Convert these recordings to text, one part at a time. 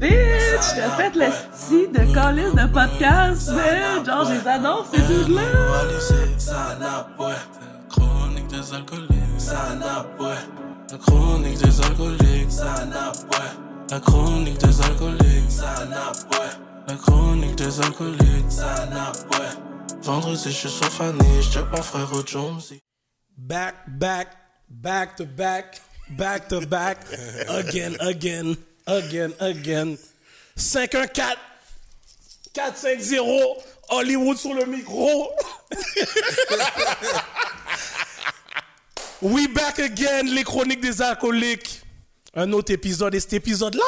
Bitch, t'as fait le style de calice de podcast, man. Genre, je les adore, ces dudes-là. Chronique des alcooliques, ça n'a ouais. La chronique des alcooliques, ça n'a ouais. La chronique des alcooliques, ça n'a ouais. La chronique des alcooliques, ça n'a ouais. Vendredi, je suis sur Fanny, je mon frère au Jonesy. Back, back, back to back, back to back, again, again, again, again. 514 450 Hollywood sur le micro. We back again, les chroniques des alcooliques. Un autre épisode et cet épisode-là,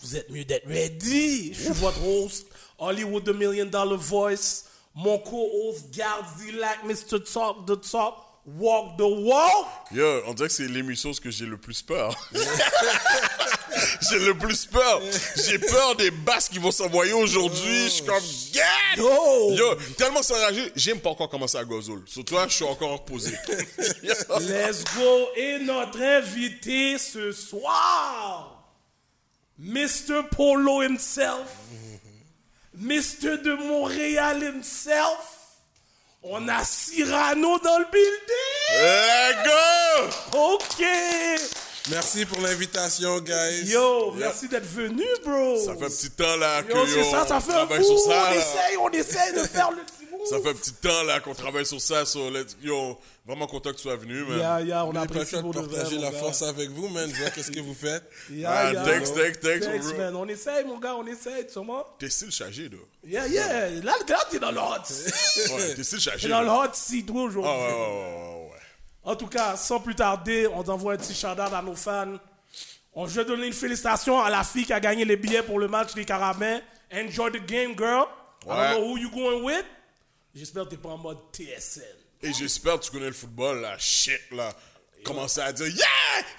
vous êtes mieux d'être ready. Je suis votre host, Hollywood The Million Dollar Voice. Mon co-host, Gardilac, Mr. Talk the Talk, Walk the Walk? Yo, on dirait que c'est l'émission que j'ai le plus peur. j'ai le plus peur. J'ai peur des basses qui vont s'envoyer aujourd'hui. Je suis comme, yeah! Yo! Yo, tellement ça enragé, j'aime pas encore commencer à gozoul. Sur toi, je suis encore posé. Let's go. Et notre invité ce soir, Mr. Polo himself, Mr. de Montréal himself. On a Cyrano dans le building. Let's go! OK. Merci pour l'invitation, guys. Yo, merci d'être venu, bro. Ça fait un petit temps là que Yo, ça, ça on fait un travaille bout. sur ça. on là. essaye, on essaye de faire le. Ça fait un petit temps là qu'on travaille sur ça. So let's- yo, vraiment content que tu sois venu, man. Yeah, yeah, on apprécie choix de vrai, partager la gars. force avec vous, man. Je vois qu'est-ce que vous faites. Yeah, Ah, yeah. thanks, thanks, thanks, Thanks, bro. man. On essaye, mon gars, on essaye, tu vois. T'es style chargé, là. Yeah, yeah. Là, le gars, t'es dans le hot. Ouais, t'es style chargé. T'es dans le hot seat, aujourd'hui. Ah ouais. En tout cas, sans plus tarder, on t'envoie un petit shout-out à nos fans. On vais donner une félicitation à la fille qui a gagné les billets pour le match des Carabins. Enjoy the game, girl. I Ouais. don't know who you going with. J'espère que t'es pas en mode TSN. Et j'espère que tu connais le football, là, shit, là. Commencer à dire, yeah,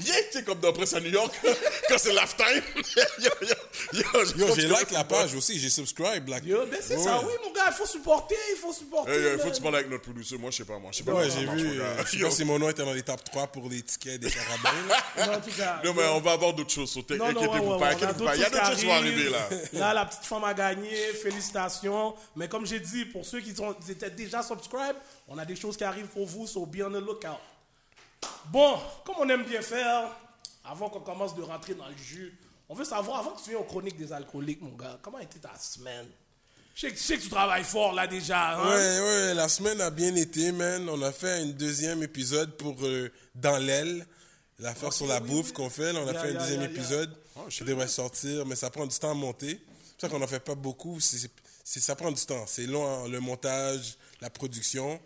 yeah, tu sais, comme dans Presse à New York, quand c'est halftime. yo, yo, yo, Yo, j'ai like la page aussi, j'ai subscribe. Like, Yo, ben c'est Ouais. ça, oui, mon gars, il faut supporter, il faut supporter. Hey, il faut que tu parles avec notre producer. Moi, je sais pas, moi. Je sais pas Ouais, j'ai vu. euh, Je sais Yo. pas si mon nom était dans les top 3 pour les tickets des carabins. Non, en tout cas. Non, mais on va avoir d'autres choses. So, Non, non, ouais, Inquiétez-vous pas, inquiétez-vous pas. Il y a d'autres choses qui vont arriver, là. Là, la petite femme a gagné, félicitations. Mais comme j'ai dit, pour ceux qui étaient déjà subscribe, on a des choses qui arrivent pour vous, so be on the lookout. Bon, comme on aime bien faire, avant qu'on commence de rentrer dans le jus, on veut savoir, avant que tu viennes aux chroniques des alcooliques, mon gars, comment a été ta semaine? Je sais, que- je sais que tu travailles fort là déjà. Hein? Ouais, ouais, la semaine a bien été, man. On a fait un deuxième épisode pour euh, Dans l'aile, l'affaire sur la bouffe qu'on fait. là, on a Yeah, fait un deuxième yeah, épisode qui devrait sortir, mais ça prend du temps à monter. C'est pour ça qu'on n'en fait pas beaucoup. c'est- ça prend du temps. C'est long, hein, le montage, la production.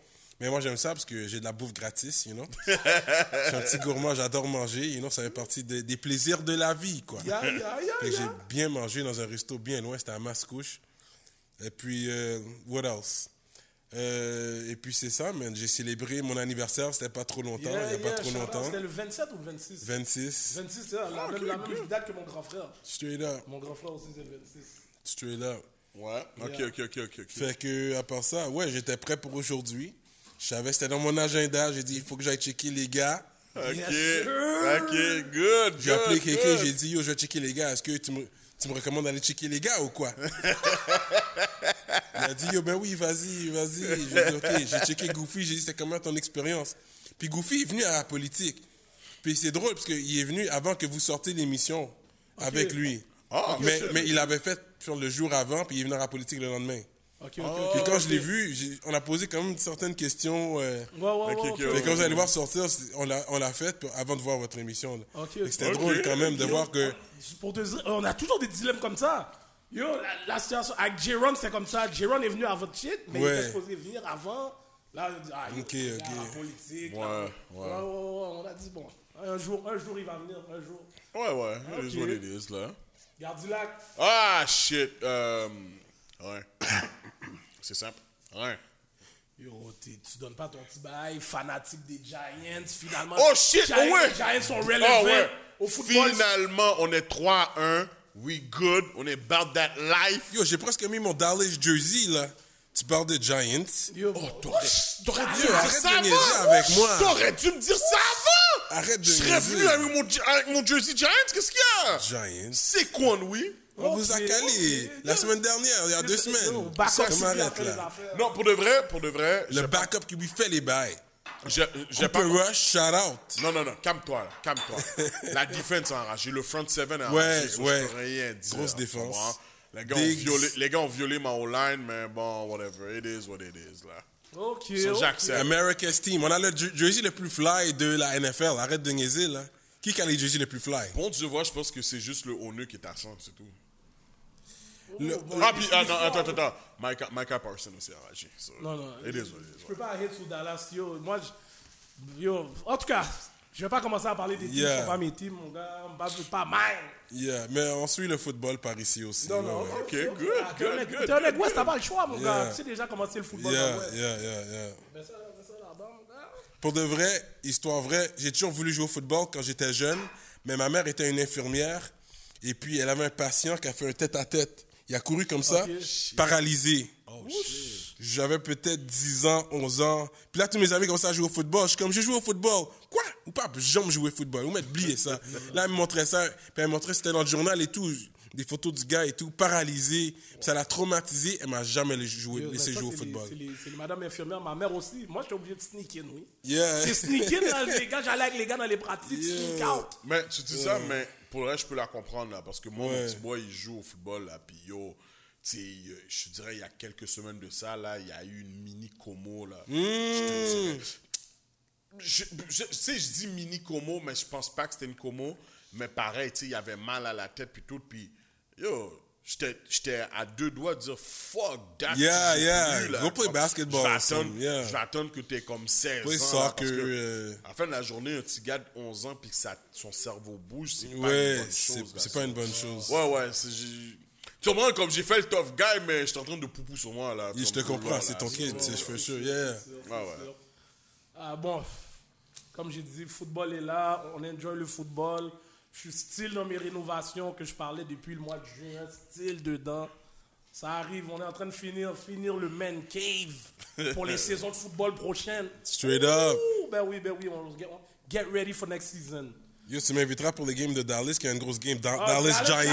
Mais moi, j'aime ça parce que j'ai de la bouffe gratis, you know. Je suis un petit gourmand, j'adore manger, you know. Ça fait partie des- des plaisirs de la vie, quoi. Ya. j'ai bien mangé dans un resto bien loin, c'était à Mascouche. Et puis, euh, what else? Euh, et puis c'est ça, man. J'ai célébré mon anniversaire, c'était pas trop longtemps, Yeah, il y a yeah, pas trop longtemps. C'était le 27 ou le 26 26, 26, c'est la, Ah, même, la même date que mon grand frère. straight up, Mon grand frère aussi, c'est le 26. straight up. Ouais, ok, Yeah. ok, ok, ok. ok. Fait que, à part ça, ouais, j'étais prêt pour aujourd'hui. Je savais, c'était dans mon agenda. J'ai dit, il faut que j'aille checker les gars. Ok, Yes, ok, good. J'ai appelé quelqu'un, j'ai dit, yo, je vais checker les gars. Est-ce que tu me, tu me recommandes d'aller checker les gars ou quoi? Il a dit, yo, ben oui, vas-y, vas-y. J'ai dit, ok, j'ai checké Goofy, j'ai dit, c'est comment ton expérience? Puis Goofy est venu à la politique. Puis c'est drôle, parce qu'il est venu avant que vous sortiez l'émission avec lui. Ah, mais, mais il avait fait sur le jour avant, puis il est venu à la politique le lendemain. Ok, ok, Oh. ok. Puis quand je l'ai vu, on a posé quand même certaines questions. euh, Ouais, ouais, ouais. Ok, ok, ok, ok. fait que quand vous allez voir sortir, on l'a, on l'a fait avant de voir votre émission. C'était drôle quand même de voir que. Pour te dire, on a toujours des dilemmes comme ça. Yo, la, la situation avec Jérôme, c'est comme ça. Jérôme est venu à votre shit, mais il Ouais. était supposé venir avant. Là, on dit, ah, yo, il la politique. Ouais, là. ouais. Ouais, ouais, ouais, On a dit, bon, un jour, un jour, il va venir, un jour. Ouais, ouais, it is what it is, là. Gardilac. Ah, shit. euh, ouais. C'est simple. Ouais. Yo, tu donnes pas ton petit bail, fanatique des Giants, finalement. Oh, shit, Giants, oh ouais. Les Giants sont Ah relevés ouais. au football. Finalement, on est 3-1. We good. On est about that life. Yo, j'ai presque mis mon Dallas jersey là. Tu parles de Giants? Yo, Oh, t'aurais, t'aurais dû me dire ça avant. avec moi. T'aurais dû me dire ça avant. Arrête de Je serais venu avec mon, avec mon Jersey Giants, qu'est-ce qu'il y a? Giants. C'est quoi, oui? On vous a calé la semaine dernière, il y a deux semaines. là. Non, pour de vrai, pour de vrai, Le pas, backup qui lui fait les bails. Cooper pas, Rush, shout out. non, non, non, calme-toi, calme-toi. La défense a enragé, le front seven a Ouais, enragé, ouais. je peux rien dire. Grosse défense. Les gars, ont violé, les gars ont violé ma O-line, mais bon, whatever, it is what it is, là. Ok, So. America's team. On a le jer- jersey le plus fly de la NFL. Arrête de niaiser, là. Qui a les jerseys les plus fly? Bon, tu vois, je pense que c'est juste le honneur qui est à 100, c'est tout. Le- Ah, puis, ah, non, attends, attends, attends. Micah, Micah Parsons aussi a enragé. so, Non, non. It is what it Je is. peux pas arrêter sur Dallas, yo. Moi, je- yo. En tout cas, je vais pas commencer à parler des teams Yeah. pas mes teams, mon gars. Pas, pas mine. Yeah, mais on suit le football par ici aussi. Non, non. Ok, good, Ah, good, mec- good, t'es un mec good, West, t'as good. pas le choix, mon Yeah. gars. Tu sais déjà comment c'est le football dans Yeah, l'Ouest. yeah, yeah, yeah. Mets ça, mets ça là-bas, mon gars. Pour de vrai, histoire vraie, j'ai toujours voulu jouer au football quand j'étais jeune, mais ma mère était une infirmière et puis elle avait un patient qui a fait un tête-à-tête. Il a couru comme ça, Ok. paralysé. J'avais peut-être 10 ans, 11 ans. Puis là, tous mes amis commençaient à jouer au football. Je suis comme, je joue au football. Quoi? Ou pas? Jamais jouer au football. Vous m'oubliez ça. Là, elle me montrait ça. Puis elle me montrait, c'était dans le journal et tout. Des photos du gars et tout, paralysé. Ça l'a traumatisé. Elle m'a jamais laissé jouer, Yo, laissé ça, jouer au football. C'est madame infirmière, ma mère aussi. Moi, j'étais obligé de sneak in, oui. Yeah. C'est sneak in, là, les gars. J'allais avec les gars dans les pratiques, Yeah. sneak out. Mais tu dis ça, mais pour le reste, je peux la comprendre, là. Parce que moi, Ouais. mon petit boy, il joue au football, là. Puis yo, tu sais, euh, je dirais, il y a quelques semaines de ça, là, il y a eu une mini como, là. Je dirais. Je, sais, je dis mini como, mais je pense pas que c'était une como. Mais pareil, tu sais, il avait mal à la tête, puis tout. Puis yo, j'étais à deux doigts de dire fuck that. Yeah, yeah. plus, là. Go play Comme, basketball Je vais attendre, yeah. je vais attendre que tu comme 16 Play ans. soccer, parce que euh. À la fin de la journée, un petit gars de 11 ans, puis que ça, son cerveau bouge, c'est pas une Ouais, bonne c'est chose. c'est pas une bonne chose. Ouais, ouais, comprends, comme j'ai fait le tough guy, mais j'étais en train de poupou sur moi, là. Yeah, je te comprends, c'est ton kid, c'est- je fais sûr, yeah. Ouais, ouais. Ah, bon, comme j'ai dit, le football est là. On enjoy le football. Je suis style dans mes rénovations que je parlais depuis le mois de juin. Style dedans. Ça arrive, on est en train de finir, finir le man cave pour les saisons de football prochaines. Straight up. Ben oui, ben oui, on get, get ready for next season. Yo, tu m'inviteras pour les games de Dallas, qui a une grosse game. Da- Ah, Dallas, Giants.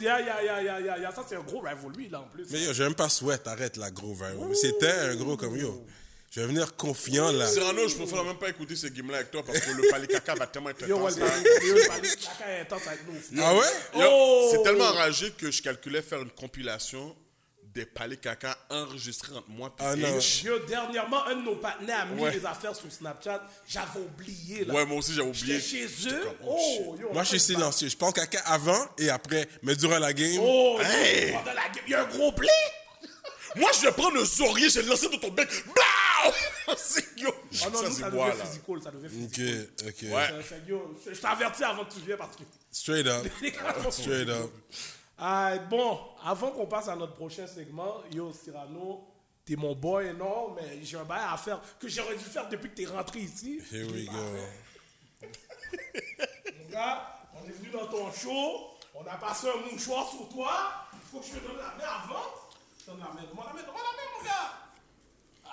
Yeah, yeah, yeah, yeah, yeah, yeah. Ça, c'est un gros rivalry, là, en plus. Mais yo, j'aime pas Sweat, arrête la gros rivalry. C'était un gros comme yo. Je vais venir confiant là. Cyrano, je préfère même pas écouter ces games-là avec toi parce que le palais caca va tellement être Yo, intense, ouais, caca est intense avec nous. Ah ouais? Yo, Oh! C'est tellement enragé que je calculais faire une compilation des palais caca enregistrés entre moi et Ah. Yo, dernièrement, un de nos partenaires a mis Ouais. les affaires sur Snapchat. J'avais oublié, là. Ouais, moi aussi, j'avais oublié. J'étais chez eux. comme, oh, Oh, yo, Moi, je suis silencieux. Je parle caca avant et après. Mais durant la game, Oh, Hey! pendant la game, il y a un gros blé. Moi, je vais prendre un sourire, je vais le lancer dans ton bec. Blau! Yo. Oh non, ça, nous, ça devait physical, ça devait ok, physical. ok. Ouais. Ça fait, yo, je je t'avertis avant que tu viennes parce que Straight up. Straight up. Ah, bon, avant qu'on passe à notre prochain segment, yo, Cyrano, t'es mon boy, non, mais j'ai un bail à faire que j'aurais dû faire depuis que t'es rentré ici. Here we go. Mon gars, on est venu dans ton show, on a passé un mouchoir sur toi, il faut que je te donne la main avant. Donne la main, donne-moi la main, donne-moi la main, mon gars.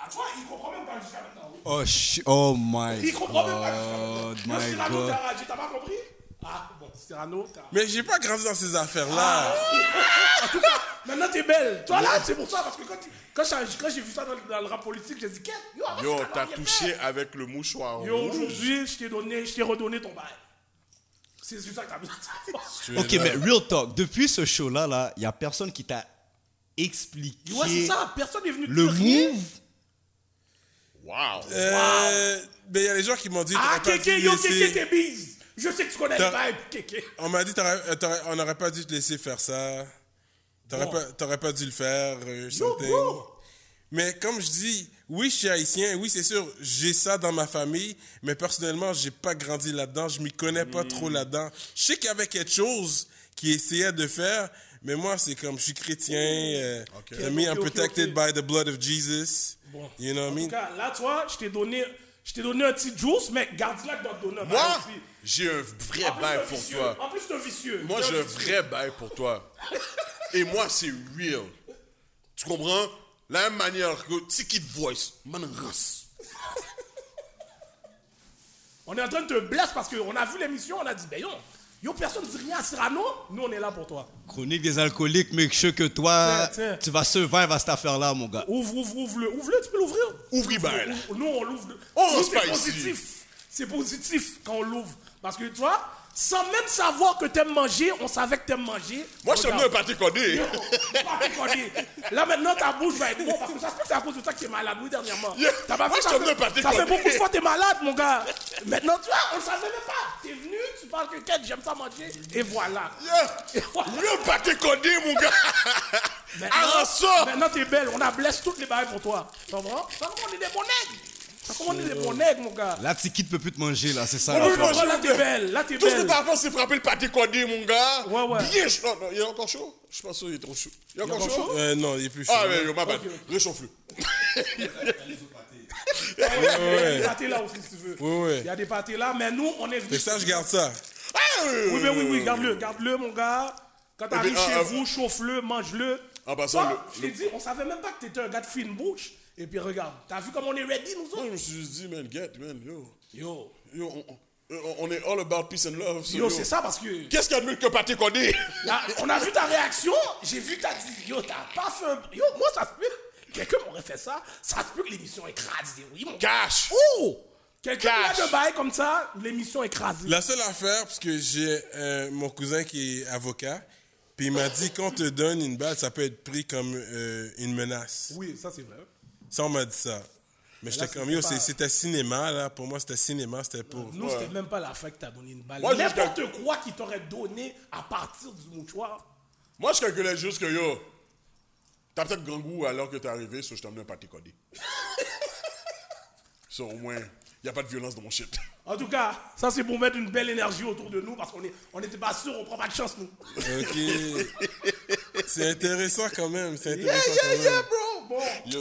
Ah, tu vois, il comprend même pas jusqu'à maintenant. Oh, oh my Il comprend même pas god, jusqu'à maintenant. Cyrano, god. t'as pas compris Ah, bon, Cyrano, t'as... Mais j'ai pas grandi dans ces affaires-là. En tout cas, maintenant t'es belle. Toi là, c'est pour ça, parce que quand, j'ai quand j'ai vu ça dans, le- dans le rap politique, j'ai dit, Qu'est- yo, avant, Yo, t'as touché avec le mouchoir Yo, rouge. aujourd'hui, je t'ai donné, je t'ai redonné ton bail. C'est juste ça que t'as besoin de savoir. Ok, mais real talk, depuis ce show-là, là, il y a personne qui t'a expliqué Ouais, c'est ça, personne n'est venu te le move. Wow. Euh, mais il y a des gens qui m'ont dit Ah, Kéké, yo, Kéké, t'es bise. Je sais que tu connais les T'as- vibes, Kéké. On m'a dit t'aurais- euh, t'aurais- on n'aurait pas dû te laisser faire ça. T'aurais Bon. pas, t'aurais pas dû le faire. euh, Yo, something. bro. Mais comme je dis, oui, je suis haïtien. Oui, c'est sûr, j'ai ça dans ma famille. Mais personnellement, j'ai pas grandi là-dedans. Je m'y connais pas trop Hmm. là-dedans. Je sais qu'il y avait quelque chose qui essayait de faire. Mais moi, c'est comme je suis chrétien. Euh, Ok. to me, I'm protected by the blood of Jesus. Bon. You know what I mean? cas, là, toi, je t'ai donné, je t'ai donné un petit juice, mais garde-la que dans un Moi, aussi. j'ai un vrai bail pour vicieux. toi. En plus, t'es un vicieux. Moi, j'ai un vrai bail pour toi. Et moi, c'est real. Tu comprends? La même manière que Ticket Voice, man, race. On est en train de te blesser parce qu'on a vu l'émission, on a dit, ben yo, personne ne dit rien à Cyrano. Nous, on est là pour toi. Chronique des alcooliques, make sure que toi, Tiens, tiens. tu vas survivre à cette affaire-là, mon gars. Ouvre, ouvre, ouvre-le. Ouvre-le, tu peux l'ouvrir? Ben. ouvre- Nous, on l'ouvre. Reste c'est positif. C'est positif quand on l'ouvre. Parce que toi, sans même savoir que t'aimes manger, on savait que t'aimes manger. Moi, je bien un Regarde. pâté codé. Là maintenant ta bouche va être bon parce que ça se peut que c'est à cause de toi que t'es malade, oui, dernièrement. Yeah. T'as pas Moi, je ça te veux pas fait, ça fait beaucoup de fois que t'es malade, mon gars. Maintenant, tu vois, on le savait même pas. T'es venu, tu parles que quête, j'aime ça manger, et voilà. Yeah. Voilà. Mieux pâté codé, mon gars. Arrête ça. maintenant t'es belle, on a blessé toutes les barres pour toi. Tu comprends? Ça on est des bons nègres. Ça comment on est des bons nègres, mon gars. Là, Tiki peut plus te manger, là, c'est ça. On la peut affaire. manger, là, mon t'es belle, là, t'es Tout ce belle. que t'as fait, c'est frapper le pâté codé, mon gars. Ouais, ouais. Bien chaud. Non, non, il est encore chaud? Je suis pas sûr, il est trop chaud. Il est encore chaud? Euh, non, il est plus chaud. Ah, mais ma bad. Réchauffe-le. Il y a des pâtés là aussi, si tu veux. Ouais, ouais. Il y a des pâtés là, mais nous, on est venus. que ça, je garde ça. Ah, Oui, mais oui, oui, garde-le, garde-le, mon gars. Quand t'arrives Eh chez ah, ah, vous, chauffe-le, mange-le. En passant, Toi, le- je t'ai dit, on savait même pas que t'étais un gars de fine bouche. Et puis regarde, t'as vu comme on est ready, nous Moi, autres? je me suis dit, man, get, man, yo. Yo, Yo, on, on- on est all about peace and love. so, yo, c'est ça parce que Qu'est-ce qu'il y a de mieux que codé? là, on a vu ta réaction, j'ai vu que t'as dit, yo, t'as pas fait un... Yo, moi, ça se peut, quelqu'un m'aurait fait ça, ça se peut que l'émission écrase. Oui, mon. Cash. Oh! Quelqu'un a de bail comme ça, l'émission écrasée. La seule affaire, parce que j'ai euh, mon cousin qui est avocat, puis il m'a dit quand on te donne une balle, ça peut être pris comme euh, une menace. Oui, ça c'est vrai. Ça, on m'a dit ça. Mais j'étais comme, c'était yo, c'était cinéma, là. Pour moi, c'était cinéma, c'était pour. Nous, c'était même pas la fin que t'as donné une balle. N'importe quoi qui t'aurait donné à partir du mouchoir. Moi, je calculais juste que, yo, t'as peut-être grand goût alors que t'es arrivé, so je amené un pâté codé. so, au moins, y a pas de violence dans mon shit. En tout cas, ça c'est pour mettre une belle énergie autour de nous parce qu'on est, on n'était pas sûr, on prend pas de chance nous. Ok. c'est intéressant quand même. C'est Yeah, intéressant yeah, quand yeah, même. bro.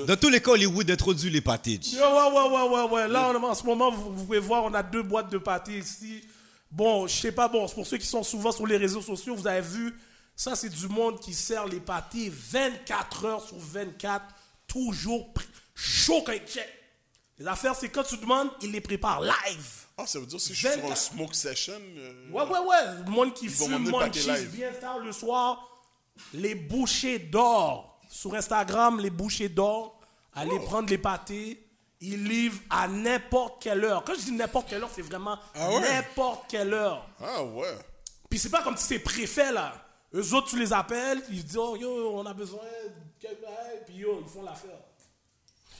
Dans tous les cas, Hollywood introduit les pâtés. Ouais, ouais, ouais, ouais, ouais. Là, on- en ce moment, vous, vous pouvez voir, on a deux boîtes de pâté ici. Bon, je sais pas, bon, pour ceux qui sont souvent sur les réseaux sociaux, vous avez vu, ça c'est du monde qui sert les pâtés 24 heures sur 24, toujours chaud quand check. Les affaires, c'est quand tu demandes, il les prépare live. Ah, ça veut dire si je suis sur un 24. smoke session. euh, Ouais, ouais, ouais. Le monde qui fume, m'emmener monde live. bien tard le soir. Les bouchers d'or. Sur Instagram, les bouchers d'or. Allez Oh. prendre les pâtés. Ils livrent à n'importe quelle heure. Quand je dis n'importe quelle heure, c'est vraiment Ah ouais? n'importe quelle heure. Ah, ouais. Puis c'est pas comme si c'est préfet, là. Eux autres, tu les appelles, ils disent, oh, yo, on a besoin de quelqu'un. Puis yo, ils font l'affaire.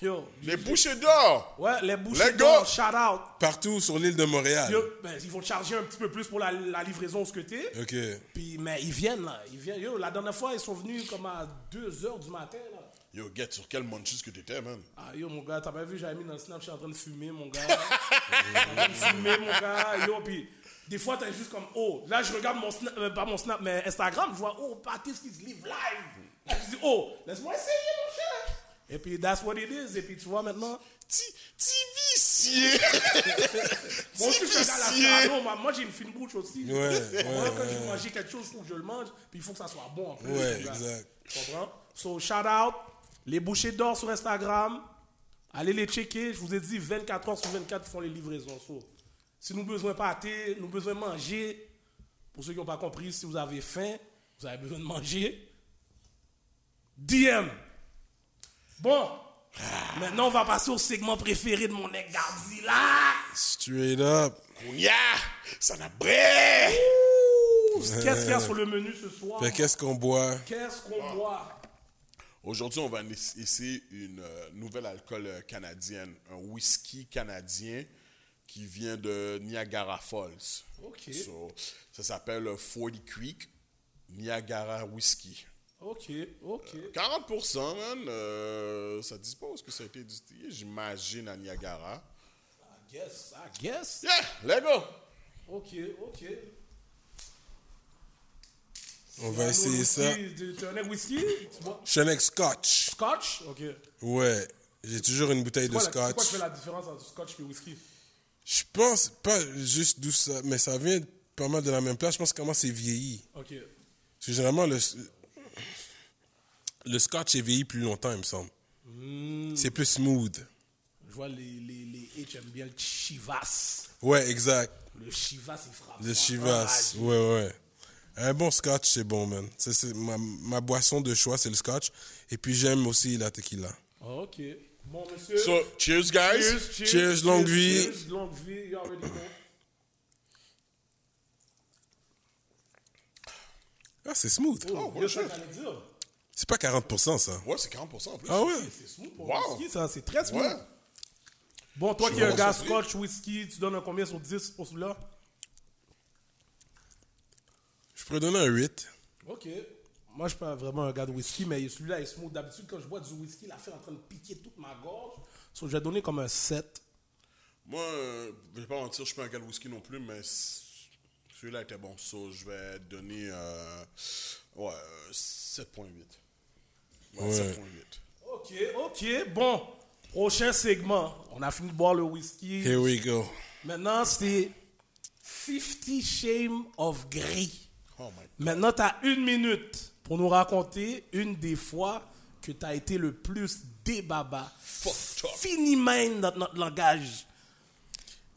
Yo. Les bouchées d'or. Ouais, les bouchers Les d'or, shout out. Partout sur l'île de Montréal. Yo, ben, ils vont charger un petit peu plus pour la, la livraison, ce que t'es. Ok. Puis, mais ils viennent là. Ils viennent. Yo, la dernière fois, ils sont venus comme à 2 h du matin là. Yo, get, sur quel munchies que t'étais, man? Ah yo, mon gars, t'as pas vu, j'avais mis dans le snap, je suis en train de fumer, mon gars. Je suis en train de fumer, mon gars. Yo, puis des fois, t'as juste comme, oh, là, je regarde mon snap, euh, pas mon snap, mais Instagram, je vois, oh, Patis qui se livre live. Là, je dis, oh, laisse-moi essayer, mon cher. Et puis, that's what it is. Et puis, tu vois maintenant. Ti ti suis un gars à la vicié. Serrano, moi, j'ai une fine bouche aussi. Ouais, ouais, Moi, quand je veux manger quelque chose, il faut que je le mange, puis il faut que ça soit bon en plus. Ouais, mon exact. Tu comprends? So, shout out, les bouchers d'or sur Instagram. Allez les checker. Je vous ai dit 24 heures sur 24, ils font les livraisons. So, si nous besoin de pâté, nous besoin de manger, pour ceux qui n'ont pas compris, si vous avez faim, vous avez besoin de manger, DM. Bon, maintenant on va passer au segment préféré de mon nec Godzilla. Straight up. Kounia, ça n'a bré. Qu'est-ce qu'il y a sur le menu ce soir? Qu'est-ce qu'on boit? Qu'est-ce qu'on boit? Aujourd'hui, on va essayer une euh, nouvelle alcool euh, canadienne, un whisky canadien qui vient de Niagara Falls. Ok. So, ça s'appelle euh, 40 Creek Niagara Whisky. Ok, ok. 40%, man. euh, ça est-ce que ça a été distillé, j'imagine, à Niagara. I guess, I guess. Yeah, let's go. Ok, ok. On va essayer ça. Tu un whisky? Je suis un scotch. scotch? Ok. Ouais. J'ai toujours une bouteille de quoi, la- c'est quoi qui scotch. fait la différence entre scotch et whisky? Je pense pas juste d'où ça, mais ça vient pas mal de la même place. Je pense comment c'est vieilli. Ok. Parce que généralement, le, le scotch est vieilli plus longtemps, il me semble. Hmm. C'est plus smooth. Je vois les, les, les H aiment bien le Chivas. Ouais, exact. Le Chivas, il frappe. Le. Chivas. Ah, Ouais, ouais. Un bon scotch, c'est bon, man. C'est, c'est ma, ma boisson de choix, c'est le scotch. Et puis j'aime aussi la tequila. Ok. Bon, monsieur. So, cheers, guys. cheers, Cheers, longue vie. Cheers, longue vie. You already know. Ah, c'est smooth. Oh, yo, C'est pas 40%, ça. Ouais, c'est 40% en plus. Ah ouais? C'est smooth pour Wow. le whisky, ça. C'est très smooth. Ouais. Bon, toi Je qui es un gars scotch, whisky, tu donnes un combien sur 10 pour celui-là? Je pourrais donner un 8. Ok. Moi, je suis pas vraiment un gars de whisky, mais celui-là est smooth. D'habitude, quand je bois du whisky, la fait en train de piquer toute ma gorge. So, je vais donner comme un 7. Moi, euh, je vais pas mentir, je suis pas un gars de whisky non plus, mais celui-là était bon. So, je vais donner euh, ouais, euh, 7.8. Ouais, Ouais. 7.8. Ok, ok. Bon, prochain segment. On a fini de boire le whisky. Here we go. Maintenant, c'est 50 Shame of Grey. Oh my Maintenant, tu as une minute pour nous raconter une des fois que tu as été le plus débaba. Fini même dans notre langage.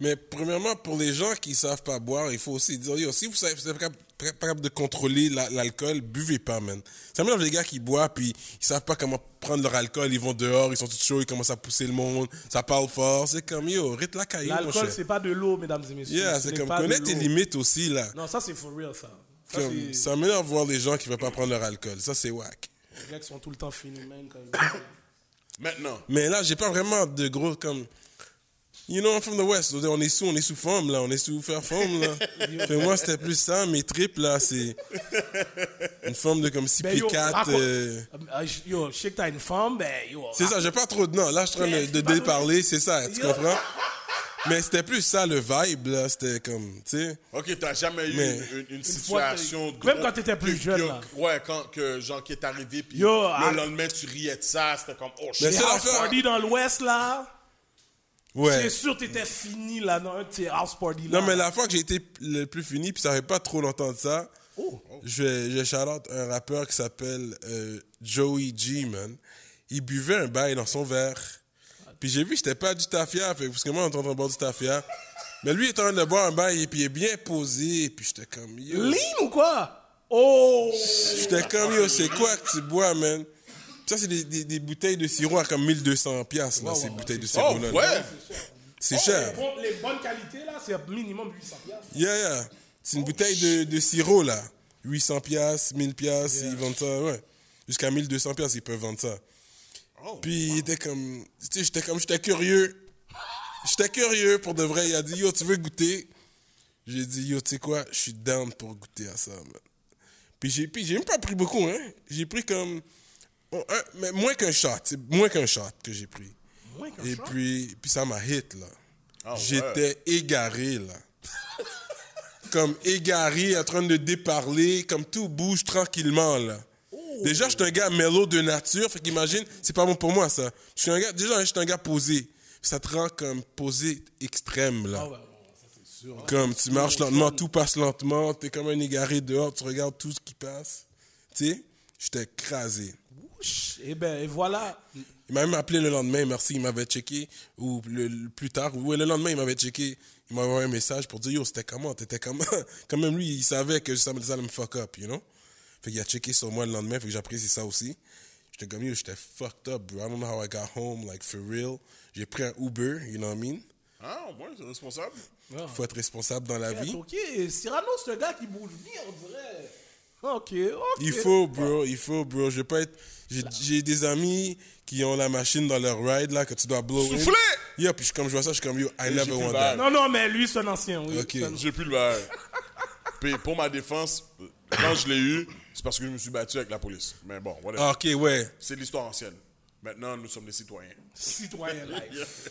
Mais premièrement, pour les gens qui savent pas boire, il faut aussi dire, yo, si vous savez, vous êtes pas capable- de contrôler la- l'alcool, buvez pas, man. Ça mélange les gars qui boivent, puis ils savent pas comment prendre leur alcool, ils vont dehors, ils sont tout chauds, ils commencent à pousser le monde, ça parle fort, c'est comme, yo, rite la caillou, mon L'alcool, c'est pas de l'eau, mesdames et messieurs. Yeah, Ce c'est comme, connais tes limites aussi, là. Non, ça, c'est for real, ça. Ça, Comme, c'est ça m'énerve de voir les gens qui veulent pas prendre leur alcool. Ça, c'est whack. les gars qui sont tout le temps finis. Quand ils... Maintenant, Mais là, j'ai pas vraiment de gros comme. You know, I'm from the West. On est sous, on est sous forme, là. On est sous faire forme, là. Fait moi, c'était plus ça. Mes tripes, là, c'est une forme de comme 6 Ben, pieds yo, 4. raconte- euh, Euh, Yo, je sais que t'as une femme, ben yo. C'est ça, j'ai pas trop de. Non, là, je suis en train de, Mais de déparler, c'est ça, tu Yo. comprends? Mais c'était plus ça, le vibe, là. C'était comme, tu sais. ok, t'as jamais eu Mais- une, une, une fois, situation. de même quand t'étais plus que- jeune, que- là. Ouais, quand que, genre, qui est arrivé, puis Yo, le ah. lendemain, tu riais de ça, c'était comme, oh Mais shit. c'est house l'affaire. party dans l'Ouest, là. Ouais. C'est sûr, t'étais fini, là, dans un house party, là? Non, mais la fois que j'ai été le plus fini, puis ça fait pas trop longtemps de ça, Oh. je je out un rappeur qui s'appelle euh, Joey G, man. Il buvait un bail dans son verre. Puis j'ai vu c'était pas du tafia, parce que moi, on est en train de boire du tafia. Mais lui, il est en train de boire un bail, et puis il est bien posé, puis j'étais comme, yo. Lean ou quoi? Oh! J'étais comme, yo, c'est quoi que tu bois, man? Ça, c'est des, des, des bouteilles de sirop à comme 1200 piastres, là, ces bouteilles de Oh, sirop, là. ouais. C'est Oh, cher. les, bonnes qualités, là, c'est minimum 800 piastres. Yeah, yeah. C'est une bouteille de, de sirop, là. 800 piastres, 1000 piastres, ils vendent ça, ouais. Jusqu'à 1200 piastres, ils peuvent vendre ça. Oh. Puis il était comme, tu sais, j'étais comme, j'étais curieux. J'étais curieux pour de vrai. Il a dit, yo, tu veux goûter? J'ai dit, yo, tu sais quoi, je suis down pour goûter à ça, man. Puis j'ai, puis j'ai même pas pris beaucoup, hein. J'ai pris comme, oh, un- mais moins qu'un shot, c'est moins qu'un shot que j'ai pris. Moins qu'un Et shot? puis, puis ça m'a hit, là. Ah ouais. J'étais égaré, là. comme égaré, en train de déparler, comme tout bouge tranquillement, là. Oh. Déjà, je suis un gars mellow de nature, fait qu'imagine, c'est pas bon pour moi, ça. Je suis un gars, déjà, je suis un gars posé. Ça te rend comme posé extrême, là. Ah ça c'est sûr. Comme tu marches lentement, tout passe lentement, t'es comme un égaré dehors, tu regardes tout ce qui passe. Tu sais, j'étais écrasé. Ouch. Et ben, et voilà. Il m'a même appelé le lendemain, merci, il m'avait checké, ou le, le- plus tard, ou le lendemain, il m'avait checké, il m'a envoyé un message pour dire, yo, c'était comment, t'étais comment? Quand même, lui, il savait que ça, allait me fuck up, you know? Fait qu'il a checké sur moi le lendemain, fait que j'apprécie ça aussi. J'étais comme, yo, j'étais fucked up, bro. I don't know how I got home, like, for real. J'ai pris un Uber, you know what I mean? Ah, ouais, c'est responsable. Faut être responsable dans la vie. Ok, Cyrano, c'est un gars qui bouge bien, on dirait. Ok, ok. Il faut, bro, il faut, bro. Je veux pas être. J'ai des amis qui ont la machine dans leur ride, là, que tu dois blow. Souffler! Yo, puis je- comme je vois ça, je suis comme, yo, I never want that. Non, non, mais lui, c'est un ancien, oui. Ok. J'ai plus le bail. Puis pour ma défense, quand je l'ai eu, c'est parce que je me suis battu avec la police. Mais bon, whatever. Ah, ok, ouais. C'est l'histoire ancienne. Maintenant, nous sommes des citoyens. Citoyen life.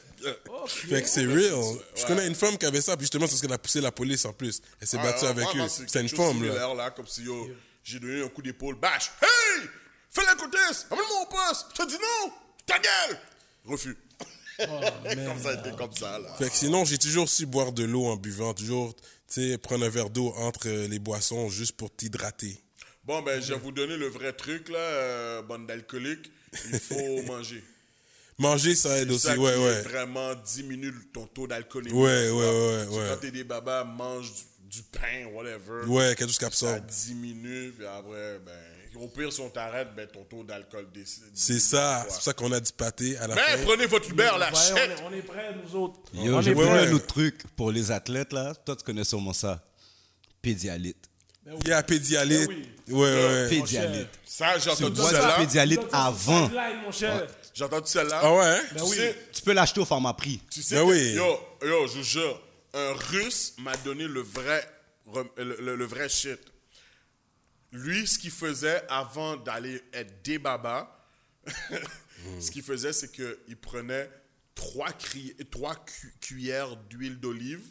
Fait que c'est real. Je connais une femme qui avait ça, puis justement, c'est parce qu'elle a poussé la police en plus. Elle s'est battue avec eux. c'est une femme, là. là. Comme si yo, j'ai donné un coup d'épaule. Bâche! Hey! Fais la côtesse! Amène-moi au poste! Je te dis non! Ta gueule! Refus. comme ça a été comme ça, là. Fait que sinon, j'ai toujours su boire de l'eau en buvant. Toujours, tu sais, prendre un verre d'eau entre euh, les boissons juste pour t'hydrater. Bon, ben, je vais vous donner le vrai truc, là, euh, bande d'alcoolique. Il faut manger. Manger, ça aide aussi. ça Ouais, qui ouais. vraiment diminue ton taux d'alcoolémie. Ouais, ouais, ouais, Parce que ouais. Quand t'es des babas, mange du, du pain, whatever. Ouais, quelque chose qui Ça absorbe. diminue, puis après, ben, au pire, si on t'arrête, ben, ton taux d'alcool décide. C'est ça. C'est pour ça qu'on a du pâté à la Mais fin. prenez votre Uber, la Ouais, on, chèque. est, on est prêts, nous autres. Yo, on j'ai est pris un autre truc pour les athlètes, là. Toi, tu connais sûrement ça. Pédialyte. Il y a pédialyte. Ben Ouais, ouais. Pédialyte. Ça, j'ai entendu celle-là. pédialyte avant. J'ai entendu celle-là. Ah ouais? hein? Tu oui. sais, Tu peux l'acheter au format prix. tu sais Ben que- oui. yo, yo, je vous jure, un Russe m'a donné le vrai, le, le- le vrai shit. Lui, ce qu'il faisait avant d'aller être des babas, ce qu'il faisait, c'est qu'il prenait trois, cri- trois cu- cuillères d'huile d'olive,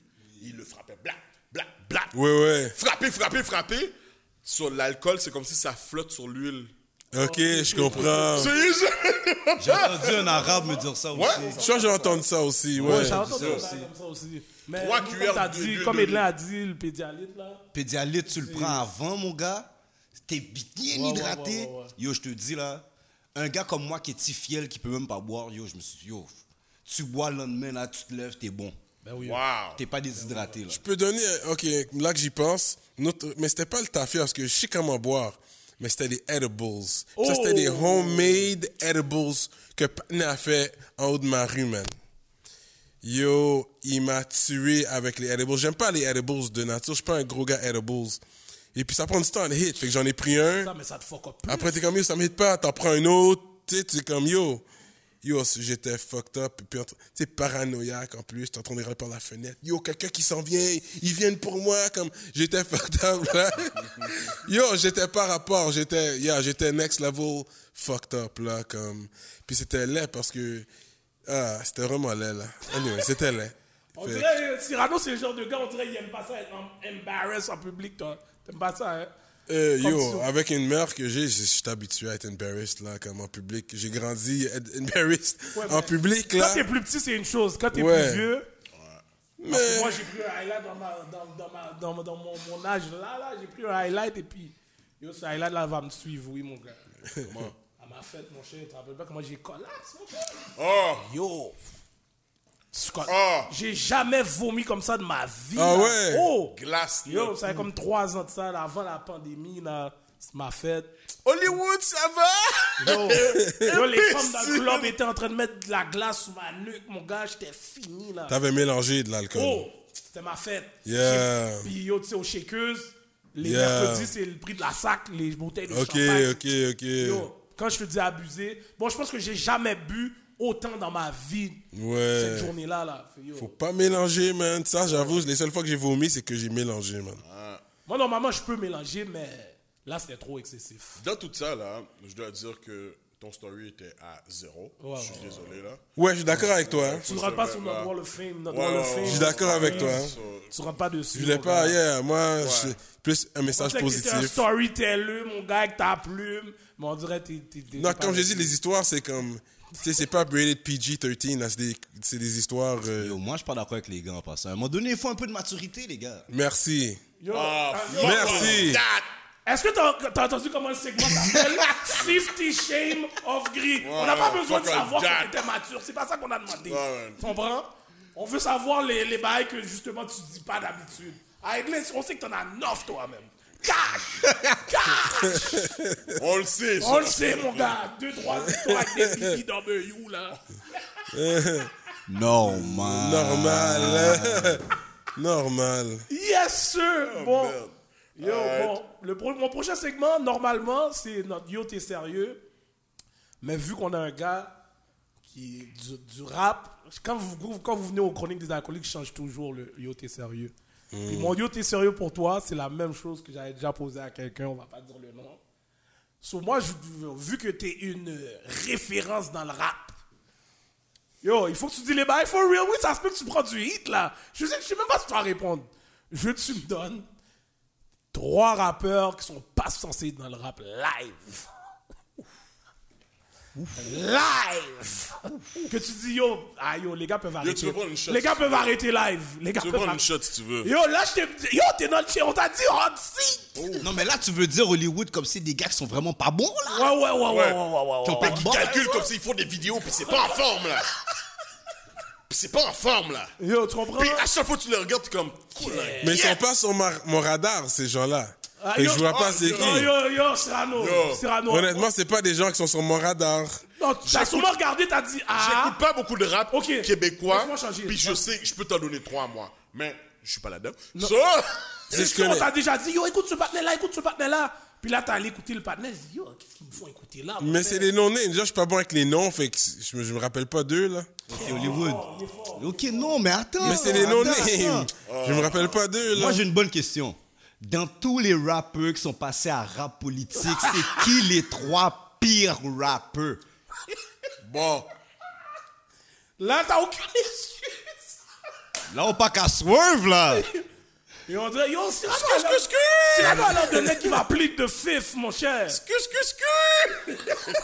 il le frappait, blac, blac, blac, Ouais, ouais. frapper, frapper, frapper. Sur l'alcool, c'est comme si ça flotte sur l'huile. Ok, je comprends. J'ai entendu un arabe me dire ça aussi. Je j'ai entendu ça aussi. Ouais, Ouais. j'ai entendu ça ça aussi. comme ça aussi. Mais Trois comme cuillères de- dit, comme. Edlin a dit, le pédialyte, là. Pédialyte, tu le prends avant, mon gars. T'es bien Ouais, hydraté. ouais, ouais, ouais, ouais. Yo, je te dis là, un gars comme moi qui est tifiel, qui peut même pas boire, yo, je me suis dit, yo, tu bois le lendemain, là, tu te lèves, t'es bon. Ben oui. Wow. T'es pas déshydraté, là. Je peux donner, ok, là que j'y pense, notre, mais c'était pas le tafia parce que je sais comment boire, mais c'était des edibles. Ça, c'était des Oh! homemade edibles que Patna a fait en haut de ma rue, man. Yo, il m'a tué avec les edibles. J'aime pas les edibles de nature, je suis pas un gros gars edibles. Et puis ça prend du temps à hit, fait que j'en ai pris un. Ça, mais ça te fuck up plus. Après, t'es comme, yo, ça me hit pas, t'en prends un autre, tu t'es comme, yo, yo, j'étais fucked up, et puis, tu sais, paranoïaque en plus, t'es en train de par la fenêtre, yo, quelqu'un qui s'en vient, ils viennent pour moi, comme, j'étais fucked up, là. yo, j'étais par rapport, j'étais, yeah, j'étais next level fucked up, là, comme, puis c'était laid parce que, ah, c'était vraiment laid, là. Anyway, c'était laid. On dirait, euh, Cyrano, c'est le genre de gars, on dirait qu'il aime pas ça être em- embarrass en public, toi. T'aimes pas ça, hein? Euh, yo, avec une mère que j'ai, je suis habitué à être embarrassed, là, comme en public. J'ai grandi être embarrassed Ouais, en public, Quand là. t'es plus petit, c'est une chose. Quand t'es Ouais. plus vieux. Mais- Parce que moi, j'ai pris un highlight dans, ma, dans, dans, ma, dans, dans mon, mon âge là, là. J'ai pris un highlight et puis. Yo, ce highlight là va me suivre, oui, mon gars. Comment? À ma fête, mon cher, tu te rappelles pas comment j'ai collapse, mon gars? Oh! Yo! Ah. J'ai jamais vomi comme ça de ma vie. Ah là. ouais? Oh! Glace. Yo, ça fait comme trois ans de ça, là, avant la pandémie, là. C'est ma fête. Hollywood, ça va? Yo, yo, les femmes dans le club étaient en train de mettre de la glace sur ma nuque, mon gars, j'étais fini, là. T'avais mélangé de l'alcool. Oh, c'était ma fête. Yeah. Puis yo, tu sais, aux shakers, les Yeah. mercredis, c'est le prix de la sac, les bouteilles de Ok, champagne. ok, ok. Yo, quand je te dis abusé, bon, je pense que j'ai jamais bu autant dans ma vie Ouais. cette journée-là. Là. Faut pas mélanger, man. Ça, j'avoue, les seules fois que j'ai vomi, c'est que j'ai mélangé, man. Moi, normalement, je peux mélanger, mais là, c'était trop excessif. Dans tout ça, là, je dois dire que ton story était à zéro. Ouais, je suis ouais, désolé, là. Ouais, je suis d'accord avec toi. hein. Tu ne rentres pas sur notre Wall of Fame. Je suis d'accord avec toi. hein. Tu rentres pas dessus. Je voulais mon pas, gars. yeah, moi, je- plus un message t'étais un positif. storyteller, mon gars, avec ta plume. Mais on dirait que t'es. Non, comme j'ai dit, les histoires, c'est comme. Tu sais, c'est pas rated PG-13, là, c'est des, c'est des histoires. euh, Yo, moi, je suis pas d'accord avec les gars en passant. À un moment donné, il faut un peu de maturité, les gars. Merci. Yo, Ah, ah, yo, Merci. Est-ce que t'as as entendu comment le segment s'appelle? 50 Shame of Gris On n'a pas besoin de savoir that. qu'on était mature. C'est pas ça qu'on a demandé. Tu comprends? On veut savoir les, les bails que justement tu dis pas d'habitude. À on sait que t'en as 9 toi-même. Cash Cash On le sait, ça. On le sait, mon gars. 2-3 victoires avec des BBW, là. Non, man. Normal. Normal. Yes, sir Bon. merde. Yo, bon, le pro- mon prochain segment, normalement, c'est notre Yo, t'es sérieux. Mais vu qu'on a un gars qui est du, du rap, quand vous, quand vous venez aux chroniques des alcooliques, je change toujours le Yo, t'es sérieux. Puis mon Yo, t'es sérieux pour toi, c'est la même chose que j'avais déjà posé à quelqu'un, on va pas dire le nom. Sur moi, je- vu que t'es une référence dans le rap, Yo, il faut que tu dis les bails for real. Oui, ça se peut que tu prends du hit, là. Je sais, je sais même pas si tu vas répondre. Je tu me donnes trois rappeurs qui sont pas censés être dans le rap live. Live. Que tu dis, yo, ah, yo, les gars peuvent arrêter. tu peux prendre une shot? Les gars peuvent arrêter live. Les gars Tu veux peuvent prendre une arrêter. shot si tu veux. Yo, là, je t'ai. Yo, t'es dans le chien. On t'a dit hot seat. Non, mais là, tu veux dire Hollywood comme c'est des gars qui sont vraiment pas bons, là? Ouais, ouais, ouais, ouais, ouais, Ouais. ouais, ouais, Qui ont ouais, pas ouais. bon. calculent comme s'ils font des vidéos, puis c'est pas en forme, là. Puis c'est pas en forme, là. Yo, tu comprends? Puis à chaque fois que tu les regardes, t'es comme, cool, là. Mais ils sont pas sur ma- mon radar, ces gens-là. Ah, Et yo, je vois pas oh, c'est yo, qui. Yo, yo, yo, Cyrano. Yo. Cyrano. Honnêtement, c'est pas des gens qui sont sur mon radar. Non, t'as sûrement regardé, t'as dit, ah. J'écoute pas beaucoup de rap Ok. québécois. Puis je sais, je peux t'en donner trois, moi. Mais je suis pas là-dedans. Ça, C'est ce Si que on les- t'a déjà dit, yo, écoute ce partenaire-là, écoute ce partenaire-là. Puis là, t'as allé écouter le partenaire, tu dis, yo, qu'est-ce qu'ils me font écouter là? Mais c'est des non-names. Déjà, je suis pas bon avec les noms, fait que je me, je me rappelle pas d'eux, là. Ok, Hollywood. Ok, non, mais attends. Mais c'est des non-names. attends. Je me rappelle pas d'eux, là. Moi, j'ai une bonne question. Dans tous les rappeurs qui sont passés à rap politique, c'est qui les trois pires rappeurs? bon. Là, t'as aucune excuse. Là, on pas qu'à swerve, là. Et on dirait, yo, alors- excuse. Cyrano, alors de mec qui va plead de fifth, mon cher. Excuse, excuse, excuse.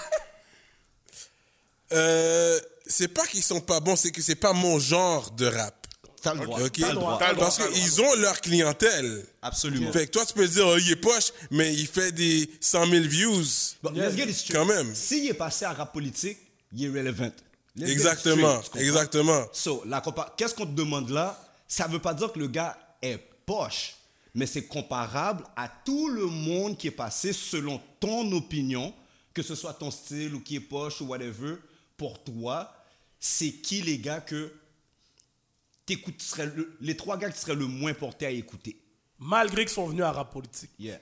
Euh, c'est pas qu'ils sont pas bons, c'est que c'est pas mon genre de rap. T'as le droit. Ok? T'as le droit. T'as le droit, Parce qu'ils ont leur clientèle. Absolument. Fait que toi, tu peux dire, oh, il est poche, mais il fait des 100 000 views. Bon, let's get it straight. Quand même. S'il est passé à rap politique, il est relevant. Let's Exactement, straight, exactement. So, la compa- qu'est-ce qu'on te demande là? Ça veut pas dire que le gars est poche, mais c'est comparable à tout le monde qui est passé selon ton opinion, que ce soit ton style ou qui est poche ou whatever. Pour toi, c'est qui les gars que t'écoutes, seraient le- les trois gars qui seraient le moins portés à écouter Malgré qu'ils sont venus à rap politique. Yeah.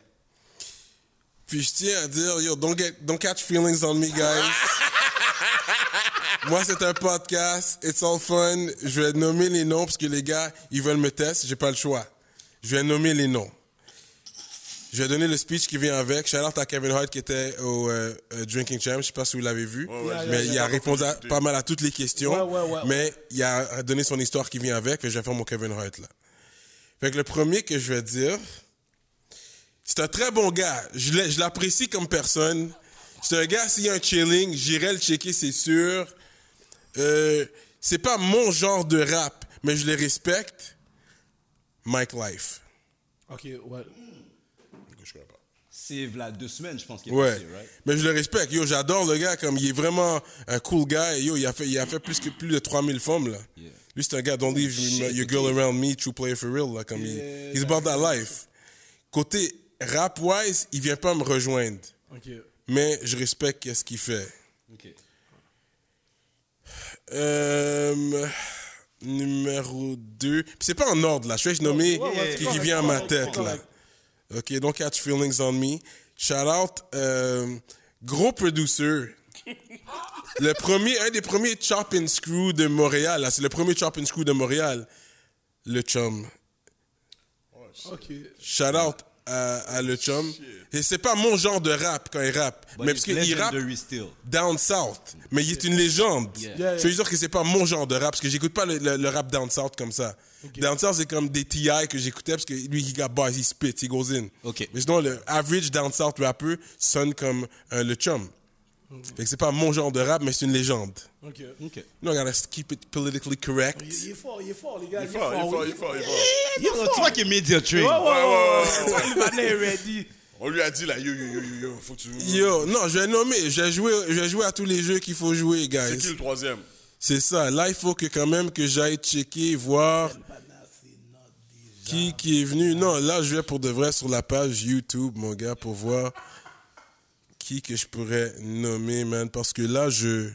Puis je tiens à dire, yo, don't, get, don't catch feelings on me, guys. Moi, c'est un podcast. It's all fun. Je vais nommer les noms parce que les gars, ils veulent me tester. J'ai pas le choix. Je vais nommer les noms. Je vais donner le speech qui vient avec. Shout out à Kevin Hart qui était au euh, euh, Drinking Champ. Je sais pas si vous l'avez vu. ouais, mais il a répondu à- pas mal à toutes les questions. Ouais, ouais, ouais. mais il a donné son histoire qui vient avec. Que je vais faire mon Kevin Hart là. Fait que le premier que je vais dire, c'est un très bon gars. Je l'apprécie comme personne. C'est un gars, s'il y a un chilling, j'irai le checker, c'est sûr. Euh, c'est pas mon genre de rap, mais je le respecte. Mike Life. Ok, ouais. C'est là deux semaines, je pense qu'il est Ouais. passé, right? Mais je le respecte. Yo, j'adore le gars, comme il est vraiment un cool guy. Yo, il a fait, il a fait plus que plus de 3000 femmes, là. Yeah. Lui, c'est un gars, don't leave your girl around me, true player for real, là. Comme il- he's about that life. Côté rap-wise, il vient pas me rejoindre. Mais je respecte ce qu'il fait. Euh, numéro 2. C'est pas en ordre, là. Je vais nommer ouais, ouais, ce qui, qui vient à ma tête, là. OK, don't catch feelings on me. Shout out, euh, gros producer. le premier, un des premiers Chop and Screw de Montréal, là. C'est le premier Chop and Screw de Montréal. Le chum. Ok. Shout out à, à le chum. Et c'est pas mon genre de rap quand il rappe. But mais parce qu'il rappe down south. Mais il est une légende. Yeah. Yeah, Je veux dire que c'est pas mon genre de rap parce que j'écoute pas le, le- le rap down south comme ça. Down south c'est comme des TI que j'écoutais parce que lui il got bars, il spit, il goes in. Mais sinon le average down south rapper sonne comme euh, le chum. Fait que c'est pas mon genre de rap mais c'est une légende. Ok. Ok. You know, I gotta keep it politically correct. Il, il est fort, il est fort, les gars. Il est fort, il est fort, il est fort, il est fort. Il est fort. Tu vois qu'il est media train. Ouais, ouais, ouais. Le Matin est ready. On lui a dit là, yo, yo, yo, yo, yo, faut que tu. Yo, non, je vais nommer, je vais jouer, je vais jouer à tous les jeux qu'il faut jouer, C'est guys. qui le troisième? C'est ça. Là, il faut que quand même que j'aille checker, voir qui, qui est venu? Non, là, je vais pour de vrai sur la page YouTube, mon gars, pour voir qui que je pourrais nommer, man. Parce que là, je...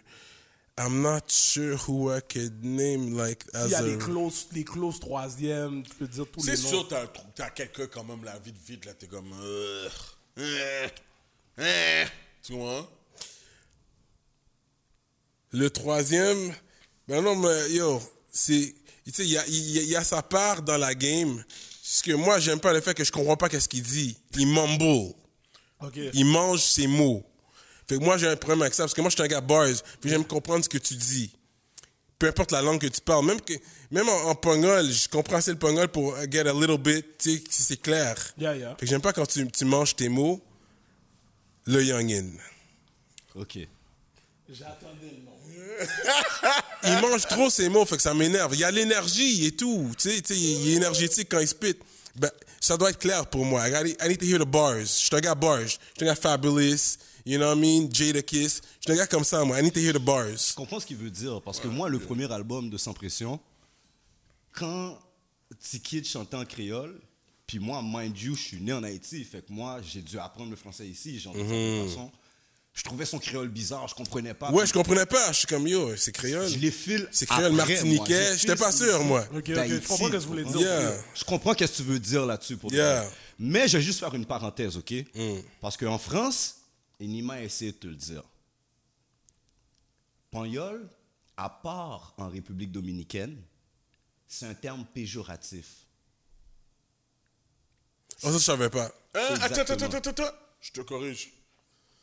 I'm not sure who I could name, like, Il as y a a... des clauses, des clauses troisième, tu peux dire tous les C'est noms. sûr, t'as, t'as quelqu'un quand même, la vite, vite, là, t'es comme. Euh, euh, euh, tu vois Le troisième, ben non, mais yo, c'est, tu sais, il y a, y a- il y a sa part dans la game. Parce que moi, j'aime pas le fait que je comprends pas qu'est-ce qu'il dit. Il mumble. Ok. Il mange ses mots. Fait que moi, j'ai un problème avec ça, parce que moi, je suis un gars bars, puis j'aime comprendre ce que tu dis. Peu importe la langue que tu parles. Même, que, même en, en pongol, je comprends assez le pongol pour get a little bit, tu sais, si c'est clair. Yeah, yeah. Fait que j'aime pas quand tu, tu manges tes mots, le youngin. Ok. J'attendais le. Il mange trop ses mots, fait que ça m'énerve. Il y a l'énergie et tout. Tu sais, il est énergétique quand il spit. Ben, ça doit être clair pour moi. I, gotta- I need to hear the bars. Je suis un gars bars. Je suis un gars fabulous. You know what I mean? Jada Kiss. Je suis un gars comme ça, moi. I need to hear the bars. Je comprends ce qu'il veut dire parce que moi, le premier album de Sans Pression, quand T-Kid chantait en créole, puis moi, mind you, je suis né en Haïti, fait que moi, j'ai dû apprendre le français ici, j'entends de façon. Je trouvais son créole bizarre, je comprenais pas. Ouais, je comprenais pas. Je suis comme, yo, c'est créole. Je les file. C'est créole martiniquais. Je J'étais pas sûr, moi. Ok, ok, je comprends ce que vous voulez dire. Yeah. Je comprends qu'est-ce que tu veux dire là-dessus pour Yeah. toi. Mais je vais juste faire une parenthèse, OK? Mm. Parce qu'en France, et Nima a essayé de te le dire, Pagnol, à part en République dominicaine, c'est un terme péjoratif. Oh, ça, je savais pas. Hein, attends, attends, attends, attends. Je te corrige.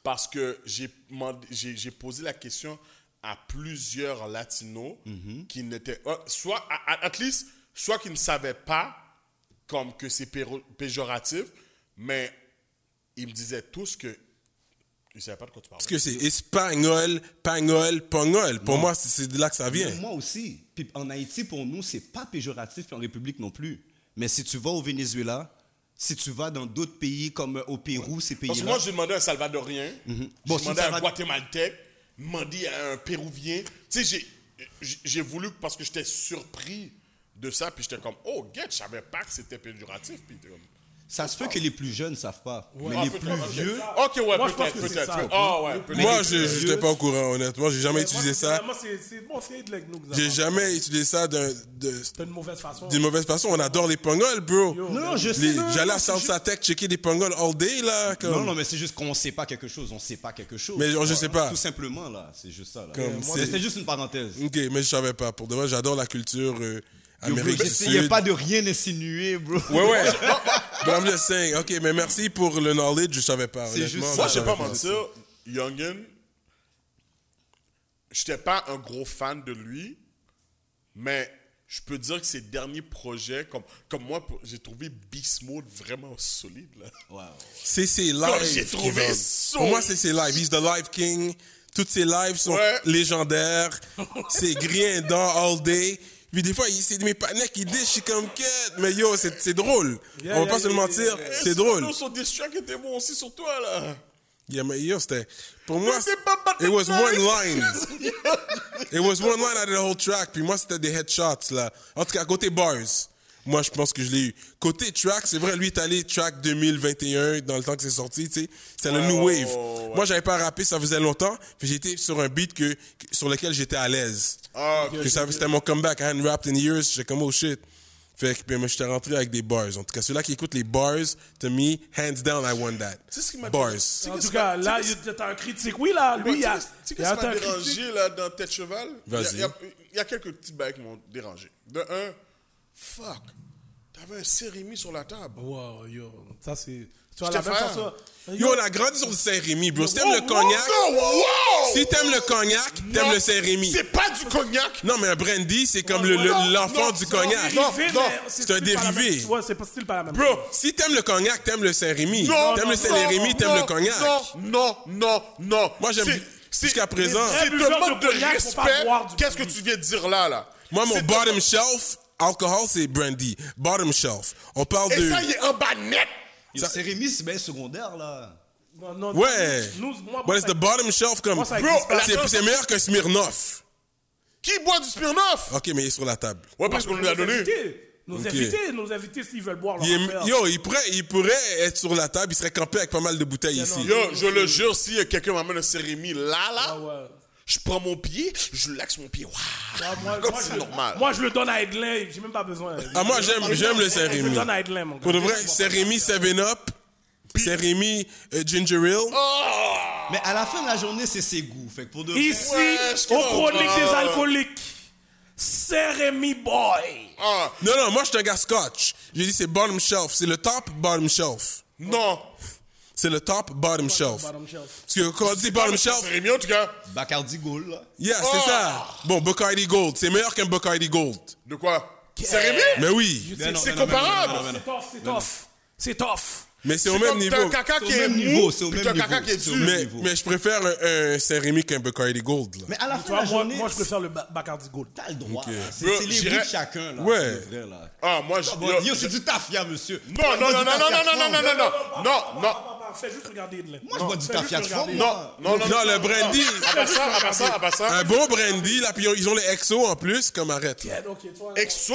Parce que j'ai posé la question à plusieurs latinos Mhm. qui n'étaient euh, soit à, à- at least soit qui ne savaient pas comme que c'est péjoratif, mais ils me disaient tous que ils savaient pas de quoi tu parlais. Parce que c'est espagnol, pagnol, pongol. Pour moi, c'est- de là que ça vient. Moi aussi. Puis en Haïti, pour nous, c'est pas péjoratif, puis en République non plus. Mais si tu vas au Venezuela, si tu vas dans d'autres pays comme euh, au Pérou, ces Parce que moi, j'ai demandé à un Salvadorien, Mhm. Bon, j'ai demandé à un Guatémaltèque, demandé à un Péruvien. Tu sais, j'ai- voulu, parce que j'étais surpris de ça, puis j'étais comme, oh, get, je savais pas que c'était péjoratif. Puis comme, Ça se peut que les plus jeunes savent pas. Mais ah, les plus ok. vieux. Ok, ouais, peut-être. Ah, ouais, peut-être. Moi, je n'étais pas au courant, honnêtement. J'ai jamais utilisé ça. Moi, c'est bon, J'ai jamais utilisé ça d'un- de- C'est une mauvaise façon. d'une mauvaise façon. On adore les pongols, bro. Non, je sais. J'allais à Salsa Tech checker des pongols all day, là. Non, non, mais c'est juste qu'on sait pas quelque chose. On sait pas quelque chose. Mais je sais pas. Tout simplement, là. C'est juste ça, là. C'était juste une parenthèse. Ok, mais je savais pas. Pour de vrai, j'adore la culture J'essayais pas de rien insinuer, bro. Ouais, ouais. But I'm just saying. Ok, mais merci pour le knowledge. Je savais pas. C'est juste. Moi, je savais pas mentir, Youngin, j'étais pas un gros fan de lui, mais je peux dire que ses derniers projets, comme, comme moi, j'ai trouvé Beast Mode vraiment solide. Là. C'est ses lives. J'ai trouvé. Pour moi, c'est ses lives. He's the live king. Toutes ses lives sont Ouais. légendaires. C'est grindant all day. Puis des fois, c'est mes panneaux qui disent, je suis comme quête. Mais yo, c'est drôle. Yeah, On va yeah, pas se le mentir. C'est drôle. sinon, Son diss track était bon aussi sur toi, là. Yeah, mais yo, c'était. Pour moi, it was one line. It was one line out of the whole track. Puis moi, c'était des headshots, là. En tout cas, côté bars. Moi, je pense que je l'ai eu. Côté track, c'est vrai, lui est allé track 2021 dans le temps que c'est sorti, tu sais. C'était le Ouais, new ouais, wave. ouais, ouais. Moi, j'avais pas rappé, ça faisait longtemps. Puis j'étais sur un beat que, que- sur lequel j'étais à l'aise. Ah, ok. Que ça- C'était mon comeback. I hadn't rapped in years. J'étais comme, oh shit. Fait que, ben, moi, j'étais rentré avec des bars. En tout cas, ceux-là qui écoutent les bars, to me, hands down, I won that. Sais ce qui m'a Bars. En tout cas, là, a un critique. Oui, là, lui, il y a. Tu sais qui m'a critique. dérangé là, dans Tête Cheval Il y a- Vas-y. Il y, a- il y a quelques petits bails qui m'ont dérangé. De un, fuck, t'avais un cérémie sur la table. Wow, yo. Ça, c'est. Tu vois, la même façon. Yo, on a grandi sur le Saint-Rémy, bro. Si t'aimes le cognac, wow, wow! si t'aimes le cognac, t'aimes Non, le Saint-Rémy. C'est pas du cognac. Non, mais un brandy, c'est comme le- le- non, l'enfant non, du non, cognac. non. Dérivé, mais c'est un la dérivé. Ouais, c'est pas style pas la même. Bro, Si t'aimes le cognac, t'aimes le Saint-Rémy. non, T'aimes le non, Saint-Rémy, t'aimes non, le cognac. Non, non, non, non. Moi, j'aime jusqu'à présent. C'est buveurs manque de respect. Qu'est-ce que tu viens de dire là, là? Moi, mon bottom shelf, alcohol, c'est brandy. Bottom shelf. On parle Et de... ça, il est en bas net. Yo, Cérémy, c'est bien secondaire, là. Non, non, Ouais. Nous, moi, What is the bottom shelf comme... Ça c'est c'est meilleur que Smirnoff. Qui boit du Smirnoff? Ok, mais il est sur la table. Ouais, parce qu'on nous l'a donné. Nos Ok. invités, nos invités, s'ils veulent boire leur Il est- yo, il pourrait, il pourrait être sur la table, il serait campé avec pas mal de bouteilles ici. Yo, je le jure, si quelqu'un m'amène un cérémy là, là, Ah ouais. Je prends mon pied, je laxe mon pied. Waouh! Ah, moi, Comme moi, c'est je, normal. Moi, je le donne à Edlin. J'ai même pas besoin. Ah, moi, j'aime, j'aime le Je le Saint-Rémy. donne à Edlin, mon gars. Pour de vrai, Saint-Rémy 7-Up, Saint-Rémy euh, Ginger Ale. Mais à la fin de la journée, c'est ses goûts. Fait que pour de vrai- Ici, Ouais, comprends. chronique des alcooliques, Saint-Rémy Boy. Ah, Non, non, moi, je suis un gars scotch. J'ai dit, c'est bottom shelf. C'est le top bottom shelf. non. C'est le top bottom shelf. Bottom shelf. Parce que quand on dit bottom shelf, Cérémy, en tout cas. Bacardi Gold, là. yeah, c'est ça. Bon, Bacardi Gold. C'est meilleur qu'un Bacardi Gold. De quoi? Mais oui. Mais non, C'est comparable. C'est tough, c'est tough. C'est tough. Mais c'est au même niveau. un caca C'est au qui est même mou, niveau, c'est au même caca niveau, qui est c'est au dur. même Mais, niveau. mais je préfère un, Saint-Rémy qu'un Bacardi Gold. Là. Mais à la fin de la moi, journée, moi, je préfère le Ba- Bacardi Gold. t'as le droit. C'est c'est les j'irais- goûts de chacun, là. Ouais. C'est vrai, là. Ah, moi, je. Ah, yo, c'est du tafia, monsieur. Non, non, non, non, non, non, non, non, non, non, non, non, non. Fais juste regarder. là. Moi, je bois du tafia de regarder. Non, non, non. Non, le brandy. À part ça, à part ça, à part ça. Un bon brandy, là, puis ils ont les exos en plus, comme arrête. là. Exo?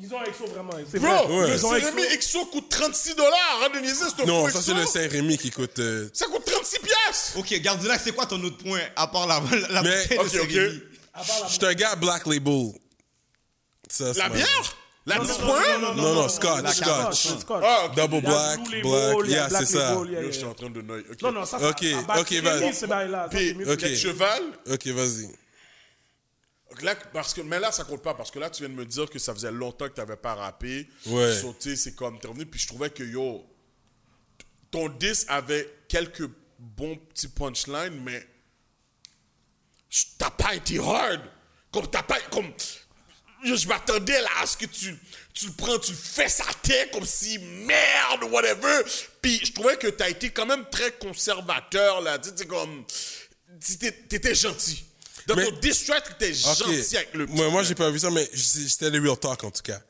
Ils ont un exo vraiment. Bro, vrai. le Ils ont un Cérémy exo. Exo coûte 36 dollars. Arrête de Non, ça, Exo. c'est le Saint-Rémy qui coûte. euh, Ça coûte 36 piastres. Ok, Gardilac, c'est quoi ton autre point, à part la, la Mais- bouteille de Ok, ok. Cérémy? Je suis un gars Black Label. Ça, c'est La bière? La Non, non, 10 non, points? non, Non, non, Scotch, Scotch. Scotch, Scotch. Ah. Double black, black, yeah, Black c'est ça. Je suis en train de noyer. Ok. Non, non, ça, ça. Ok, ok, vas-y. ok. cheval? Ok, vas-y. Là, parce que, mais là, ça compte pas parce que là, tu viens de me dire que ça faisait longtemps que tu n'avais pas rappé. Ouais. Sauté, c'est comme t'es revenu. Puis je trouvais que yo, ton disque avait quelques bons petits punchlines, mais t'as pas été hard. Comme t'as pas. Comme, je m'attendais là à ce que tu, tu le prends, tu le fais sa tête comme si merde, whatever. Puis je trouvais que t'as été quand même très conservateur là. Tu sais, comme. T'étais gentil. Dans Mais- ton diss track, t'étais Ok. gentil avec le Moi, moi j'ai pas vu ça, mais c'était les real talk en tout cas.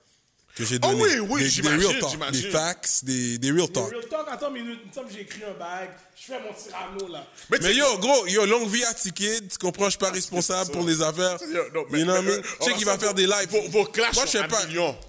Que j'ai Ah donné. oui, oui, des, des j'imagine, real talk, j'imagine. des facts, des, des real talk. Real talk, attends une minute. Il me semble que j'ai écrit un bag. Je fais mon Cyrano, là. Mais, Mais yo, gros, yo, longue vie à T-Kid, tu comprends, je suis pas responsable pour les affaires. Yo, non, mais- you know what I mais- mean? on Je sais qu'il va faire des lives. vos- vos clashs Moi, je fais pas,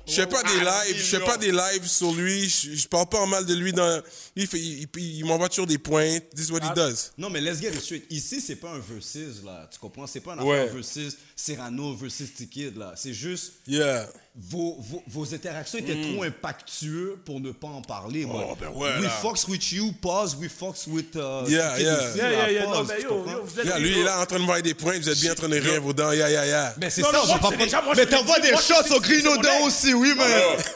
je fais pas des lives, je fais pas des lives sur lui, je, je parle pas en mal de lui dans, il, fait- il, il- il m'envoie toujours des points, this is what Ah. he does. Non, mais let's get it straight. Ici, c'est pas un versus, là. Tu comprends? C'est pas un Ouais. versus Cyrano versus T-Kid, là. C'est juste Yeah. vos, vos, vos interactions étaient trop impactueux pour ne pas en parler, moi. Oh, ben ouais, We là. fucks with you, pause, we fucks with uh, Yeah, yeah. aussi, Yeah, yeah, yeah. pause, Non, mais yo, comprends? yo, vous êtes Yeah, lui, il est là en train de voir des points, vous êtes bien en train de rire vos dents, yeah, yeah, yeah. Mais c'est ça, non, on va pas déjà- moi, Mais t'envoies des shots au Grino ex. aussi, oui, mais.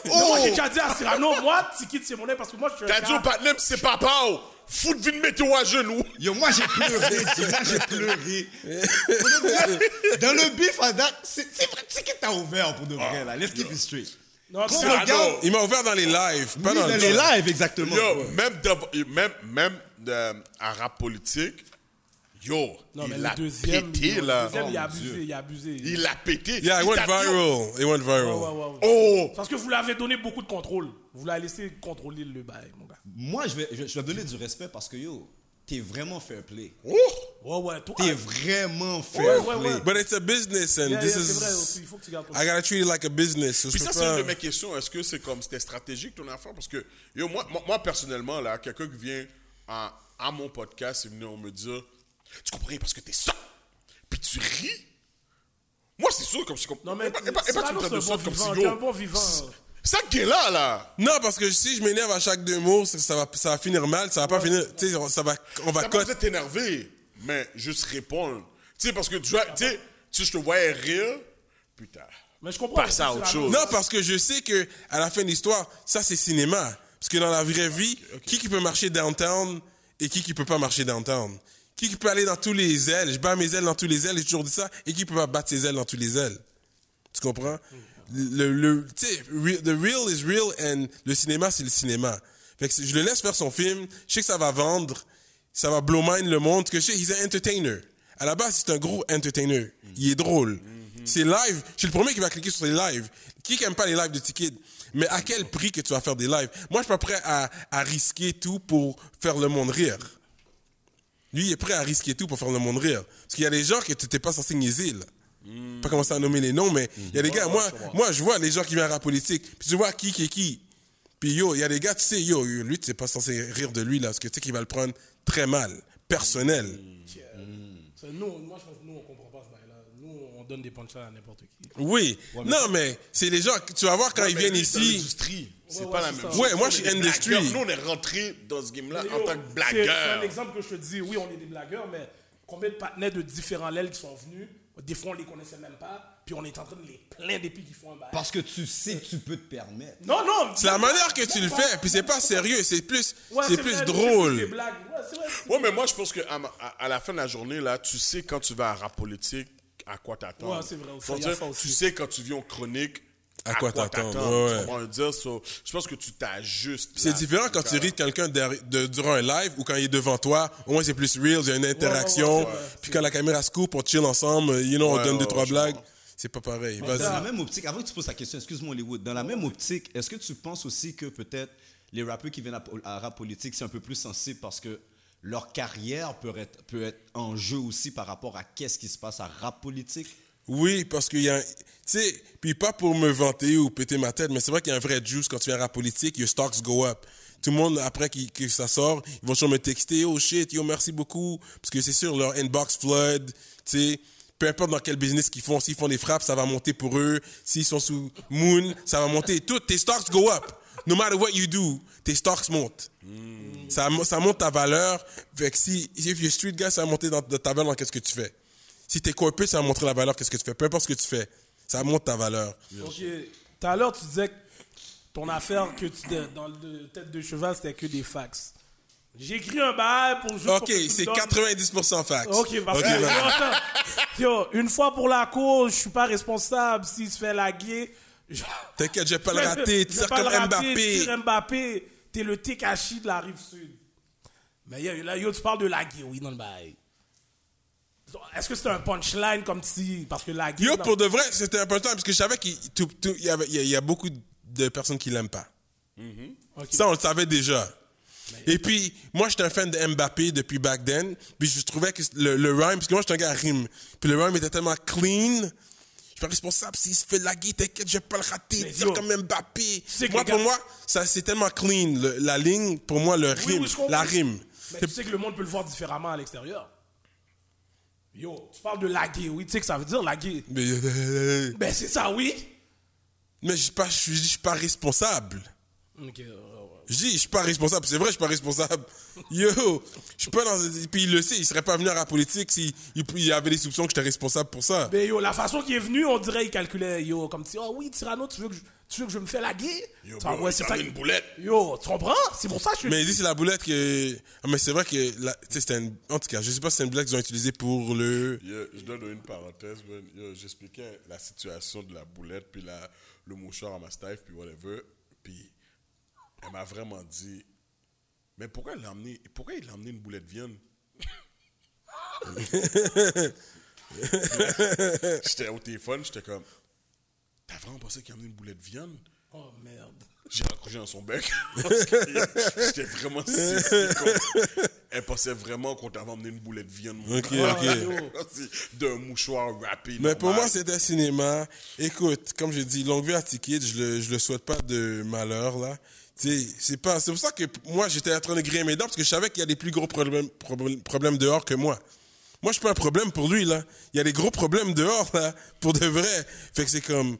Mais Moi, j'ai Oh! déjà dit à Cyrano, moi, Tiki, c'est mon nez parce que moi, je suis un T'as dit au partenaire, c'est papa, oh, fout de vie de météo à genoux. Yo, moi j'ai pleuré, moi j'ai pleuré. De Dans le beef à date, c'est c'est vrai, tu sais que t'as ouvert pour de vrai, là. Let's keep it straight. Non, regarde- Il m'a ouvert dans les lives, pas Oui, dans dans le les lives, exactement. Yo, même, dev- même, même euh, en rap politique, yo, Non, il le a deuxième, pété, il- là. le deuxième, il a Oh, abusé, il a abusé. Il a pété. Yeah, it Il went viral. It went viral. Ouais, ouais, ouais. Oh, Parce que vous l'avez donné beaucoup de contrôle. Vous l'avez laissé contrôler le bail, mon gars. Moi, je vais, je, je vais donner du respect parce que yo, t'es vraiment fair play. oh. Ouais, ouais, toi. T'es vraiment fair play. ouais. But it's a business and Yeah, this yeah, c'est vrai is... aussi. Il faut que tu gardes I gotta treat it like a business. Puis ça, c'est une de mes questions. Est-ce que c'est comme c'était stratégique ton affaire? Parce que yo, moi, moi, moi, personnellement, là, quelqu'un qui vient à, à mon podcast et venu me dire Tu comprends? Parce que t'es ça. Puis tu ris. Moi, c'est sûr, comme si. Comme, Non, mais et pas, et pas- et pas tu me traites c'est de ça bon comme si vivant. yo. T'es un bon vivant. Ça qui est là, là. Non, parce que si je m'énerve à chaque deux mots, ça, ça va, ça va finir mal, ça va pas finir, tu sais, ça va, on va besoin de t'énerver, mais juste répondre. Tu sais, parce que tu vois, tu sais, je te voyais rire, putain. Mais je comprends. Passe à autre chose. Non, parce que je sais que à la fin de l'histoire, ça c'est cinéma. Parce que dans la vraie vie, qui qui peut marcher downtown et qui qui peut pas marcher downtown? Qui peut aller dans tous les ailes? Je bats mes ailes dans tous les ailes, j'ai toujours dit ça. Et qui peut pas battre ses ailes dans tous les ailes? Tu comprends? Le, le, tu sais, the real is real and le cinéma, c'est le cinéma. Fait que je le laisse faire son film. Je sais que ça va vendre. Ça va blow mind le monde. Que je sais, he's an entertainer. À la base, c'est un gros entertainer. Il est drôle. C'est live. Je suis le premier qui va cliquer sur les lives. Qui aime pas les lives de T-Kid? Mais à quel prix que tu vas faire des lives? Moi, je suis pas prêt à, à risquer tout pour faire le monde rire. Lui, il est prêt à risquer tout pour faire le monde rire. Parce qu'il y a des gens que tu n'étais pas censé niaiser, là. Pas commencer à nommer les noms, mais il y a des gars, moi, moi, je vois les gens qui viennent à la politique, puis tu vois qui qui est qui. Puis yo, il y a des gars, tu sais, yo, lui, tu n'es pas censé rire de lui, là, parce que tu sais qu'il va le prendre très mal, personnel. Nous, moi, je pense que nous, on comprend pas ce bail-là. Nous, on donne des punchlines à n'importe qui. Oui. non, mais c'est les gens, tu vas voir quand ils viennent ici. l'industrie, c'est Ouais, pas ouais, la même ça. chose. Ouais, moi, je suis industry. blagueurs. Nous, on est rentré dans ce game-là en tant que C'est c'est un exemple que je te dis. Oui, on est des blagueurs, mais combien de partenaires de différents lèvres qui sont venus Des fois, on les connaissait même pas, puis on est en train de les plaindre depuis qu'ils font un bail. Parce que tu sais que tu peux te permettre. Non, non C'est la manière que tu le fais, puis c'est pas sérieux, c'est plus, Ouais, c'est plus vrai, drôle. des blagues. Ouais, c'est vrai. Ouais, mais moi, je pense qu'à à, à la fin de la journée, là, tu sais quand tu vas à rap politique, à quoi t'attends. Ouais, c'est vrai aussi, Faut il y a dire, ça aussi. Tu sais quand tu viens aux chroniques, À quoi t'attendre, ouais, ouais. Dire? So, je pense que tu t'ajustes. C'est différent quand tu ris de quelqu'un durant un live ou quand il est devant toi. Au moins, c'est plus real, il y a une interaction. ouais, ouais. Puis quand la caméra se coupe, on chill ensemble, you know, on Ouais, donne deux, trois blagues. C'est pas pareil. Dans la même optique, avant que tu poses ta question, excuse-moi Hollywood, dans la même optique, est-ce que tu penses aussi que peut-être les rappeurs qui viennent à, à rap politique, c'est un peu plus sensible parce que leur carrière peut être, peut être en jeu aussi par rapport à qu'est-ce qui se passe à rap politique? Oui, parce qu'il y a, tu sais, puis pas pour me vanter ou péter ma tête, mais c'est vrai qu'il y a un vrai juice quand tu viens à la politique, your stocks go up. Tout le monde, après qu'il- que ça sort, ils vont toujours me texter, oh shit, yo, merci beaucoup, parce que c'est sûr, leur inbox flood, tu sais, peu importe dans quel business qu'ils font, s'ils font des frappes, ça va monter pour eux, s'ils sont sous Moon, ça va monter, tout, tes stocks go up. No matter what you do, tes stocks montent. Ça, mo- ça monte ta valeur. Fait que si, if you're street guy, ça va monter dans, ta valeur dans qu'est-ce que tu fais? Si t'es corporate, ça va montrer la valeur qu'est-ce que tu fais? Peu importe ce que tu fais, ça monte ta valeur. Ok. Tout à l'heure, tu disais que ton affaire que tu dans le tête de cheval, c'était que des fax. J'ai écrit un bail pour juste. Ok, c'est donnes- 90% fax. Ok, parce Ok, que. Yo, une fois pour la cause, je suis pas responsable s'il se fait laguer. T'inquiète, je vais pas le rater. pas comme rater, Mbappé. tire Mbappé, t'es le Tekashi de la rive sud. Mais là, yo, tu parles de laguer, oui, dans le bail. Est-ce que c'était un punchline comme si. Parce que laguer. Yo, pour de vrai, c'était important parce que je savais qu'il y, avait- il y a- il y a beaucoup de personnes qui l'aiment pas. Ok. Ça, on le savait déjà. Et puis, moi, j'étais un fan de Mbappé depuis back then. Puis, je trouvais que le, le rhyme, parce que moi, j'étais un gars à rime. Puis, le rhyme était tellement clean. Suis pas responsable s'il se fait laguer, t'inquiète, je vais pas le rater. Yo, comme Mbappé. Moi, pour moi, ça, c'est tellement clean. le- la ligne, pour moi, le Oui, rime. oui, la rime. Mais tu sais que le monde peut le voir différemment à l'extérieur. Yo, tu parles de laguer, oui, tu sais que ça veut dire laguer. Mais, euh, Ben, c'est ça, oui. mais je suis pas, je suis- pas responsable. Ok, ouais. Je dis, je suis pas responsable. C'est vrai, je suis pas responsable. Yo, je suis pas dans. Puis il le sait, il serait pas venu à la politique s'il il, il avait des soupçons que j'étais responsable pour ça. Ben, yo, la façon qu'il est venu, on dirait qu'il calculait, yo, comme si, oh oui, Cyrano, tu veux que je, tu veux que je me fais laguer? Yo, bro, ouais, c'est ça. une boulette. Yo, tu comprends? C'est pour ça que je Mais il dit c'est la boulette que. Ah, mais c'est vrai que. la- Tu sais, c'était une. En tout cas, je sais pas si c'est une boulette qu'ils ont utilisée pour le. Yo, je donne une parenthèse, man. Yo, J'expliquais la situation de la boulette, puis la, le mouchoir à ma staff, puis whatever. Puis elle m'a vraiment dit Mais pourquoi il a emmené, pourquoi il a emmené une boulette viande? J'étais au téléphone, j'étais comme T'as vraiment pensé qu'il a emmené une boulette viande? Oh, merde. J'ai raccroché dans son bec. J'étais vraiment Elle pensait vraiment qu'on t'avait emmené une boulette viande. mon Ok, ok. D'un mouchoir rapide. Mais pour moi, c'était cinéma. Écoute, comme je dis, longue vie à Ticket, je le, je le souhaite pas de malheur, là. C'est pas, c'est pour ça que moi, j'étais en train de griller mes dents, parce que je savais qu'il y a des plus gros problèmes, problèmes, problèmes dehors que moi. Moi, je suis pas un problème pour lui, là. Il y a des gros problèmes dehors, là, pour de vrai. Fait que c'est comme,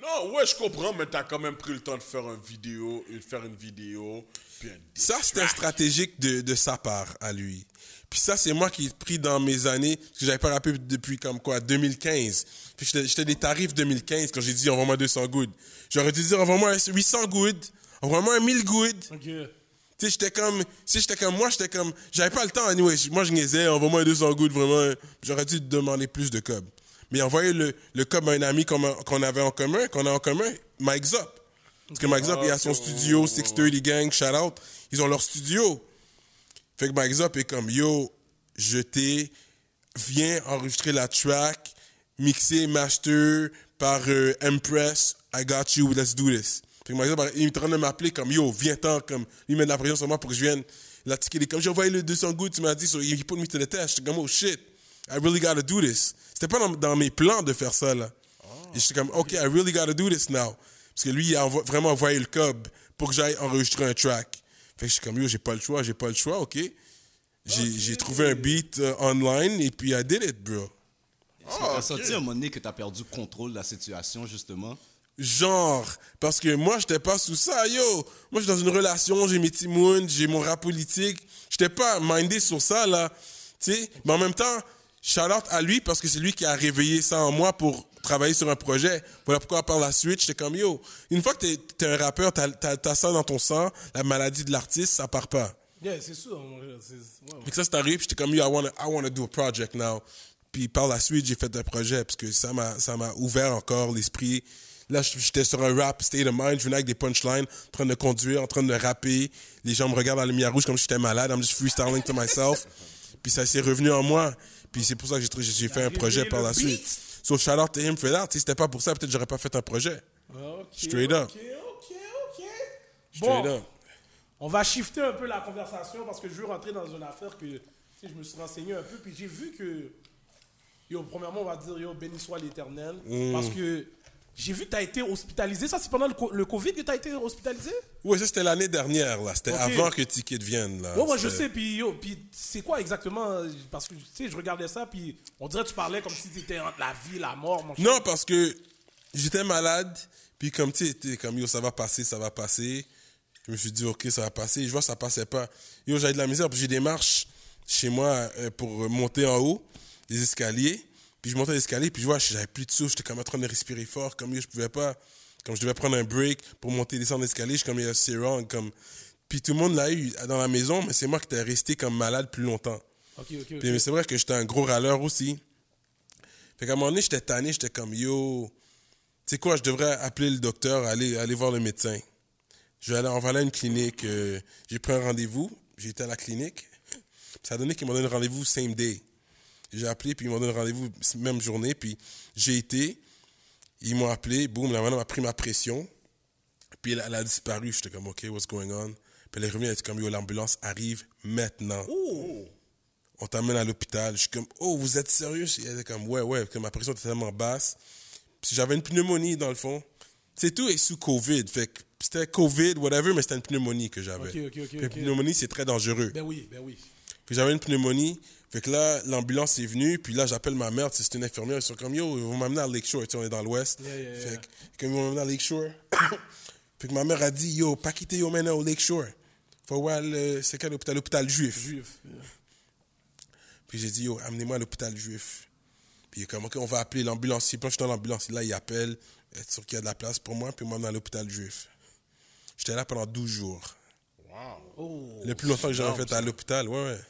Non, ouais, je comprends, mais t'as quand même pris le temps de faire une vidéo, de faire une vidéo, puis un Ça, c'était stratégique de, de sa part à lui. Puis ça, c'est moi qui ai pris dans mes années, parce que j'avais pas rappé depuis comme quoi, 2015. Puis j'étais j'étais des tarifs 2015 quand j'ai dit envoie-moi 200 good. J'aurais dû dire envoie-moi 800 good, envoie-moi 1000 good. Ok. Tu sais, j'étais comme, si j'étais comme moi, j'étais comme, j'avais pas le temps, anyway. Moi, je niaisais, envoie-moi 200 good, vraiment. J'aurais dû demander plus de cob. Mais envoyer le, le cob à un ami qu'on avait en commun, qu'on a en commun, Mike Zop. Parce que Mike Zop, il a son studio, 630 Gang, shout out. Ils ont leur studio. Fait que Mike Zop est comme, yo, je t'ai, viens enregistrer la track, mixer, master par euh, Empress, I got you, let's do this. Fait que Mike Zop, il est en train de m'appeler comme, yo, viens-t'en, comme, lui met de la pression sur moi pour que je vienne. La ticket, il est comme, j'ai envoyé le 200 gouttes, tu m'as dit, so he put me to the test. J'étais comme, oh shit, I really gotta do this. C'était pas dans, dans mes plans de faire ça, là. Et j'étais comme, ok, I really gotta do this now. Parce que lui, il a envo- vraiment envoyé le cob pour que j'aille enregistrer un track. Fait que je suis comme, yo, j'ai pas le choix, j'ai pas le choix, ok. J'ai trouvé un beat euh, online et puis I did it, bro. T'as senti à un moment donné que t'as perdu contrôle de la situation, justement? Genre, parce que moi, j'étais pas sous ça, yo. Moi, je suis dans une relation, j'ai mes timounes, j'ai mon rap politique. J'étais pas mindé sur ça, là. Tu sais, mais en même temps, shout out à lui parce que c'est lui qui a réveillé ça en moi pour travailler sur un projet. Voilà pourquoi par la suite, j'étais comme, yo, une fois que t'es es un rappeur, t'as as, ça dans ton sang, la maladie de l'artiste, ça part pas. Yeah, c'est sûr. ouais. Fait que ça, c'est arrivé, puis j'étais comme, yo, I wanna, I wanna do a project now. Puis par la suite, j'ai fait un projet, parce que ça m'a, ça m'a ouvert encore l'esprit, Là, j'étais sur un rap state of mind, je venais avec des punchlines, en train de conduire, en train de rapper. Les gens me regardent dans la lumière rouge comme si j'étais malade. I'm just freestyling to myself. Puis ça s'est revenu en moi. Puis c'est pour ça que j'ai- fait un projet par la suite. So shout out to him for that. Si c'était pas pour ça, peut-être j'aurais pas fait un projet. Ok, Straight up. Ok, ok, ok. Straight Bon, up. on va shifter un peu la conversation parce que je veux rentrer dans une affaire que je me suis renseigné un peu. Puis j'ai vu que, yo, premièrement, on va dire, yo, béni soit l'éternel. Mm. Parce que j'ai vu que tu as été hospitalisé. Ça, c'est pendant le, co- le Covid que tu as été hospitalisé? Ouais, ça c'était l'année dernière, là. C'était avant que Ticket vienne, là. Ouais, ouais, je sais. Puis, puis c'est quoi exactement? euh, Parce que, tu sais, je regardais ça, puis on dirait que tu parlais comme si tu étais entre la vie, la mort, mon cher. Non, parce que j'étais malade, puis comme tu sais, t'es comme yo, ça va passer, ça va passer. Je me suis dit, ok, ça va passer. Je vois, ça passait pas. Yo, j'avais de la misère, puis j'ai des marches chez moi euh, pour monter en haut, des escaliers. Puis je montais l'escalier, puis je vois, j'avais plus de souffle, j'étais comme en train de respirer fort, comme je pouvais pas. Comme je devais prendre un break pour monter et descendre l'escalier, je suis comme, c'est wrong. Comme... Puis tout le monde l'a eu dans la maison, mais c'est moi qui étais resté comme malade plus longtemps. Ok, ok, ok. Puis mais c'est vrai que j'étais un gros râleur aussi. Fait qu'à un moment donné, j'étais tanné, j'étais comme yo. Tu sais quoi, je devrais appeler le docteur, aller, aller voir le médecin. Je vais aller, on va aller à une clinique. euh, j'ai pris un rendez-vous, j'ai été à la clinique. Ça a donné qu'ils m'ont donné un rendez-vous same day. J'ai appelé, puis ils m'ont donné rendez-vous même journée, puis j'ai été. Ils m'ont appelé, boum, la madame a pris ma pression. Puis elle, elle a disparu. J'étais comme, OK, what's going on? Puis elle est revenue, elle était comme, yo, l'ambulance arrive maintenant on t'amène à l'hôpital. Je suis comme, oh, vous êtes sérieux? Elle était comme, ouais, ouais, que ma pression était tellement basse. Puis j'avais une pneumonie, dans le fond. C'est tout est sous COVID. Fait que c'était COVID, whatever, mais c'était une pneumonie que j'avais. Ok, ok, ok, Puis Une ok. pneumonie, c'est très dangereux. Ben oui, ben oui. Puis j'avais une pneumonie. Fait que là, l'ambulance est venue. Puis là, j'appelle ma mère. tu sais, C'est une infirmière. Ils sont comme, yo, vous m'amenez à Lakeshore. Tu sais, on est dans l'ouest. Yeah, yeah, yeah. Fait que, ils m'ont amené à Lakeshore. fait que ma mère a dit, yo, pas quitter yo maintenant au Lakeshore. Faut voir le, c'est quel hôpital? L'hôpital juif. Juif. Puis j'ai dit, yo, amenez-moi à l'hôpital juif. Puis il est comme, OK, on va appeler l'ambulancier. Puis là, je suis dans l'ambulance. Là, il appelle, être sûr qu'il y a de la place pour moi, puis moi, à l'hôpital juif. J'étais là pendant 12 jours. Oh. Le plus longtemps que j'avais fait à l'hôpital, ouais, ouais.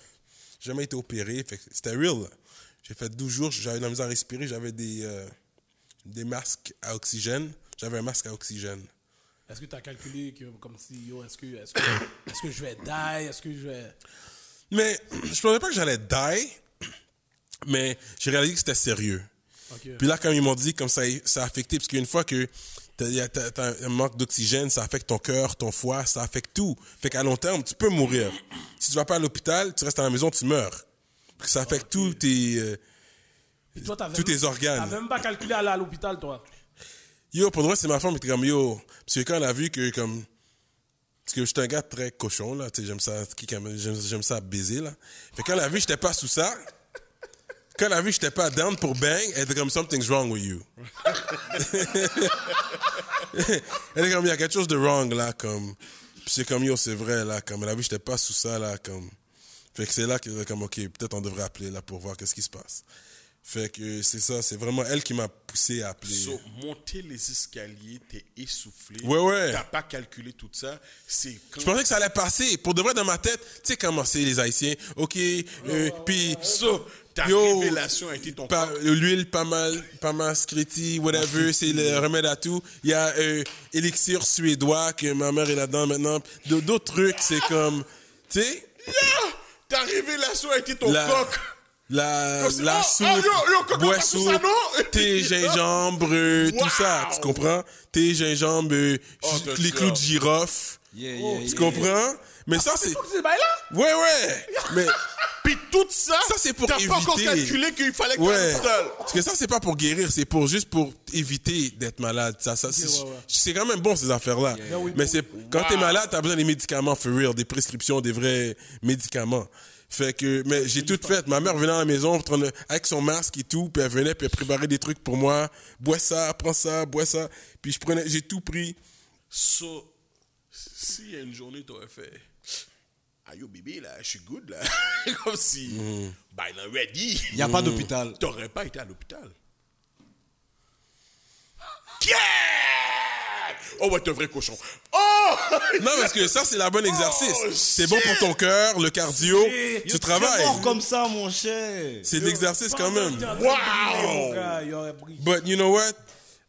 J'ai jamais été opéré. C'était real. J'ai fait 12 jours, j'avais de la misère à respirer, j'avais des, euh, des masques à oxygène. J'avais un masque à oxygène. Est-ce que tu as calculé que, comme si, yo, est-ce que, est-ce que, je vais die? Est-ce que je vais. Mais je pensais pas que j'allais die, mais j'ai réalisé que c'était sérieux. Puis là, quand ils m'ont dit, comme ça, ça a affecté, parce qu'une fois que t'as un manque d'oxygène, ça affecte ton cœur, ton foie, ça affecte tout. Fait qu'à long terme, tu peux mourir. Si tu vas pas à l'hôpital, tu restes à la maison, tu meurs. Ça affecte tous tes... euh, toi, tous tes même- organes. T'avais même pas calculé aller à l'hôpital, toi. Yo, pour vrai, c'est ma femme qui était comme, yo... Parce que quand elle a vu que, comme... Parce que j'étais un gars très cochon, là, j'aime ça, j'aime ça baiser, là. Fait quand elle a vu j'étais pas sous ça... Quand elle a vu que j'étais pas down pour bang, elle était comme, something's wrong with you. Elle est comme, il y a quelque chose de wrong, là, comme. Puis c'est comme, yo, c'est vrai, là, comme, elle a vu que j'étais pas sous ça, là, comme. Fait que c'est là est comme, ok, peut-être on devrait appeler, là, pour voir qu'est-ce qui se passe. Fait que c'est ça, c'est vraiment elle qui m'a poussé à appeler. So, monter les escaliers, t'es essoufflé. Ouais, ouais. T'as pas calculé tout ça. C'est. Je pensais que ça allait passer. Pour de vrai, dans ma tête, tu sais comment c'est, les Haïtiens. OK, euh, puis... So, ta Yo, révélation a été ton pas- corps. L'huile, pas mal, pas mal, scriti, whatever, c'est le remède à tout. Il y a euh, élixir suédois que ma mère est là-dedans maintenant. D'autres trucs, c'est comme, tu sais, Yeah! Ta révélation a été ton la, coq. La, Yo, c'est- la soupe, oh, yo, yo, comment bois t'as tout soupe, ça, non? thé, gingembre, tout ça, tu comprends? Thé, gingembre, Oh, les clous de girofle, Yeah, yeah, tu yeah. comprends? Mais ça, c'est... Tout ces bails-là? Ouais, ouais, mais... Puis tout ça, Ça, c'est pour t'as pas encore éviter. calculé qu'il fallait que Ouais. Parce que ça, c'est pas pour guérir, c'est pour juste pour éviter d'être malade. Ça, ça, c'est, ouais, ouais. c'est quand même bon, ces affaires-là. Mais c'est, quand t'es malade, t'as besoin des médicaments for real, des prescriptions, des vrais médicaments. Fait que, mais j'ai tout fait. Ma mère venait à la maison avec son masque et tout, puis elle venait, puis elle préparait des trucs pour moi. Bois ça, prends ça, bois ça. Puis je prenais, j'ai tout pris. So, s'il y a une journée, t'aurais fait. Ah yo bébé là, je suis good là. Comme si. Mm. Bah il est ready. Il n'y a pas d'hôpital. T'aurais pas été à l'hôpital. Yeah! Oh ouais, t'es un vrai cochon. Oh! Non, parce que ça, c'est la bonne exercice. Oh, c'est bon pour ton cœur, le cardio. Shit. Tu travailles. mort comme ça, mon cher. C'est de l'exercerce quand même. Pris. But you know what?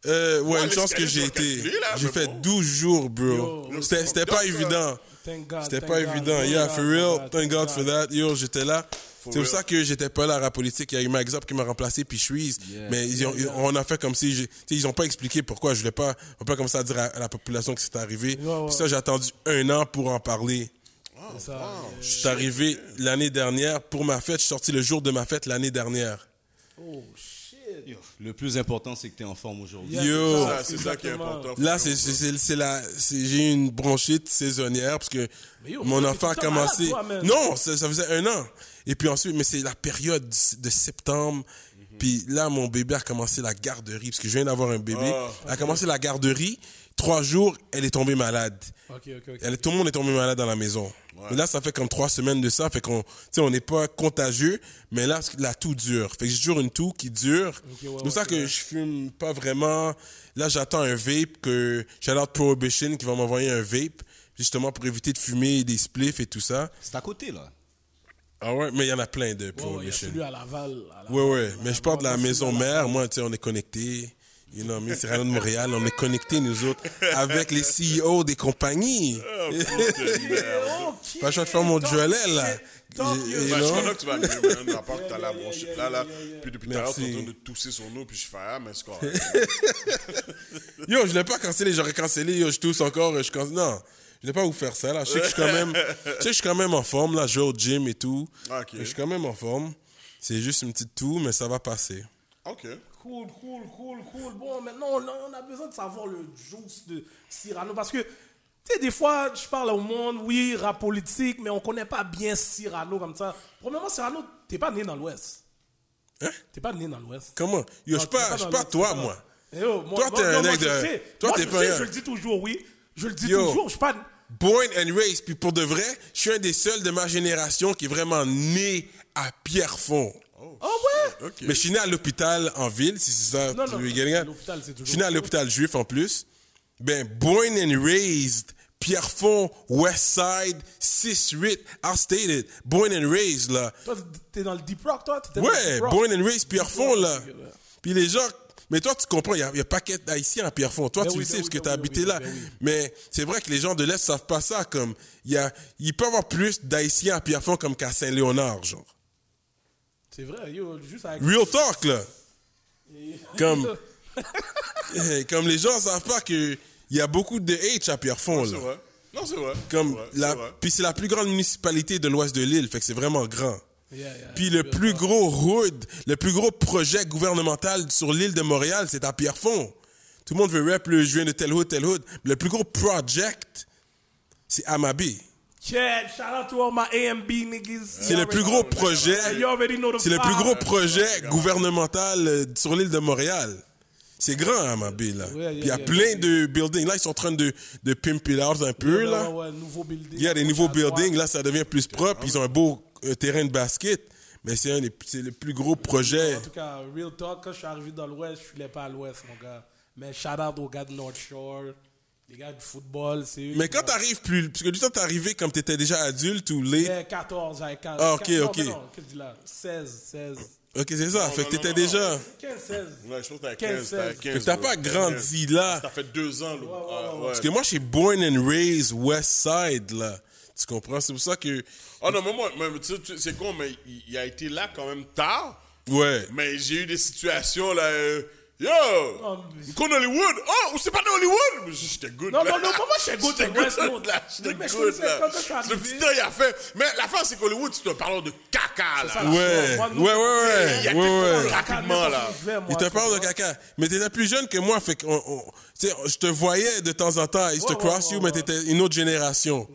Euh, ouais, Ouais, une chance que j'ai été. J'ai fait bon. 12 jours, bro. C'était pas évident. Thank God, C'était pas God, évident. Yeah, for real. God, Thank God for that. Yo, j'étais là. C'est pour ça que j'étais pas là à la politique. Il y a eu Mike Zop qui m'a remplacé, puis Shreeze. Mais ils ont- on a fait comme si... Ils ont pas expliqué pourquoi. Je voulais pas... On peut pas comme ça dire à, à la population que c'était arrivé. Ouais, ça, j'ai attendu un an pour en parler. C'est ça. Je suis arrivé l'année dernière pour ma fête. Je suis sorti le jour de ma fête l'année dernière. Oh shit. Yo, Le plus important, c'est que tu es en forme aujourd'hui. Yo. Ça, C'est ça qui est important. Là, c'est c'est- c'est- c'est la, c'est- j'ai eu une bronchite saisonnière parce que yo, mon enfant a commencé. malade, toi, non, ça, ça faisait un an. Et puis ensuite, mais c'est la période de septembre. Puis là, mon bébé a commencé la garderie parce que je viens d'avoir un bébé. Elle a commencé la garderie. Trois jours, elle est tombée malade. Ok, ok, ok. Elle, tout le monde est tombé malade dans la maison. Mais là, ça fait comme trois semaines de ça. Fait qu'on, tu sais, on n'est pas contagieux, mais là, la toux dure. Fait que j'ai toujours une toux qui dure. ouais, c'est pour ouais, ça que je fume pas vraiment. Là, j'attends un vape que, shout out Prohibition qui va m'envoyer un vape, justement pour éviter de fumer des spliffs et tout ça. C'est à côté, là. Ah ouais, mais il y en a plein de Ouais, ouais, il y a celui à Laval. à Laval. Ouais, ouais. Mais je parle de la maison mère. Moi, tu sais, on est connectés. You know, mais c'est rien de Montréal. On est connectés, nous autres, avec les CEO des compagnies. Laval. Ok. Pas le choix de faire mon Joël, là. Bah, je content que tu vas mieux, man. À part que t'as la bronchite là, là. Puis depuis tout à l'heure, t'es en Merci. train de tousser sur nous, puis je fais, ah, mais c'est correct. Yo, je l'ai pas cancellé, j'aurais cancellé, yo, je tousse encore, je cancelle. Non, je n'ai pas vous faire ça, là. Je sais que je suis quand même, je sais que je suis quand même en forme, là, je vais au gym et tout. Ok. Je suis quand même en forme. C'est juste une petite toux, mais ça va passer. Ok. Cool, cool, cool, cool. Bon, maintenant, on a, on a besoin de savoir le juice de Cyrano parce que, tu sais, des fois, je parle au monde, oui, rap politique, mais on connaît pas bien Cyrano comme ça. Premièrement, Cyrano, t'es pas né dans l'Ouest. Hein? T'es pas né dans l'Ouest. Comment? Yo, je pas, je suis dans pas l'Ouest, toi, pas moi. dans- Eh yo, moi- Toi, t'es un je de- sais. toi, Moi, t'es je pas Je le dis toujours, oui. Je le dis Yo. toujours. Je suis pas. Born and raised, puis pour de vrai, je suis un des seuls de ma génération qui est vraiment né à Pierrefonds. Oh, ouais! Ok. Mais je suis né à l'hôpital en ville, si c'est ça Non, non, l'hôpital, c'est toujours Je suis né à l'hôpital juif en plus. Ben, born and raised, Pierrefonds, Westside, 6-8, outstated. Born and raised, là. Toi, t'es dans le Deep Rock, toi? Ouais, born and raised, Pierrefonds, là. Ouais. Puis les gens... Mais toi, tu comprends, il y a, a paquet d'Haïtiens à Pierrefonds. Toi, Ben tu oui, le sais, ben parce oui, que tu as oui, habité là. ben. Mais c'est vrai que les gens de l'Est savent pas ça. Comme, il, y a, il peut y avoir plus d'Haïtiens à Pierrefonds comme qu'à Saint-Léonard, genre. C'est vrai, yo, juste avec. Real talk, là. Comme, eh, comme les gens savent pas que il y a beaucoup de H à Pierrefonds, C'est là. vrai. Non, c'est vrai. Comme C'est vrai, la, c'est vrai. puis c'est la plus grande municipalité de l'ouest de l'île, fait que c'est vraiment grand. Yeah, yeah, Puis le plus gros hood, le plus gros projet gouvernemental sur l'île de Montréal, c'est à Pierrefonds. Tout le monde veut rap le je viens de tel hood, tel hood. Le plus gros project, c'est Amabi. Yeah, shout out to all my AMB niggas. C'est le plus gros projet. You already know the C'est le plus gros projet gouvernemental euh, sur l'île de Montréal. C'est grand, Amabi, là. Ouais, yeah, Puis il y a yeah, plein yeah. de buildings. Là, ils sont en train de, de pimp it out un peu, Ouais, là. ouais, ouais, nouveau building. Il y a des nouveaux buildings, là, ça devient plus propre. Ils ont un beau euh, terrain de basket. Mais c'est un des- c'est le plus gros projet. En tout cas, real talk, quand je suis arrivé dans l'Ouest, je filais pas à l'Ouest, mon gars. Mais shout out aux gars de North Shore, les gars du football, c'est eux. Mais quand t'arrives plus, parce que du temps t'es arrivé comme t'étais déjà adulte ou late. Ouais, 14, avec 15. Ah, ok, non, ok. mais Non, je dis là? 16, 16. Ok, c'est ça. fait que non, t'étais non, déjà. 15, 16. Ouais, je pense que t'as 15, 15. T'as 15. Fait que t'as bro. pas grandi 15. là. Ça fait deux ans, là. Ah, ouais. Parce que moi, je suis born and raised West Side, là. Tu comprends? C'est pour ça que. Ah non, mais moi, mais, tu sais, c'est con, mais il, il a été là quand même tard. Ouais. Mais j'ai eu des situations là. euh, Yo! Non, mais- Qu'on Hollywood! Oh! Ou c'est pas dans Hollywood! Mais J'étais good. Non, là. non, non, moi, j'étais good J'étais good, là. J'étais Mais je good, là. quand je suis Le petit temps, il a fait. Mais l'affaire, c'est qu'Hollywood, c'est un parlant de caca, là. ça, Ouais. Ouais, ouais, ouais. Il y a Ouais, quelqu'un ouais. rapidement, là. Il te parle de caca. Mais t'étais plus jeune que moi, fait que tu sais, je te voyais de temps en temps. I used to Ouais, cross you, mais t'étais une autre génération.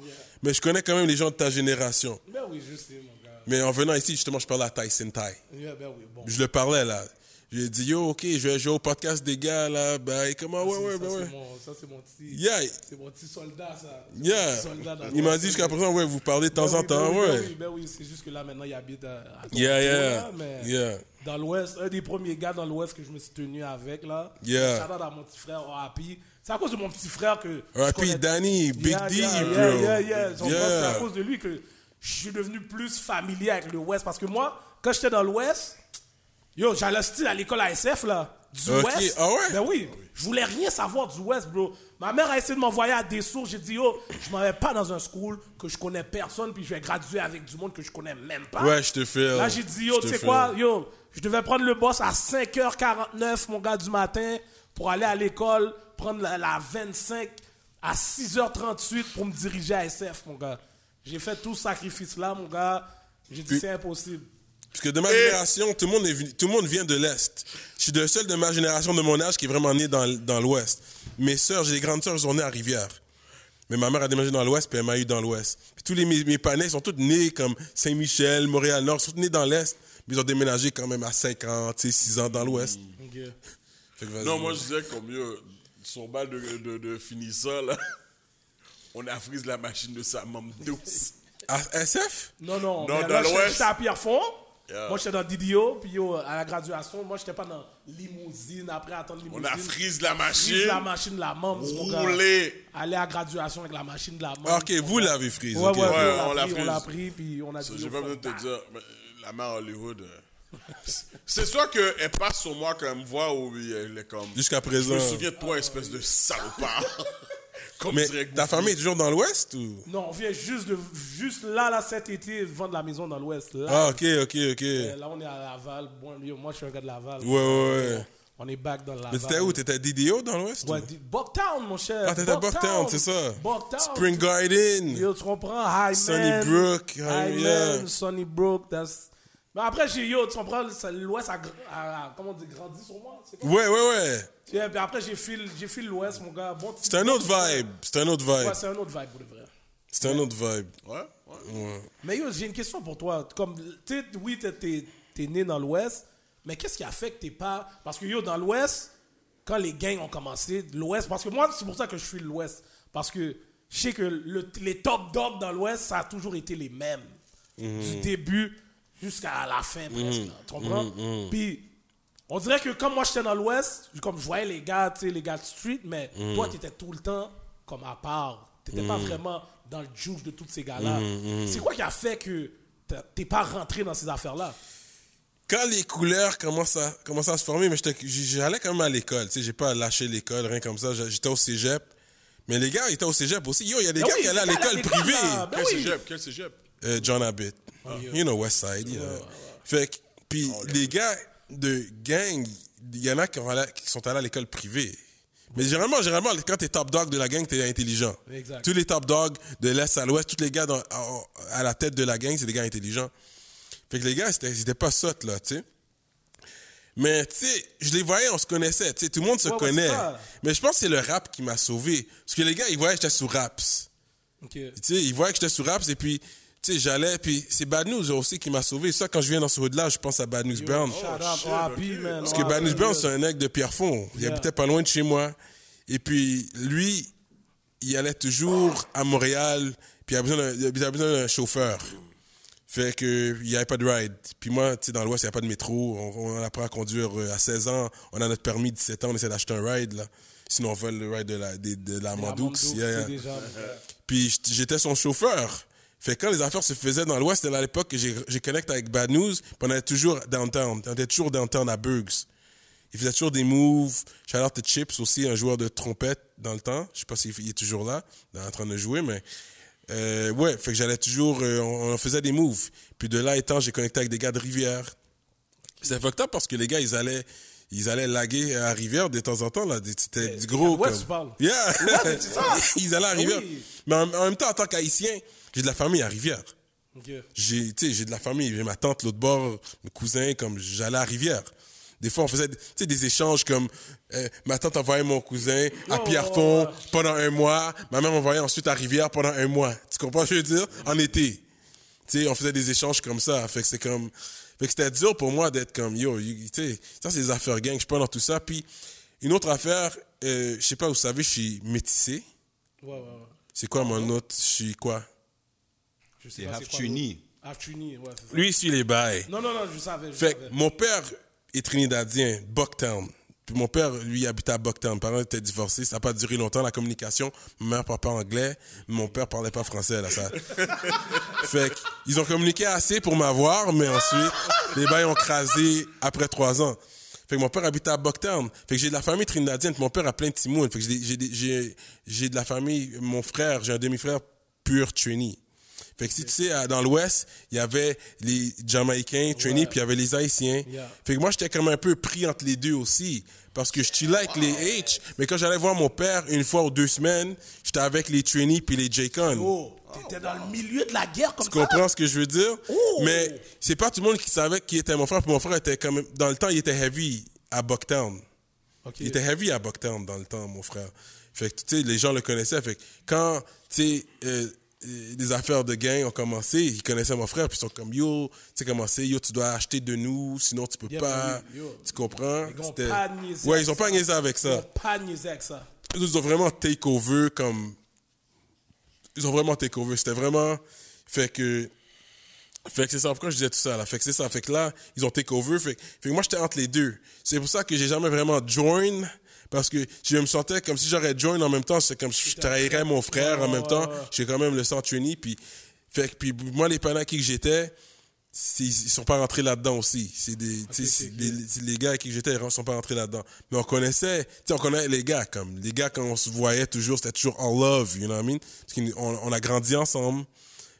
Mais je connais quand même les gens de ta génération. Ben oui, je sais, mon gars. Mais en venant ici, justement, je parlais à Tyson Ty. Yeah, ben oui, bon. Je le parlais, là. Je lui ai dit, yo, ok, je vais jouer au podcast des gars, là. Ben, comment, ouais, Ça, ouais, ça, ben, c'est ouais. mon- Ça, c'est mon petit. Yeah, C'est mon petit soldat, ça. Yeah. soldat Il m'a dit jusqu'à présent, ouais, vous parlez de temps Ben en oui, temps, ben oui, ben ouais. oui, ben oui, c'est juste que là, maintenant, il habite à, Yeah, yeah. là, mais Yeah. Dans l'Ouest, un des premiers gars dans l'Ouest que je me suis tenu avec, là. Yeah. Shout out à mon petit frère, Happy. C'est à cause de mon petit frère que. connais- Danny, Big Yeah, D, yeah, bro. Yeah, C'est à cause de lui que je suis devenu plus familier avec le Ouest. Parce que moi, quand j'étais dans l'Ouest, Yo, j'allais style à l'école ASF, là. Du Ok. Ouest. Ah ouais? Ben oui. Je voulais rien savoir du Ouest, bro. Ma mère a essayé de m'envoyer à des sources. J'ai dit, yo, je m'en vais pas dans un school que je connais personne, puis je vais graduer avec du monde que je connais même pas. Ouais, je te fais. Là, j'ai dit, yo, tu sais quoi, yo, je devais prendre le boss à 5h49, mon gars, du matin, pour aller à l'école, prendre la, la 25 à 6h38 pour me diriger à SF, mon gars. J'ai fait tout ce sacrifice-là, mon gars. J'ai dit, c'est impossible. Parce que de ma génération, tout le, monde est tout le monde vient de l'Est. Je suis le seul de ma génération de mon âge qui est vraiment né dans, dans l'Ouest. Mes sœurs, j'ai des grandes sœurs, elles sont nées à Rivière. Mais ma mère a déménagé dans l'Ouest, puis elle m'a eu dans l'Ouest. Puis tous les, mes, mes panais sont tous nés comme Saint-Michel, Montréal-Nord, ils sont tous nés dans l'Est. Mais ils ont déménagé quand même à 50, tu sais, 6 ans dans l'Ouest. Non, moi je disais comme mieux, son bal de, de, de finissant là, on a frise la machine de sa maman douce. À SF? Non, non. Non, mais dans l'Ouest. J'étais à Pierrefonds. Yeah. Moi, j'étais dans Didio. Puis, yo, à la graduation, moi, j'étais pas dans limousine. Après, attendre On limousine. a frise la Frise machine, la machine de la gars. roulé. Aller à la graduation avec la machine de la mame. Ah, ok, vous l'avez frise. Ouais, ok. ouais, ouais, on on l'a pris, on l'a pris, puis on a dit. J'ai pas besoin de te pas. dire, mais la mère Hollywood. euh, C'est soit qu'elle passe sur moi quand elle me voit ou elle est comme. Jusqu'à Je présent. me souviens de toi, espèce de salopard. comme Mais ta famille est toujours dans l'Ouest ou? Non, on vient juste, de, juste là, là, cet été, vendre la maison dans l'Ouest. Là, Ah, ok, ok, ok. Euh, là, on est à Laval. Bon, yo, moi, je suis un gars de Laval. Ouais, ouais, ouais. On est back dans Laval. Mais t'étais où? T'étais à DDO dans l'Ouest? Ouais, ou? di- Bucktown, mon cher. Ah, t'étais à Bucktown, c'est ça. Bucktown. Spring Garden. Yo, tu comprends? Highman. Sunnybrook, Highman, yeah. Sunnybrook. That's... Mais après, j'ai, yo, tu comprends? L'Ouest a, gr- a- a- comment on dit, grandi sur moi. Quoi? Ouais, ouais, ouais. Yeah, puis après, j'ai fil, j'ai fil l'Ouest, mon gars. Bon, C'est un autre vibe. C'est un autre vibe. Ouais, c'est un autre vibe, pour de vrai. C'est un autre vibe. Ouais, ouais. Mais yo, j'ai une question pour toi. Comme, tu oui, t'es, t'es, t'es né dans l'Ouest, mais qu'est-ce qui a fait que t'es pas. Parce que yo, dans l'Ouest, quand les gangs ont commencé, l'Ouest, parce que moi, c'est pour ça que je suis de l'Ouest. Parce que je sais que le- les top dogs dans l'Ouest, ça a toujours été les mêmes. Du début jusqu'à la fin, presque. là. tu comprends? Puis, on dirait que comme moi, j'étais dans l'Ouest, comme je voyais les gars, tu sais, les gars de street, mais toi, t'étais tout le temps comme à part. T'étais pas vraiment dans le juice de tous ces gars-là. C'est quoi qui a fait que t'es pas rentré dans ces affaires-là? Quand les couleurs commencent à, commencent à se former, mais j'étais- j'allais quand même à l'école. Tu sais, j'ai pas lâché l'école, rien comme ça. J'étais au cégep. Mais les gars, ils étaient au cégep aussi. Yo, il y a des Ben gars oui, qui allaient à l'école l'école, privée. là, ben Quel oui. cégep? Quel cégep? Euh, John Abbott. You know, West Side. yeah. Fait que, puis les gars de gang, il y en a qui, sont allés à l'école privée. Mais généralement, généralement, quand t'es top dog de la gang, t'es intelligent. Exact. Tous les top dogs de l'Est à l'Ouest, tous les gars dans- à, à la tête de la gang, c'est des gars intelligents. Fait que les gars, c'était pas sottes, là, tu sais. Mais, tu sais, je les voyais, on se connaissait, tu sais, tout le monde se Ouais, connaît. Mais je pense que c'est le rap qui m'a sauvé. Parce que les gars, ils voyaient que j'étais sous raps. Tu sais, ils voyaient que j'étais sous raps et puis, tu sais, j'allais, puis c'est Bad News aussi qui m'a sauvé. Ça, quand je viens dans ce hood-là, je pense à Bad News Brown. Man. Parce que Bad News Brown, c'est un mec de Pierrefonds. Il Yeah. habitait pas loin de chez moi. Et puis, lui, il allait toujours à Montréal, puis il avait besoin d'un- chauffeur. Fait que, il n'y avait pas de ride. Puis moi, tu sais, dans l'Ouest, il n'y a pas de métro. On, on apprend à conduire euh, à 16 ans. On a notre permis 17 ans, on essaie d'acheter un ride, là. Sinon, on vole le ride de la, de, de la Mandoux. Yeah. Puis j'étais son chauffeur. Fait que quand les affaires se faisaient dans l'Ouest, c'était à l'époque que j'ai connecté avec Bad News, puis on était toujours downtown. On était toujours downtown à Burgs. Il faisait toujours des moves. Shout out to Chips aussi, un joueur de trompette dans le temps. Je sais pas s'il est toujours là, en train de jouer, mais euh, ouais, fait que j'allais toujours, euh, on, on faisait des moves. Puis de là étant, j'ai connecté avec des gars de Rivière. C'était fucked up parce que les gars, ils allaient, ils allaient laguer à Rivière de temps en temps là. C'était du gros. l'Ouest, comme- tu parles? Yeah. c'est ça. ils allaient à Ah Rivière. oui. Mais en, en même temps, en tant qu'haïtien, j'ai de la famille à Rivière. J'ai, de la famille. J'ai ma tante l'autre bord, mes cousins, comme j'allais à Rivière. Des fois, on faisait des échanges comme euh, ma tante envoyait mon cousin à Oh, Pierrefonds pendant un mois. Ma mère m'envoyait ensuite à Rivière pendant un mois. Tu comprends ce que je veux dire? En été. Tu sais, on faisait des échanges comme ça. Fait que c'est comme. Fait que c'était dur pour moi d'être comme yo. you- ça, c'est des affaires gang. Je suis pas dans tout ça. Puis, une autre affaire, euh, je sais pas, vous savez, je suis métissé. Ouais, ouais, ouais. C'est quoi mon autre? Je suis quoi? Je sais C'est pas ouais, c'est ça. Lui, il suit les bails. Non, non, non, je savais. Je Fait savais. mon père est trinidadien, Bucktown. Puis mon père, lui, habitait à Bucktown. Mes parents étaient divorcés. Ça n'a pas duré longtemps, la communication. Ma mère parlait pas anglais. Mon père parlait pas français, là, ça. fait qu'ils ont communiqué assez pour m'avoir, mais ensuite, les bails ont crasé après trois ans. Fait que mon père habitait à Bucktown. Fait que j'ai de la famille trinidadienne. Mon père a plein de Timounes. Fait que j'ai, j'ai, des- j'ai, j'ai de la famille, mon frère, j'ai un demi-frère pur Trini. Fait que si tu sais, dans l'Ouest, il y avait les Jamaïcains, Trini, puis il y avait les Haïtiens. Yeah. Fait que moi, j'étais comme un peu pris entre les deux aussi. Parce que je chillais avec les H, mais quand j'allais voir mon père une fois ou deux semaines, j'étais avec les Trini puis les J-Con. Oh, t'étais dans le milieu de la guerre comme Tu ça? comprends ce que je veux dire? Oh! Mais c'est pas tout le monde qui savait qui était mon frère. Puis mon frère était quand même, dans le temps, il était heavy à Bucktown. Ok. Il était heavy à Bucktown dans le temps, mon frère. Fait que, tu sais, les gens le connaissaient. Fait que quand, tu sais, euh, les affaires de gang ont commencé, ils connaissaient mon frère, puis ils sont comme, yo, tu sais comment c'est, yo, tu dois acheter de nous, sinon tu peux Yeah, pas. yo. Tu comprends? Ils ont C'était- pas niaisé Ouais, ils ont pas niaisé avec Ils ça. ont pas niaisé avec ça. Ils ont vraiment take over comme. Ils ont vraiment take over. C'était vraiment. Fait que. Fait que c'est ça. Pourquoi je disais tout ça là? Fait que c'est ça. Fait que là, ils ont take over. Fait, fait que moi, j'étais entre les deux. C'est pour ça que j'ai jamais vraiment join. Parce que je me sentais comme si j'aurais join en même temps. C'est comme si je trahirais mon frère en même temps. J'ai quand même le sang trainee. Puis, fait que, puis moi, les qui que j'étais, ils sont pas rentrés là-dedans aussi. C'est des, les gars avec qui j'étais, ils sont pas rentrés là-dedans. Mais on connaissait, tu sais, on connaît les gars, comme, les gars, quand on se voyait toujours, c'était toujours all love, you know what I mean? Parce qu'on on a grandi ensemble.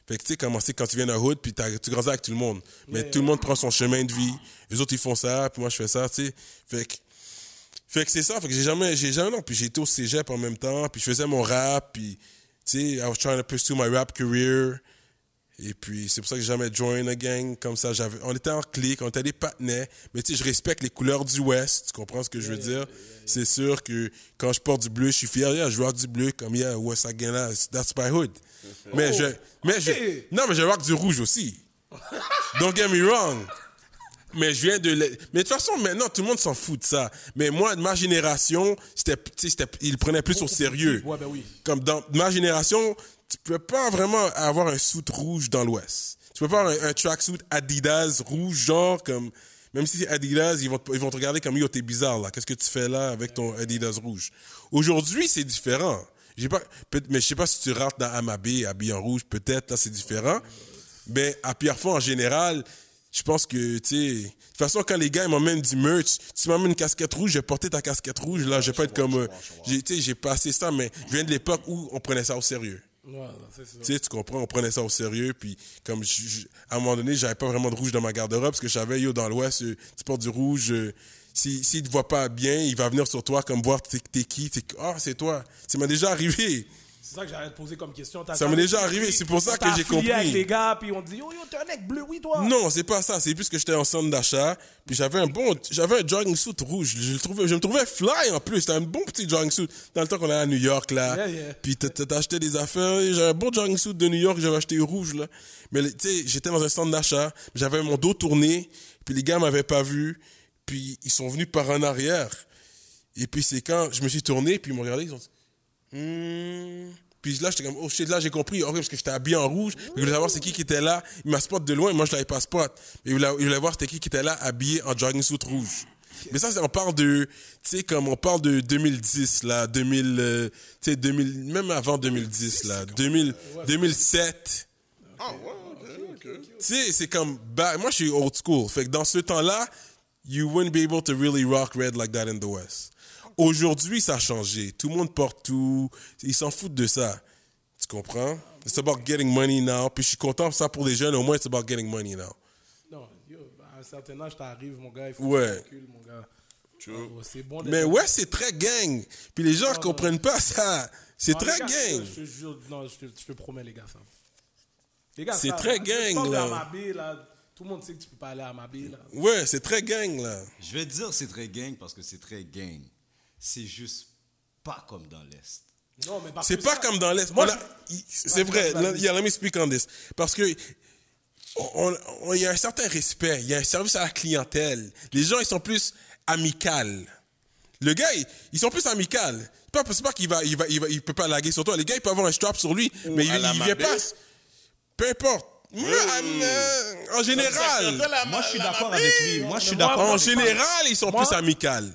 Fait que, tu sais, comment c'est quand tu viens d'un hood, puis tu grandis avec tout le monde. Mais tout le monde prend son chemin de vie. Les autres, ils font ça, puis moi, je fais ça, tu sais. Fait que, fait que c'est ça, fait que j'ai jamais, j'ai jamais, non, puis j'étais au cégep en même temps, puis je faisais mon rap, puis, tu sais, I was trying to pursue my rap career. Et puis, c'est pour ça que j'ai jamais join a gang comme ça. J'avais, on était en clique, on était des partenaires. Mais tu sais, je respecte les couleurs du West. Tu comprends ce que je veux dire? C'est sûr que quand je porte du bleu, je suis fier. Yeah, je rock du bleu comme yeah, West là. That's my hood. Mais je, mais je, non, mais je rock du rouge aussi. Don't get me wrong. Mais je viens de. Mais de toute façon, maintenant, tout le monde s'en fout de ça. Mais moi, de ma génération, c'était, ils prenaient plus au sérieux. Ouais, ben oui. Comme dans ma génération, tu peux pas vraiment avoir un suit rouge dans l'Ouest. Tu peux pas avoir un, un tracksuit Adidas rouge, genre comme. Même si c'est Adidas, ils vont, te- ils vont te regarder comme yo, t'es bizarre là. Qu'est-ce que tu fais là avec ton Adidas rouge? Aujourd'hui, c'est différent. J'ai pas, mais je sais pas si tu rentres dans Amabé, habillé en rouge, peut-être, là, c'est différent. Mais à Pierrefonds, en général, je pense que, tu sais, de toute façon, quand les gars ils m'emmènent du merch, tu m'emmènes une casquette rouge, je vais porter ta casquette rouge, là, je vais pas être comme, euh, j'ai, tu sais, j'ai passé ça, mais je viens de l'époque où on prenait ça au sérieux. Ouais, non, c'est ça. Tu sais, tu comprends, on prenait ça au sérieux, puis comme, je- je- à un moment donné, j'avais pas vraiment de rouge dans ma garde-robe, parce que je savais, yo, dans l'Ouest, euh, tu portes du rouge, euh, si, s'il te voit pas bien, il va venir sur toi, comme voir t'es, t'es qui, t'es, ah, c'est toi. Ça m'est déjà arrivé. C'est ça que j'allais te poser comme question. Ça m'est déjà arrivé, c'est pour ça que j'ai compris. avec les gars, puis on dit, yo, yo, t'es un mec bleu, oui, toi. Non, c'est pas ça. C'est plus que j'étais en centre d'achat. Puis j'avais un bon, j'avais un jogging suit rouge. Je, le trouvais, je me trouvais fly en plus. C'était un bon petit jogging suit. Dans le temps qu'on allait à New York, là. Yeah, yeah. Puis acheté des affaires. J'avais un bon jogging suit de New York. J'avais acheté rouge, là. Mais tu sais, j'étais dans un centre d'achat. J'avais mon dos tourné. Puis les gars m'avaient pas vu. Puis ils sont venus par en arrière. Et puis c'est quand je me suis tourné. Puis ils m'ont regardé. Ils ont dit, Hmm. Puis là, j'étais comme, oh shit, là, j'ai compris. Ok, parce que j'étais habillé en rouge. Puis il voulait savoir c'est qui qui était là. Il m'a spot de loin, moi, je l'avais pas spot. Mais il voulait, il voulait voir c'était qui qui était là, habillé en jogging suit rouge. Mais ça, on parle de, tu sais, comme on parle de 2010, là, 2000, euh, tu sais, 2000, même avant 2010, là, 2000, 2007. Ah, ouais, ok, ok. Tu sais, c'est comme, bah, moi, je suis old school. Fait que dans ce temps-là, you wouldn't be able to really rock red like that in the West. Aujourd'hui, ça a changé. Tout le monde porte tout. Ils s'en foutent de ça. Tu comprends? It's about getting money now. Puis je suis content pour ça pour les jeunes. Au moins, it's about getting money now. Non, yo, à un certain âge, t'arrives, mon gars, il faut Ouais. mon gars. Oh, bon Mais ouais, c'est très gang. Puis les gens ne comprennent pas ça. C'est très gars, gang. Je te jure, non, je te, je te promets, les gars, ça. Les gars, C'est très là, gang, là. Amabé, là. Tout le monde sait que tu peux pas aller à Amabé, là. Ouais, c'est très gang, là. Je vais dire c'est très gang parce que c'est très gang. C'est juste pas comme dans l'Est. Non, mais C'est pas ça- comme dans l'Est. Moi, a- il- C'est vrai. vas-y. Yeah, let me speak on this. Parce que il y a un certain respect, il y a un service à la clientèle. Les gens, ils sont plus amicales. Le gars, ils, ils sont plus amicales. C'est pas, pas qu'il va, il va, il va, il peut pas laguer sur toi. Les gars, il peut avoir un strap sur lui, mais il, il vient pas. Peu importe. Moi, en- en général, Moi, je suis d'accord avec lui. Moi, je suis d'accord. en général, ils sont Moi- plus amicales.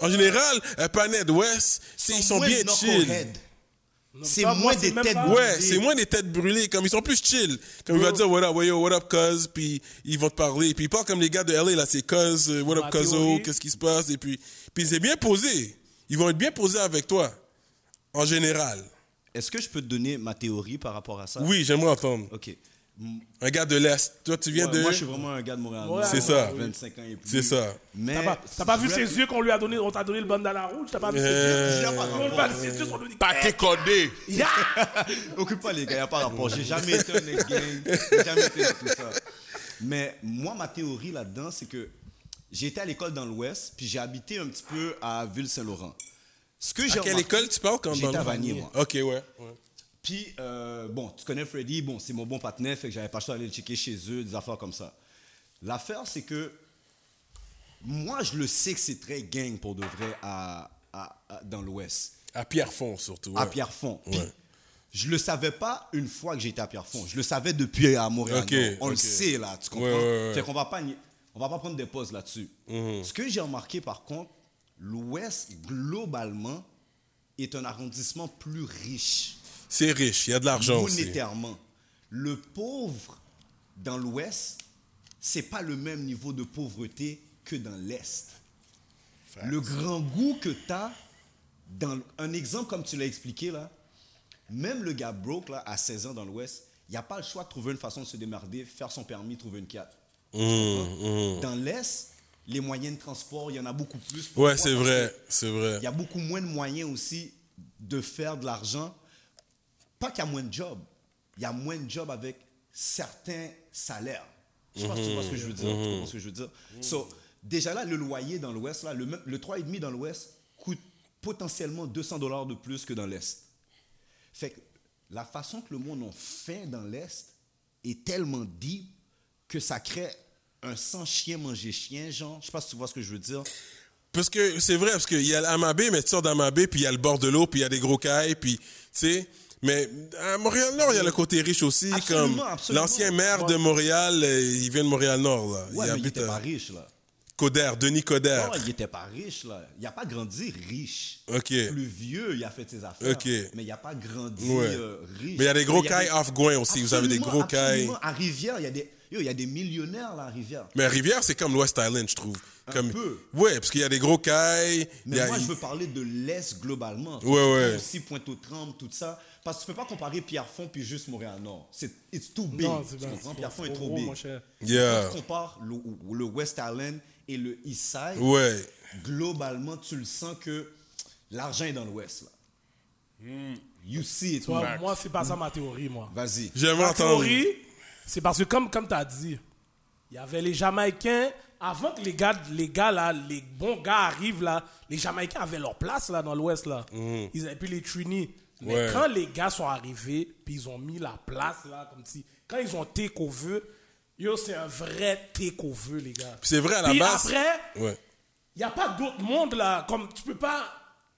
En général, un panel West, c'est- ils sont moins bien chill. C'est moins des têtes pas- Ouais, brûlées. c'est moins des têtes brûlées. Comme ils sont plus chill. Comme il va dire what up, yo, what up, cuz, puis ils vont te parler. Puis ils parlent comme les gars de LA, là, c'est cuz, euh, what up, théorie. qu'est-ce qui se passe, et puis, puis c'est bien posé. Ils vont être bien posés avec toi, en général. Est-ce que je peux te donner ma théorie par rapport à ça? Oui, j'aimerais entendre. Ok. Un gars de l'Est. Toi, tu viens ouais, de. Moi, je suis vraiment un gars de Montréal. Ouais, C'est ça. 25 ans et plus. C'est ça. Mais T'as pas, t'as pas vu ses yeux qu'on lui a donné, on t'a donné le bandana rouge, t'as pas vu ses Euh, yeux dit ses yeux, on lui dit Pâté codé. Ya! Occupe pas les gars, y a pas rapport. J'ai jamais été un ex-gang, j'ai jamais été tout ça. Mais moi, ma théorie là-dedans, c'est que j'ai été à l'école dans l'Ouest, puis j'ai habité un petit peu à Ville-Saint-Laurent. Ce que j'ai À quelle remarqué- école tu parles quand J'étais dans le- à Vanier, moi. Ok, ouais. Puis, euh, bon, tu connais Freddy, bon, c'est mon bon partenaire, fait que j'avais pas le choix d'aller le checker chez eux, des affaires comme ça. L'affaire, c'est que moi, je le sais que c'est très gang pour de vrai à, à- à- dans l'Ouest, À Pierrefonds, surtout. à. Pierrefonds. Ouais. je le savais pas une fois que j'étais à Pierrefonds. Je le savais depuis à Montréal. On le sait, là, tu comprends? Ouais. Fait qu'on va pas, on va pas prendre des pauses là-dessus. Mhm. Ce que j'ai remarqué, par contre, l'Ouest, globalement, est un arrondissement plus riche C'est riche, il y a de l'argent aussi. monétairement. Le pauvre dans l'Ouest, c'est pas le même niveau de pauvreté que dans l'Est. Le grand goût que tu as, dans un exemple comme tu l'as expliqué là, même le gars broke là, à 16 ans dans l'Ouest, il n'y a pas le choix de trouver une façon de se démerder, faire son permis, trouver une 4. Mhm, Dans l'Est, les moyens de transport, il y en a beaucoup plus. Pourquoi? Ouais, c'est vrai, c'est vrai. il y a beaucoup moins de moyens aussi de faire de l'argent. Pas qu'il y a moins de jobs. Il y a moins de jobs avec certains salaires. Je sais pas si tu vois ce que je veux dire. Tu comprends ce que je veux dire? So, déjà là, le loyer dans l'Ouest, là, le, le 3,5 dans l'Ouest coûte potentiellement 200 dollars de plus que dans l'Est. Fait que la façon que le monde en fait dans l'Est est tellement deep que ça crée un sans chien manger chien, genre. Je sais pas si tu vois ce que je veux dire. Parce que c'est vrai, parce qu'il y a l'Amabé, mais tu sors d'Amabé, puis il y a le bord de l'eau, puis il y a des gros cailles, puis, tu sais. Mais à Montréal-Nord, il y a le côté riche aussi, Absolument, comme absolument. l'ancien maire de Montréal, euh, il vient de Montréal-Nord, là. Ouais, il mais il habite était pas à riche, là. Coder, Denis Coder. Non, il était pas riche, là. Il a pas grandi riche. Ok. Plus vieux, il a fait ses affaires. Ok. Mais il a pas grandi Ouais. euh, riche. Mais il y a des gros cailles off-Gouin aussi, vous avez des gros cailles. À Rivière, il y a des... Yo, il y a des millionnaires, là, à Rivière. Mais Rivière, c'est comme l'West Island, je trouve. Un comme... peu. Ouais, parce qu'il y a des gros cailles. il Mais a- moi, je veux parler de l'Est globalement. Ouais, ouais. aussi Pointe-aux-Trembles, tout ça. Parce que tu peux pas comparer Pierrefonds puis juste Montréal-Nord. C'est it's too big. Non, c'est tu comprends? Pierrefonds est trop trop gros, big. mon cher. Yeah. Quand tu compares le, le West Island et le East Side, Ouais. globalement, tu le sens que l'argent est dans l'Ouest. là. Hmm. You see it. Toi, moi, c'est pas ça ma théorie, moi. Vas-y. J'aimerais Ma théorie, c'est parce que comme, comme tu as dit, il y avait les Jamaïcains, avant que les gars, les gars là, les bons gars arrivent là, les Jamaïcains avaient leur place là dans l'Ouest là. Ils avaient puis les Trini. Mais Ouais. quand les gars sont arrivés, puis ils ont mis la place là, comme si, quand ils ont take over, yo, c'est un vrai take over, les gars. C'est vrai, à la Puis base. après, Ouais. il n'y a pas d'autre monde là. Comme tu peux pas.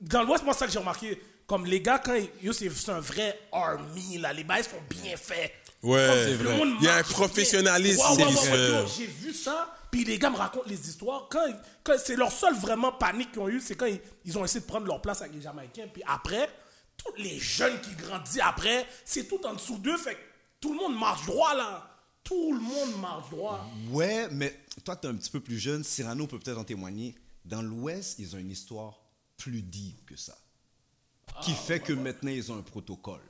Dans l'Ouest, moi, c'est ça que j'ai remarqué. Comme les gars, quand yo, c'est un vrai army là. Les bails sont bien faits. Ouais. C'est vrai. Il y a un professionnalisme Ouais, ouais, ouais, ouais, fait. yo, J'ai vu ça. Puis les gars me racontent les histoires. Quand, quand c'est leur seule vraiment panique qu'ils ont eu, c'est quand ils, ils ont essayé de prendre leur place avec les Jamaïcains. Puis après, tous les jeunes qui grandissent après, c'est tout en dessous d'eux. Fait que tout le monde marche droit là. Tout le monde marche droit. Ouais, mais toi, tu es un petit peu plus jeune. Cyrano peut peut-être en témoigner. Dans l'Ouest, ils ont une histoire plus deep que ça. Qui fait que maintenant, ils ont un protocole.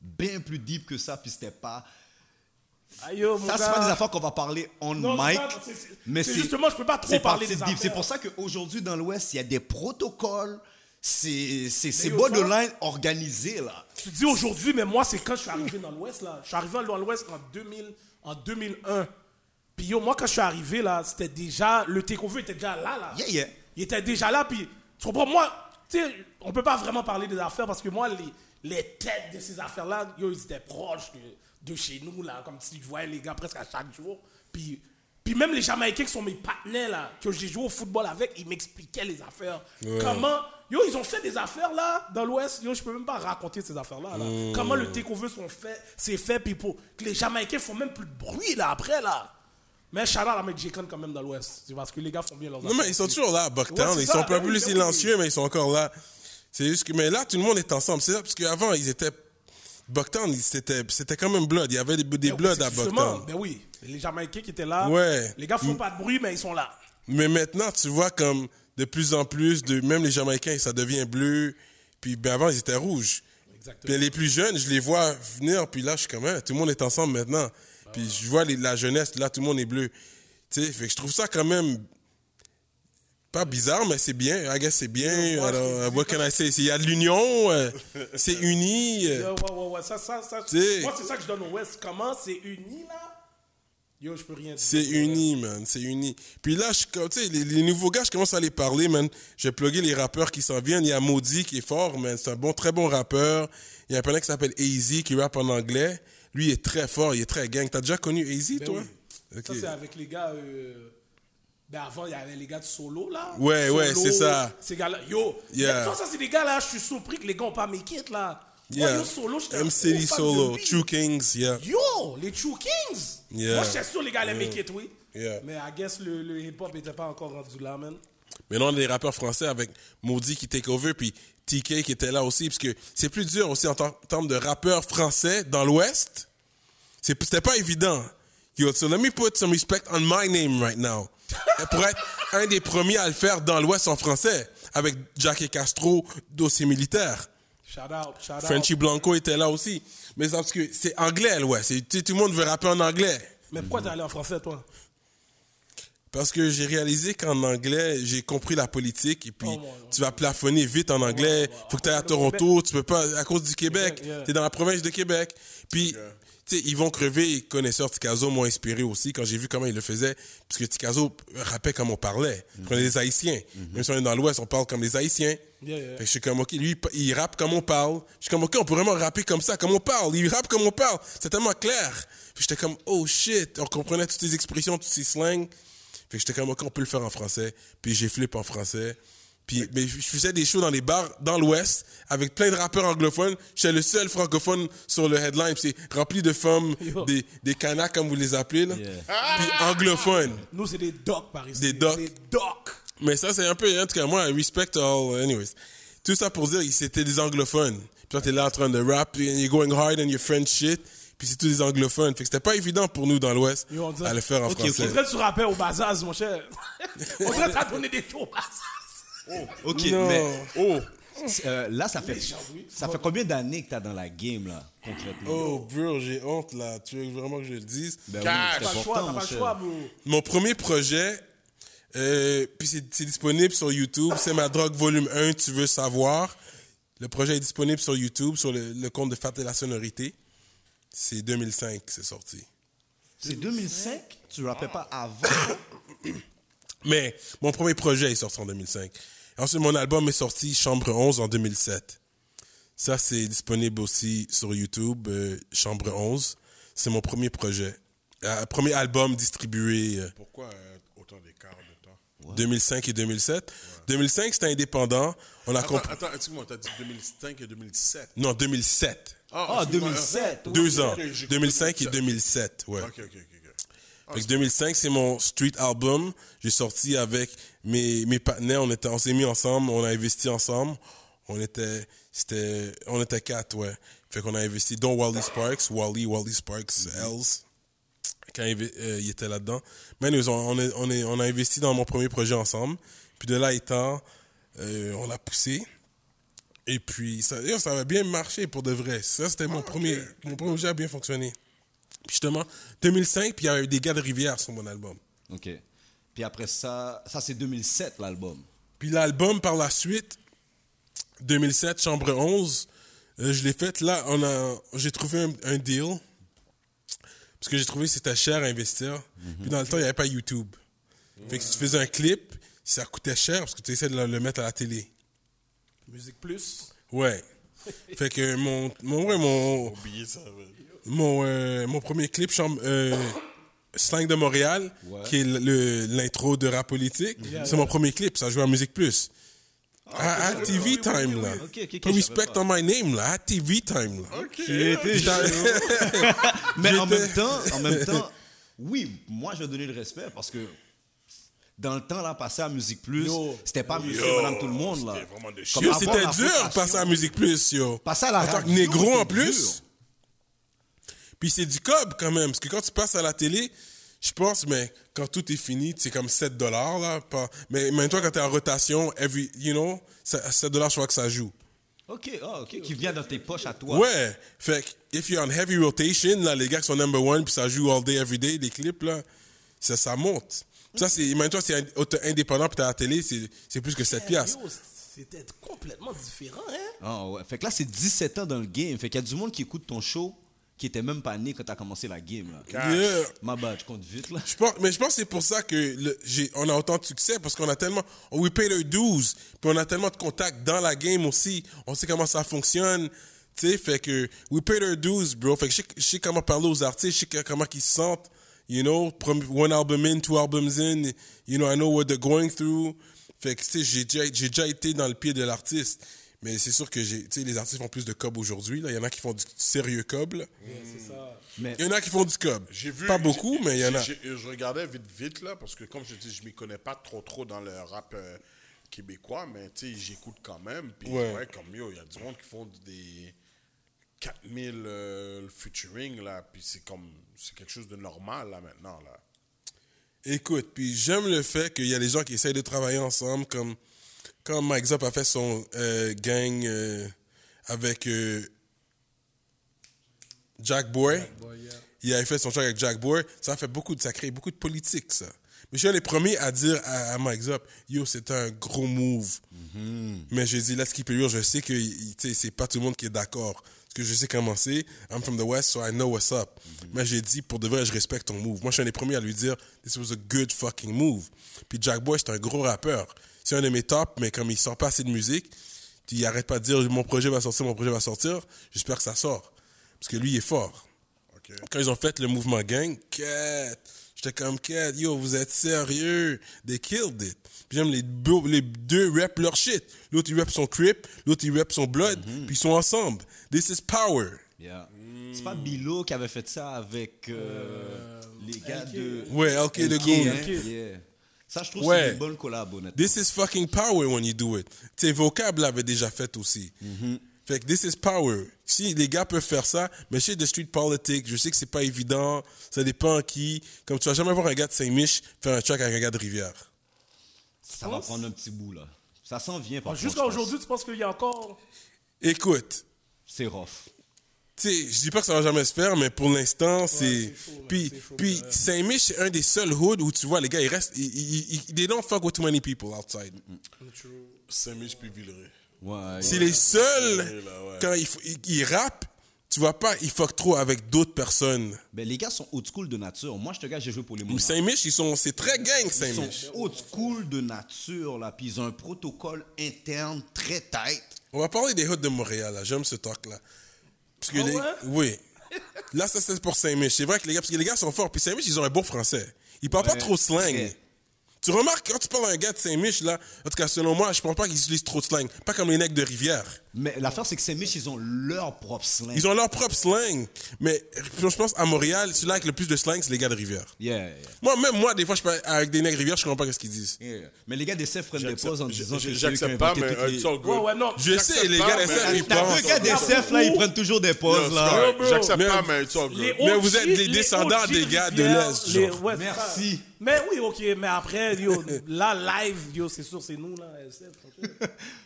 Bien plus deep que ça, puis c'était pas. Ça, gars. pas des affaires qu'on va parler on Non, mic. pas- mais c'est justement, je peux pas trop parler des deep. C'est affaires. pour ça qu'aujourd'hui, dans l'Ouest, il y a des protocoles. C'est borderline organisé, là. Tu dis aujourd'hui, mais moi, c'est quand je suis arrivé dans l'Ouest, là. Je suis arrivé dans l'Ouest en, 2000, en 2001. Puis yo, moi, quand je suis arrivé, là, c'était déjà... Le takeover était déjà là, là. Yeah, yeah. Il était déjà là, puis... Tu comprends? Moi, tu sais, on peut pas vraiment parler des affaires parce que moi, les, les têtes de ces affaires-là, yo, ils étaient proches de, de chez nous, là. Comme si je voyais les gars presque à chaque jour. Puis... Puis même les Jamaïcains qui sont mes partenaires, là, que j'ai joué au football avec, ils m'expliquaient les affaires. Comment... Yo, ils ont fait des affaires, là, dans l'Ouest. Yo, je peux même pas raconter ces affaires-là, là. Comment le takeover sont fait, c'est fait, puis pour... Que les Jamaïcains font même plus de bruit, là, après, là. Mais à mes J-Con quand même dans l'Ouest. C'est parce que les gars font bien leurs Non, mais ils sont toujours là à Bucktown. Ouais, ils ça, sont pas ben plus silencieux, mais ils sont encore là. C'est juste que, mais là, tout le monde est ensemble. C'est ça, parce qu'avant, ils étaient. Bucktown, c'était c'était quand même blood. Il y avait des, des Ben bloods à Bucktown. Ben oui, les Jamaïcains qui étaient là. Ouais. Les gars font pas de bruit, mais ils sont là. Mais maintenant, tu vois comme de plus en plus, de, même les Jamaïcains, ça devient bleu. Puis ben, avant, ils étaient rouges. Exactement. Puis les plus jeunes, je les vois venir, puis là, je suis comme, Hein, tout le monde est ensemble maintenant. Puis je vois les- la jeunesse, là, tout le monde est bleu. Tu sais, fait que je trouve ça quand même pas bizarre, mais c'est bien. I guess c'est bien. Alors, je- uh, what can I say? Il y a de l'union, euh, c'est uni. euh. Ouais, ouais, ouais, ouais, ça, ça, ça. T'sais. Moi, c'est ça que je donne au West. Comment c'est uni, là? Yo, je peux rien dire. C'est uni, man. C'est uni. Puis là, tu sais, les, les nouveaux gars, je commence à les parler, man. J'ai plugué les rappeurs qui s'en viennent. Il y a Maudit qui est fort, man. C'est un bon, très bon rappeur. Il y a un panneau qui s'appelle AZ qui rappe en anglais. Lui, il est très fort, il est très gang. T'as déjà connu AZ, Ben toi? oui. Ça, c'est avec les gars. Euh... Ben avant, il y avait les gars de solo, là. Ouais, Solo, ouais, c'est ça. Ces gars-là. Yo, Yeah. toi, ça, c'est des gars, là, je suis surpris que les gars n'ont pas make it, là. Moi, Yeah. yo, solo, MCD Solo. True Kings, yeah. Yo, les True Kings. Yeah. Moi, j'étais sûr les gars allaient make it, oui. Yeah. Mais I guess le, le hip-hop n'était pas encore rendu là, man. Maintenant, on a des rappeurs français avec Maudit qui take over, puis TK qui était là aussi, parce que c'est plus dur aussi en ter- termes de rappeurs français dans l'Ouest. C'était pas évident. Yo, so let me put some respect on my name right now. Pour être un des premiers à le faire dans l'Ouest en français, avec Jack et Castro, dossier militaire. Shout out, shout out. Frenchy Blanco était là aussi. Mais c'est parce que c'est anglais, l'Ouest. C'est- tu sais, Tout le monde veut rapper en anglais. Mais pourquoi t'es allé en français, toi? Parce que j'ai réalisé qu'en anglais, j'ai compris la politique et puis Oh, ouais, ouais. tu vas plafonner vite en anglais. Faut que tu ailles à Toronto, tu peux pas à cause du Québec. Tu es dans la province de Québec. Puis sais, ils vont crever, connaisseurs Ticazo m'ont inspiré aussi quand j'ai vu comment ils le faisaient parce que Ticazo rappait comme on parlait. Il prenait des haïtiens. Même si on est dans l'ouest, on parle comme des haïtiens. Yeah, yeah. Fait que je suis comme OK, lui il- il rappe comme on parle. Je suis comme OK, on peut vraiment rapper comme ça, comme on parle. Il rappe comme on parle. C'est tellement clair. J'étais comme oh shit, on comprenait toutes ces expressions, tous ces slangs. Fait que j'étais comme, OK, on peut le faire en français. Puis j'ai flip en français. Puis, mais je faisais des shows dans les bars dans l'Ouest avec plein de rappeurs anglophones. J'étais le seul francophone sur le headline. C'est rempli de femmes, Yo. des, des canards comme vous les appelez. Là. Yeah. Puis anglophones. Nous, c'est des docs par ici. Des docs. Des docs. Mais ça, c'est un peu, en tout cas, moi, I respect all, anyways. Tout ça pour dire, c'était des anglophones. Puis toi, t'es là en train de rap, and you're going hard on your French shit. Puis c'est tous des anglophones. Fait que c'était pas évident pour nous dans l'Ouest à le faire en Ok, ok. français. On dirait que tu rappelles au Bazaz, mon cher. On dirait que t'as donné des shows au Bazaz. Ok, Non. mais Oh. euh, là, ça fait, oui. ça fait combien d'années que t'as dans la game, là, concrètement? Oh, bro, j'ai honte là. Tu veux vraiment que je le dise? Ben oui, Cash. T'as pas le choix, pas le choix, bro. Mon premier projet, euh, puis c'est disponible sur YouTube. C'est ma drogue volume 1, tu veux savoir. Le projet est disponible sur YouTube, sur le, le compte de Fat et la sonorité. C'est 2005 que c'est sorti. C'est 2005? Tu rappais pas avant? Mais mon premier projet est sorti en 2005. Ensuite, mon album est sorti Chambre 11 en 2007. Ça, c'est disponible aussi sur YouTube, euh, Chambre 11. C'est mon premier projet. Euh, premier album distribué euh, Pourquoi euh, autant d'écart de temps 2005 et 2007. 2005, c'était indépendant. On a Attends, compris. attends, excuse-moi, t'as dit 2005 et 2017. Non, 2007. Ah, excuse-moi, 2007. Deux ans. ok, j'ai compris 2005 et 2007. 2007, ouais. Ok, ok, ok. Fait que 2005, c'est mon street album. J'ai sorti avec mes, mes partenaires. On, était, on s'est mis ensemble. On a investi ensemble. On était, c'était, on était quatre, ouais. Fait qu'on a investi, dont Wally Sparks, Wally, Wally Sparks, Els, quand il, euh, il était là-dedans. Mais nous, on, est- on, est- on a investi dans mon premier projet ensemble. Puis de là étant, euh, on l'a poussé. Et puis, ça, ça avait bien marché pour de vrai. Ça, c'était mon premier, mon premier projet a bien fonctionné. Justement, 2005, puis il y avait des gars de Rivière sur mon album. OK. Puis après ça, ça c'est 2007, l'album. Puis l'album, par la suite, 2007, Chambre 11, euh, je l'ai fait. Là, on a, j'ai trouvé un, un deal. Parce que j'ai trouvé que c'était cher à investir. Puis dans le temps, il n'y avait pas YouTube. Fait que si tu faisais un clip, ça coûtait cher parce que tu essaies de le, le mettre à la télé. Musique Plus? Ouais. fait que mon, mon, ouais, mon, Oubliez ça. ouais. Mon, euh, mon premier clip, chambre, euh, Slang de Montréal, Ouais. qui est l'intro de rap politique, Yeah, c'est yeah. mon premier clip, ça joue à Musique Plus. à, à TV Time, là. Ok, ok, ok, Pas je respect on my name, là. À TV Time, là. Mais en même temps, en même temps, oui, moi, je vais donner le respect parce que dans le temps, là, passer à Musique Plus, c'était pas monsieur, madame, tout le monde, là. c'était dur passer à Musique Plus, yo. Passer à la En tant que radio, négro en plus. Puis c'est du cob quand même, parce que quand tu passes à la télé, je pense, mais quand tout est fini, c'est comme 7 dollars là. Pas... Mais maintenant quand t'es en rotation, every, you know, ça- 7 dollars, je crois que ça joue. OK, ah, OK, qui vient dans tes poches à toi. Ouais. Fait que, if you're on heavy rotation, là, les gars qui sont number one, puis ça joue all day, every day, les clips, là, ça, ça monte. Ça, c'est, imagine-toi, c'est ind- auto- indépendant, puis t'es à la télé, c'est, c'est plus que 7 piastres. C'était complètement différent, hein? Ah, ouais. Fait que là, c'est 17 ans dans le game. Fait qu'il y a du monde qui écoute ton show qui était même pas né quand t'as commencé la game, là. Yeah. Ma bad, je compte vite, là. Je pense, mais je pense que c'est pour ça que le- j'ai, on a autant de succès parce qu'on a tellement, we pay their dues, puis on a tellement de contacts dans la game aussi. On sait comment ça fonctionne, tu sais, fait que we pay their dues, bro. Fait que je sais, je sais comment parler aux artistes, je sais comment ils se sentent, you know, one album in, two albums in, you know, I know what they're going through. Fait que tu sais, j'ai déjà, j'ai déjà été dans le pied de l'artiste. Mais c'est sûr que j'ai, tu sais, les artistes font plus de cob aujourd'hui. Là, il y en a qui font du sérieux cob. Mais Il y en a qui font du cob. J'ai vu. Pas beaucoup, mais il y en a. Je regardais vite, vite, là, parce que comme je dis, je m'y connais pas trop, trop dans le rap euh, québécois, mais tu sais, j'écoute quand même. Puis, Ouais. ouais. comme yo, il y a du monde qui font des 4000 euh, featuring, là, puis c'est comme. C'est quelque chose de normal, là, maintenant, là. Écoute, puis j'aime le fait qu'il y a des gens qui essayent de travailler ensemble, comme quand Mike Zop a fait son euh, gang euh, avec euh, Jack Boy. Il avait fait son track avec Jack Boy. Ça a fait beaucoup de, ça a créé beaucoup de politique, ça. Mais je suis un des premiers à dire à, à Mike Zop, yo, c'est un gros move. Mais j'ai dit, let's keep it real. Je sais que c'est pas tout le monde qui est d'accord. Parce que je sais comment c'est. I'm from the West, so I know what's up. Mais j'ai dit, pour de vrai, je respecte ton move. Moi, je suis un des premiers à lui dire, this was a good fucking move. Puis Jack Boy, c'est un gros rappeur. C'est un de mes tops, mais comme il sort pas assez de musique, puis il arrête pas de dire, mon projet va sortir, mon projet va sortir. J'espère que ça sort. Parce que lui, il est fort OK. quand ils ont fait le mouvement gang, Cat, j'étais comme Cat, yo, vous êtes sérieux? They killed it. Puis j'aime les, deux rap leur shit. L'autre, il rap son Crip, l'autre, il rap son Blood, puis ils sont ensemble. This is power. Yeah. C'est pas Bilo qui avait fait ça avec euh, les gars de. Ouais, Goon. hein? Yeah. Ça, je trouve que Ouais. c'est une bonne collab, honnêtement. This is fucking power when you do it. Tu sais, Vocab l'avait déjà fait aussi. Fait que this is power. Si les gars peuvent faire ça, mais chez The Street Politics, je sais que c'est pas évident, ça dépend à qui. Comme tu vas jamais voir un gars de Saint-Mich faire un track avec un gars de Rivière. Ça va prendre un petit bout, là. Ça s'en vient, par contre, je Jusqu'à aujourd'hui, tu penses qu'il y a encore. Écoute, C'est rough. Sais, je dis pas que ça va jamais se faire, mais pour l'instant, c'est. Puis, chaud, puis ouais. Saint-Mich, c'est un des seuls hoods où tu vois, les gars, ils restent. Ils, ils, ils- they don't fuck with too many people outside. Saint-Mich puis Villeray. Ouais. C'est les seuls, là, ouais. quand ils, ils, ils rappent, tu vois pas, ils fuck trop avec d'autres personnes. Ben, les gars sont old school de nature. Moi, je te gars, j'ai joué pour les Monarchs. Saint-Mich, ils sont. C'est très gang, Ils Saint-Mich. sont old school de nature, là. Puis ils ont un protocole interne très tight. On va parler des hoods de Montréal, là. J'aime ce talk-là. Parce que Ah les- ouais? Oui. Là, ça, c'est pour Saint-Mich. C'est vrai que les gars, parce que les gars sont forts. Puis Saint-Mich, ils ont un bon français. Ils parlent pas trop slang. Tu remarques, quand tu parles à un gars de Saint-Mich, là, en tout cas, selon moi, je pense pas qu'ils utilisent trop de slang. Pas comme les necks de Rivière. Mais l'affaire, c'est que ces Mich, ils ont leur propre slang. Ils ont leur propre slang. Mais je pense à Montréal, celui-là avec le plus de slang, c'est les gars de Rivière. Yeah, yeah, Moi, même moi, des fois, je parle avec des de Rivière, je comprends pas ce qu'ils disent. yeah. Mais les gars d'essai prennent des pauses en disant que J'accepte pas, mais les- it's all good. Ouais, ouais, non. Je sais, les gars mais- ils pensent. deux gars d'essai, là, ils prennent toujours des pauses, là. J'accepte Mais- pas, mais it's all good. Les Mais vous êtes les descendants des gars de l'Est, les- Merci. Mais oui, ok, mais après, yo, là, live, yo, c'est sûr, c'est nous, là, SF.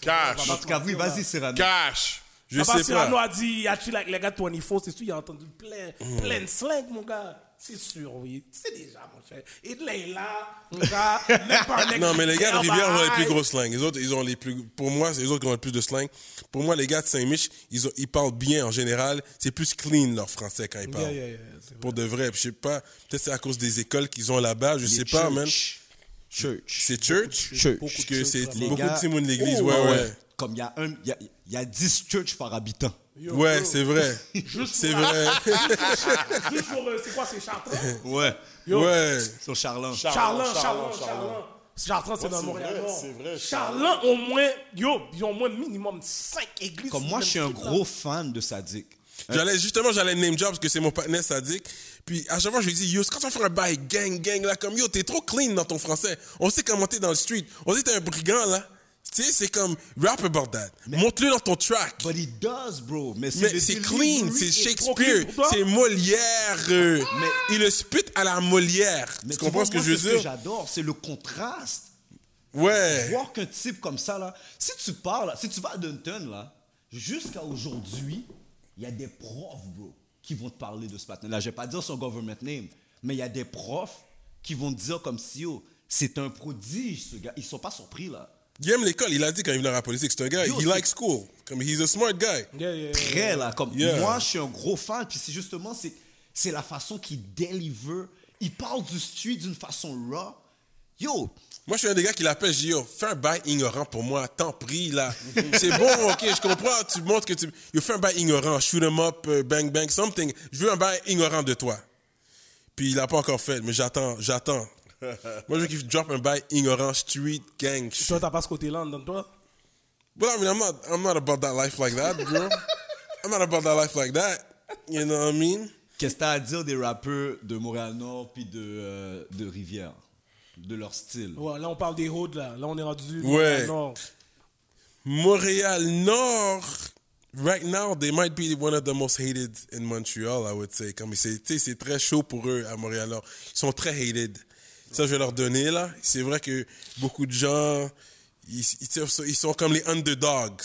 Cash. En tout cas, oui, vas-y, Cyrano. Cash. Je sais Cyrano pas. a dit, il a avec les gars de 24, c'est sûr, il a entendu plein, Mm. plein de slang, mon gars. C'est sûr, oui. C'est déjà, mon cher. Et de là, il est là, mon gars. même pas un mec Non, mais les gars de Rivière ont les plus gros slang. Les autres, ils ont les plus. Pour moi, c'est les autres qui ont le plus de slang. Pour moi, les gars de Saint-Mich, ils, ont- ils parlent bien en général. C'est plus clean leur français quand ils parlent. Yeah, yeah, yeah. Pour de vrai. Je sais pas. Peut-être c'est à cause des écoles qu'ils ont là-bas. Je sais pas, man. Church. Church. C'est church? Church. Parce que c'est Les beaucoup de Simon de l'église. Oh, ouais, ouais. Comme il y a un, il y a, y a 10 church par habitant. Ouais, c'est vrai. C'est vrai. Juste pour le, c'est quoi, c'est Chartrand? Ouais. Yo. Ouais. Sur Charlin. Charlin, Charlin, Charlin. Chartrand, c'est dans c'est Montréal. c'est vrai, Charlin, au moins, yo, ils ont au moins minimum 5 églises. Comme moi, je suis un gros fan de Sadik. J'allais, justement, j'allais name job parce que c'est mon partenaire sadique. Puis à chaque fois, je lui dis, yo, quand tu vas faire un bail? Gang, gang, là, comme yo, t'es trop clean dans ton français. On sait comment t'es dans le street. On sait t'es un brigand, là. Tu sais, c'est comme rap about that. Montre-le dans ton track. But he does, bro. Mais c'est Mais clean, c'est est Shakespeare, c'est Molière. euh, il le spit à la Molière. Mais tu comprends ce que je veux c'est ce que dire? j'adore, c'est le contraste. Ouais. Voir qu'un type comme ça, là, si tu parles, si tu vas à Dunton, là, jusqu'à aujourd'hui, il y a des profs, bro, qui vont te parler de ce patin-là. Je vais pas dire son government name, mais il y a des profs qui vont te dire comme si, oh, c'est un prodige, ce gars. Ils sont pas surpris, là. Il aime l'école, il a dit quand il venait dans la politique. C'est un gars, Yo, he likes school. Comme, he's a smart guy. Yeah, yeah, yeah. Très, là, comme Yeah. moi, je suis un gros fan, puis c'est justement, c'est, c'est la façon qu'il deliver. Il parle du street d'une façon raw. Yo, Moi, je suis un des gars qui l'appelle, je dis, yo, fais un bail ignorant pour moi, tant pis, là. c'est bon, ok, je comprends, tu montres que tu. Yo, fais un bail ignorant, shoot 'em up, euh, bang, bang, something. Je veux un bail ignorant de toi. Puis il l'a pas encore fait, mais j'attends, j'attends. Moi, je veux qu'il drop un bail ignorant, street, gang. shit. Toi, t'as pas ce côté-là dans toi? But I mean, I'm not, I'm not about that life like that, bro. I'm not about that life like that. You know what I mean? Qu'est-ce que t'as à dire des rappeurs de Montréal-Nord puis de, euh, de Rivière? De leur style? Ouais, là, on parle des hoods, là. Là, on est rendu. Ouais. Non. Montréal Nord, right now, they might be one of the most hated in Montreal, I would say. Comme c'est, tu sais, c'est très chaud pour eux à Montréal Nord. Ils sont très hated. Ça, je vais leur donner, là. C'est vrai que beaucoup de gens, ils, ils, ils sont comme les underdogs.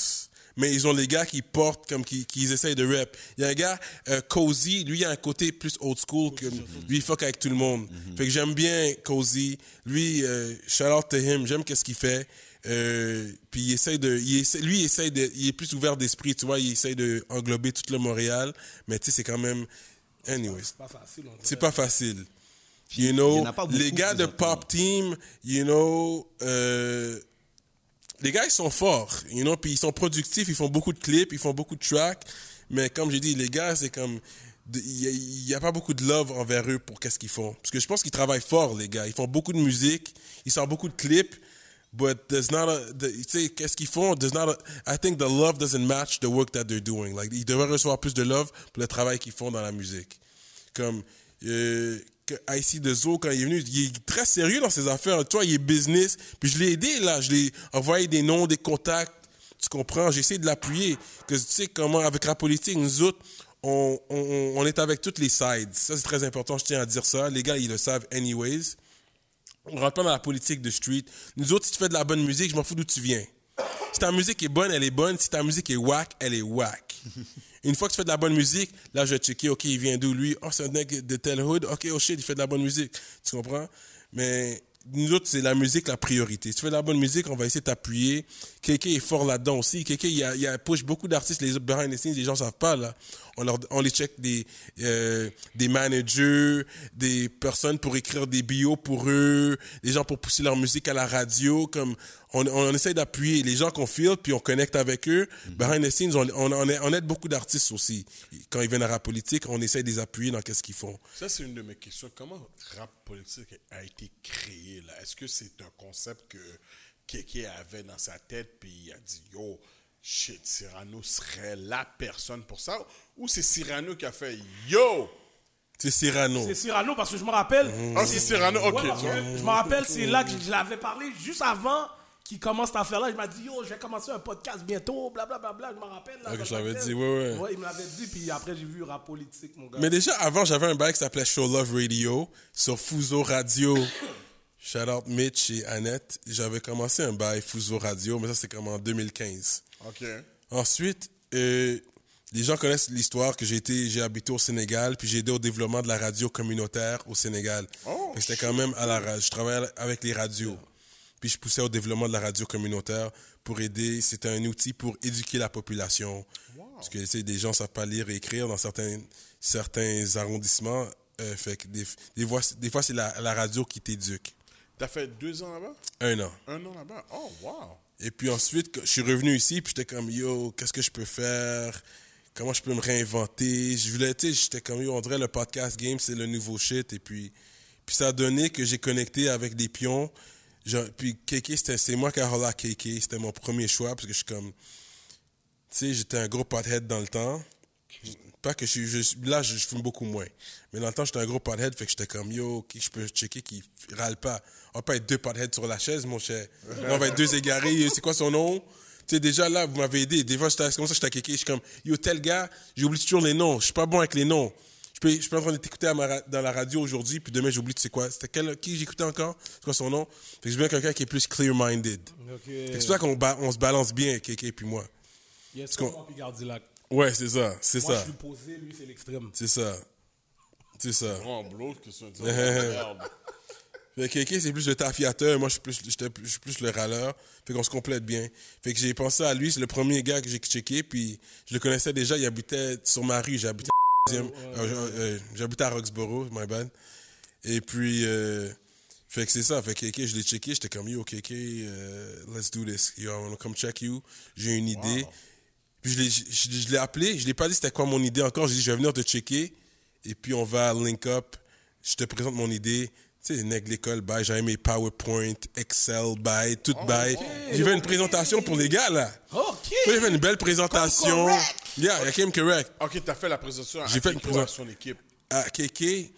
Mais ils ont les gars qui portent, comme qui, qui essayent de rap. Il y a un gars, euh, Cozy, lui, il a un côté plus old school que lui, il fuck avec tout le monde. Fait que j'aime bien Cozy. Lui, euh, shout out to him, j'aime qu'est-ce qu'il fait. Euh, puis il essaie de, il essaie- lui, il essaie de, il est plus ouvert d'esprit, tu vois, il essaie de englober tout le Montréal. Mais tu sais, c'est quand même, anyways. Pas facile. C'est pas facile. You know, beaucoup les gars de. Pop Team, you know, euh, les gars, ils sont forts, you know, puis ils sont productifs, ils font beaucoup de clips, ils font beaucoup de tracks, mais comme j'ai dit, les gars, c'est comme, il n'y a, pas beaucoup de love envers eux pour qu'est-ce qu'ils font. Parce que je pense qu'ils travaillent fort, les gars. Ils font beaucoup de musique, ils sortent beaucoup de clips, but there's not a, the- tu sais, qu'est-ce qu'ils font? There's not a, I think the love doesn't match the work that they're doing. Like, ils devraient recevoir plus de love pour le travail qu'ils font dans la musique. Comme, euh, que Icy de Zo, quand il est venu, il est très sérieux dans ses affaires. Tu vois, il est business. Puis je l'ai aidé, là. Je l'ai envoyé des noms, des contacts. Tu comprends? J'ai essayé de l'appuyer. Que tu sais comment, avec la politique, nous autres, on, on, on est avec toutes les sides. Ça, c'est très important. Je tiens à dire ça. Les gars, ils le savent anyways. On rentre pas dans la politique de street. Nous autres, si tu fais de la bonne musique, je m'en fous d'où tu viens. Si ta musique est bonne, elle est bonne. Si ta musique est whack, elle est whack. Une fois que tu fais de la bonne musique, là, je vais checker, OK, il vient d'où, lui? Oh, c'est un mec de tel hood. OK, oh shit, il fait de la bonne musique. Tu comprends? Mais nous autres, c'est la musique la priorité. Si tu fais de la bonne musique, on va essayer de t'appuyer. Quelqu'un est fort là-dedans aussi. Quelqu'un, il y a, il y a push beaucoup d'artistes, les behind the scenes, les gens savent pas, là. On, leur, on les check des, euh, des managers, des personnes pour écrire des bios pour eux, des gens pour pousser leur musique à la radio, comme, on, on essaie d'appuyer les gens qu'on file, puis on connecte avec eux. Behind the scenes, on, on, on, aide, beaucoup d'artistes aussi. Quand ils viennent à la politique, on essaie de les appuyer dans qu'est-ce qu'ils font. Ça, c'est une de mes questions. Comment rap politique a été créé, là? Est-ce que c'est un concept que Kéké avait dans sa tête, puis il a dit, yo, shit, Cyrano serait la personne pour ça? Ou c'est Cyrano qui a fait, yo! C'est Cyrano. C'est Cyrano parce que je me rappelle. Ah, c'est Cyrano, ok. Ouais, parce que je me rappelle, c'est là que je l'avais parlé juste avant qu'il commence cette affaire-là. Il m'a dit, yo, je vais commencer un podcast bientôt, blablabla. Bla, bla, Je me rappelle. Là, Ok, dans je l'avais dit, ouais, ouais. Ouais, il me l'avait dit, puis après, j'ai vu rap politique, mon gars. Mais déjà, avant, j'avais un bail qui s'appelait Show Love Radio sur Fuso Radio. Shout out Mitch et Annette. J'avais commencé un bail Fuso Radio, mais ça, c'est comme en 2015. Ok. Ensuite, euh, les gens connaissent l'histoire que j'ai été, j'ai habité au Sénégal, puis j'ai aidé au développement de la radio communautaire au Sénégal. Oh, C'était quand même à la radio. Je travaillais avec les radios. Puis je poussais au développement de la radio communautaire pour aider. C'était un outil pour éduquer la population. Parce que tu sais, des gens savent pas lire et écrire dans certains, certains arrondissements. Euh, fait que des, des fois, des fois c'est la, la radio qui t'éduque. T'as fait deux ans là-bas? Un an. Un an là-bas? Oh, wow! Et puis ensuite, je suis revenu ici, puis j'étais comme, yo, qu'est-ce que je peux faire? Comment je peux me réinventer? Je voulais, tu sais, j'étais comme, yo, on dirait le podcast game, c'est le nouveau shit. Et puis, puis ça a donné que j'ai connecté avec des pions. Puis KK, c'est moi qui ai roulé KK. C'était mon premier choix, parce que je suis comme, tu sais, j'étais un gros pothead dans le temps. Pas que je je là, je, je fume beaucoup moins. Mais dans le temps, j'étais un gros pothead, fait que j'étais comme yo, ok, je peux checker qu'il râle pas? On va pas être deux potheads sur la chaise, mon cher. On va être deux égarés. C'est quoi son nom? Tu sais, déjà là, vous m'avez aidé. Des fois, j'étais c'est comme ça, j'étais kéké. Je suis comme yo, tel gars, j'oublie toujours les noms. Je suis pas bon avec les noms. Je peux, je peux en train de t'écouter dans la radio aujourd'hui, puis demain, j'oublie, tu sais quoi? C'était quel, qui j'écoutais encore? C'est quoi son nom? Fait que je veux quelqu'un qui est plus clear-minded. Ok. Fait que C'est pour ça qu'on on se balance bien, Kéké puis moi. Yes, qu'on- Gardilac. Ouais, c'est ça, c'est Moi, je ça, suis posé, lui, c'est l'extrême. c'est ça. C'est ça. Oh, bro, qu'est-ce que? Merde. Fait que Kéké, c'est plus le tafiateur, moi, je suis plus, je suis plus le râleur. Fait qu'on se complète bien. Fait que j'ai pensé à lui, c'est le premier gars que j'ai checké, puis je le connaissais déjà, il habitait sur ma rue, j'habitais à, euh, euh, j'habitais à Roxborough, my bad. Et puis, euh, fait que c'est ça, fait que Kéké, je l'ai checké, j'étais comme, yo, Kéké, euh, let's do this. Yo, I wanna come check you. J'ai une idée. Puis je l'ai, je, je- je l'ai appelé, je l'ai pas dit c'était quoi mon idée encore, j'ai dit je vais venir te checker et puis on va link up, je te présente mon idée. Tu sais, nègre l'école, bye, j'avais mes PowerPoint, Excel, bye, tout bye. J'ai fait une présentation pour les gars là. Ok. J'ai fait une belle présentation. Yeah, I came correct. Ok, t'as fait la présentation à J'ai fait une Kiko, à présent- son équipe? À Kéké,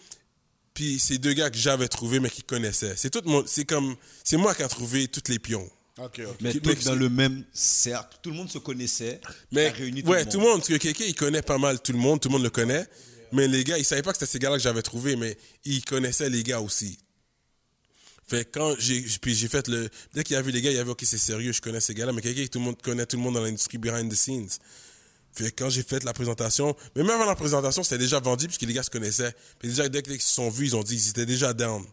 puis c'est deux gars que j'avais trouvés mais qui connaissaient. C'est tout mon, c'est comme, c'est moi qui ai trouvé tous les pions. Ok, ok. Mais Qui- tous mais dans c'est- le même cercle. Tout le monde se connaissait. Mais réuni ouais, tout le monde, parce que Kéké, il connaît pas mal tout le monde, tout le monde le connaît. Mais les gars, ils savaient pas que c'était ces gars-là que j'avais trouvé, mais ils connaissaient les gars aussi. Fait que quand j'ai puis j'ai fait le dès qu'il a vu les gars, il y avait OK, c'est sérieux, je connais ces gars-là, mais Kéké, tout le monde connaît tout le monde dans l'industrie behind the scenes. Fait que quand j'ai fait la présentation, mais même avant la présentation, c'était déjà vendu puisque les gars se connaissaient. Puis déjà dès qu'ils se sont vus, ils ont dit ils étaient déjà down.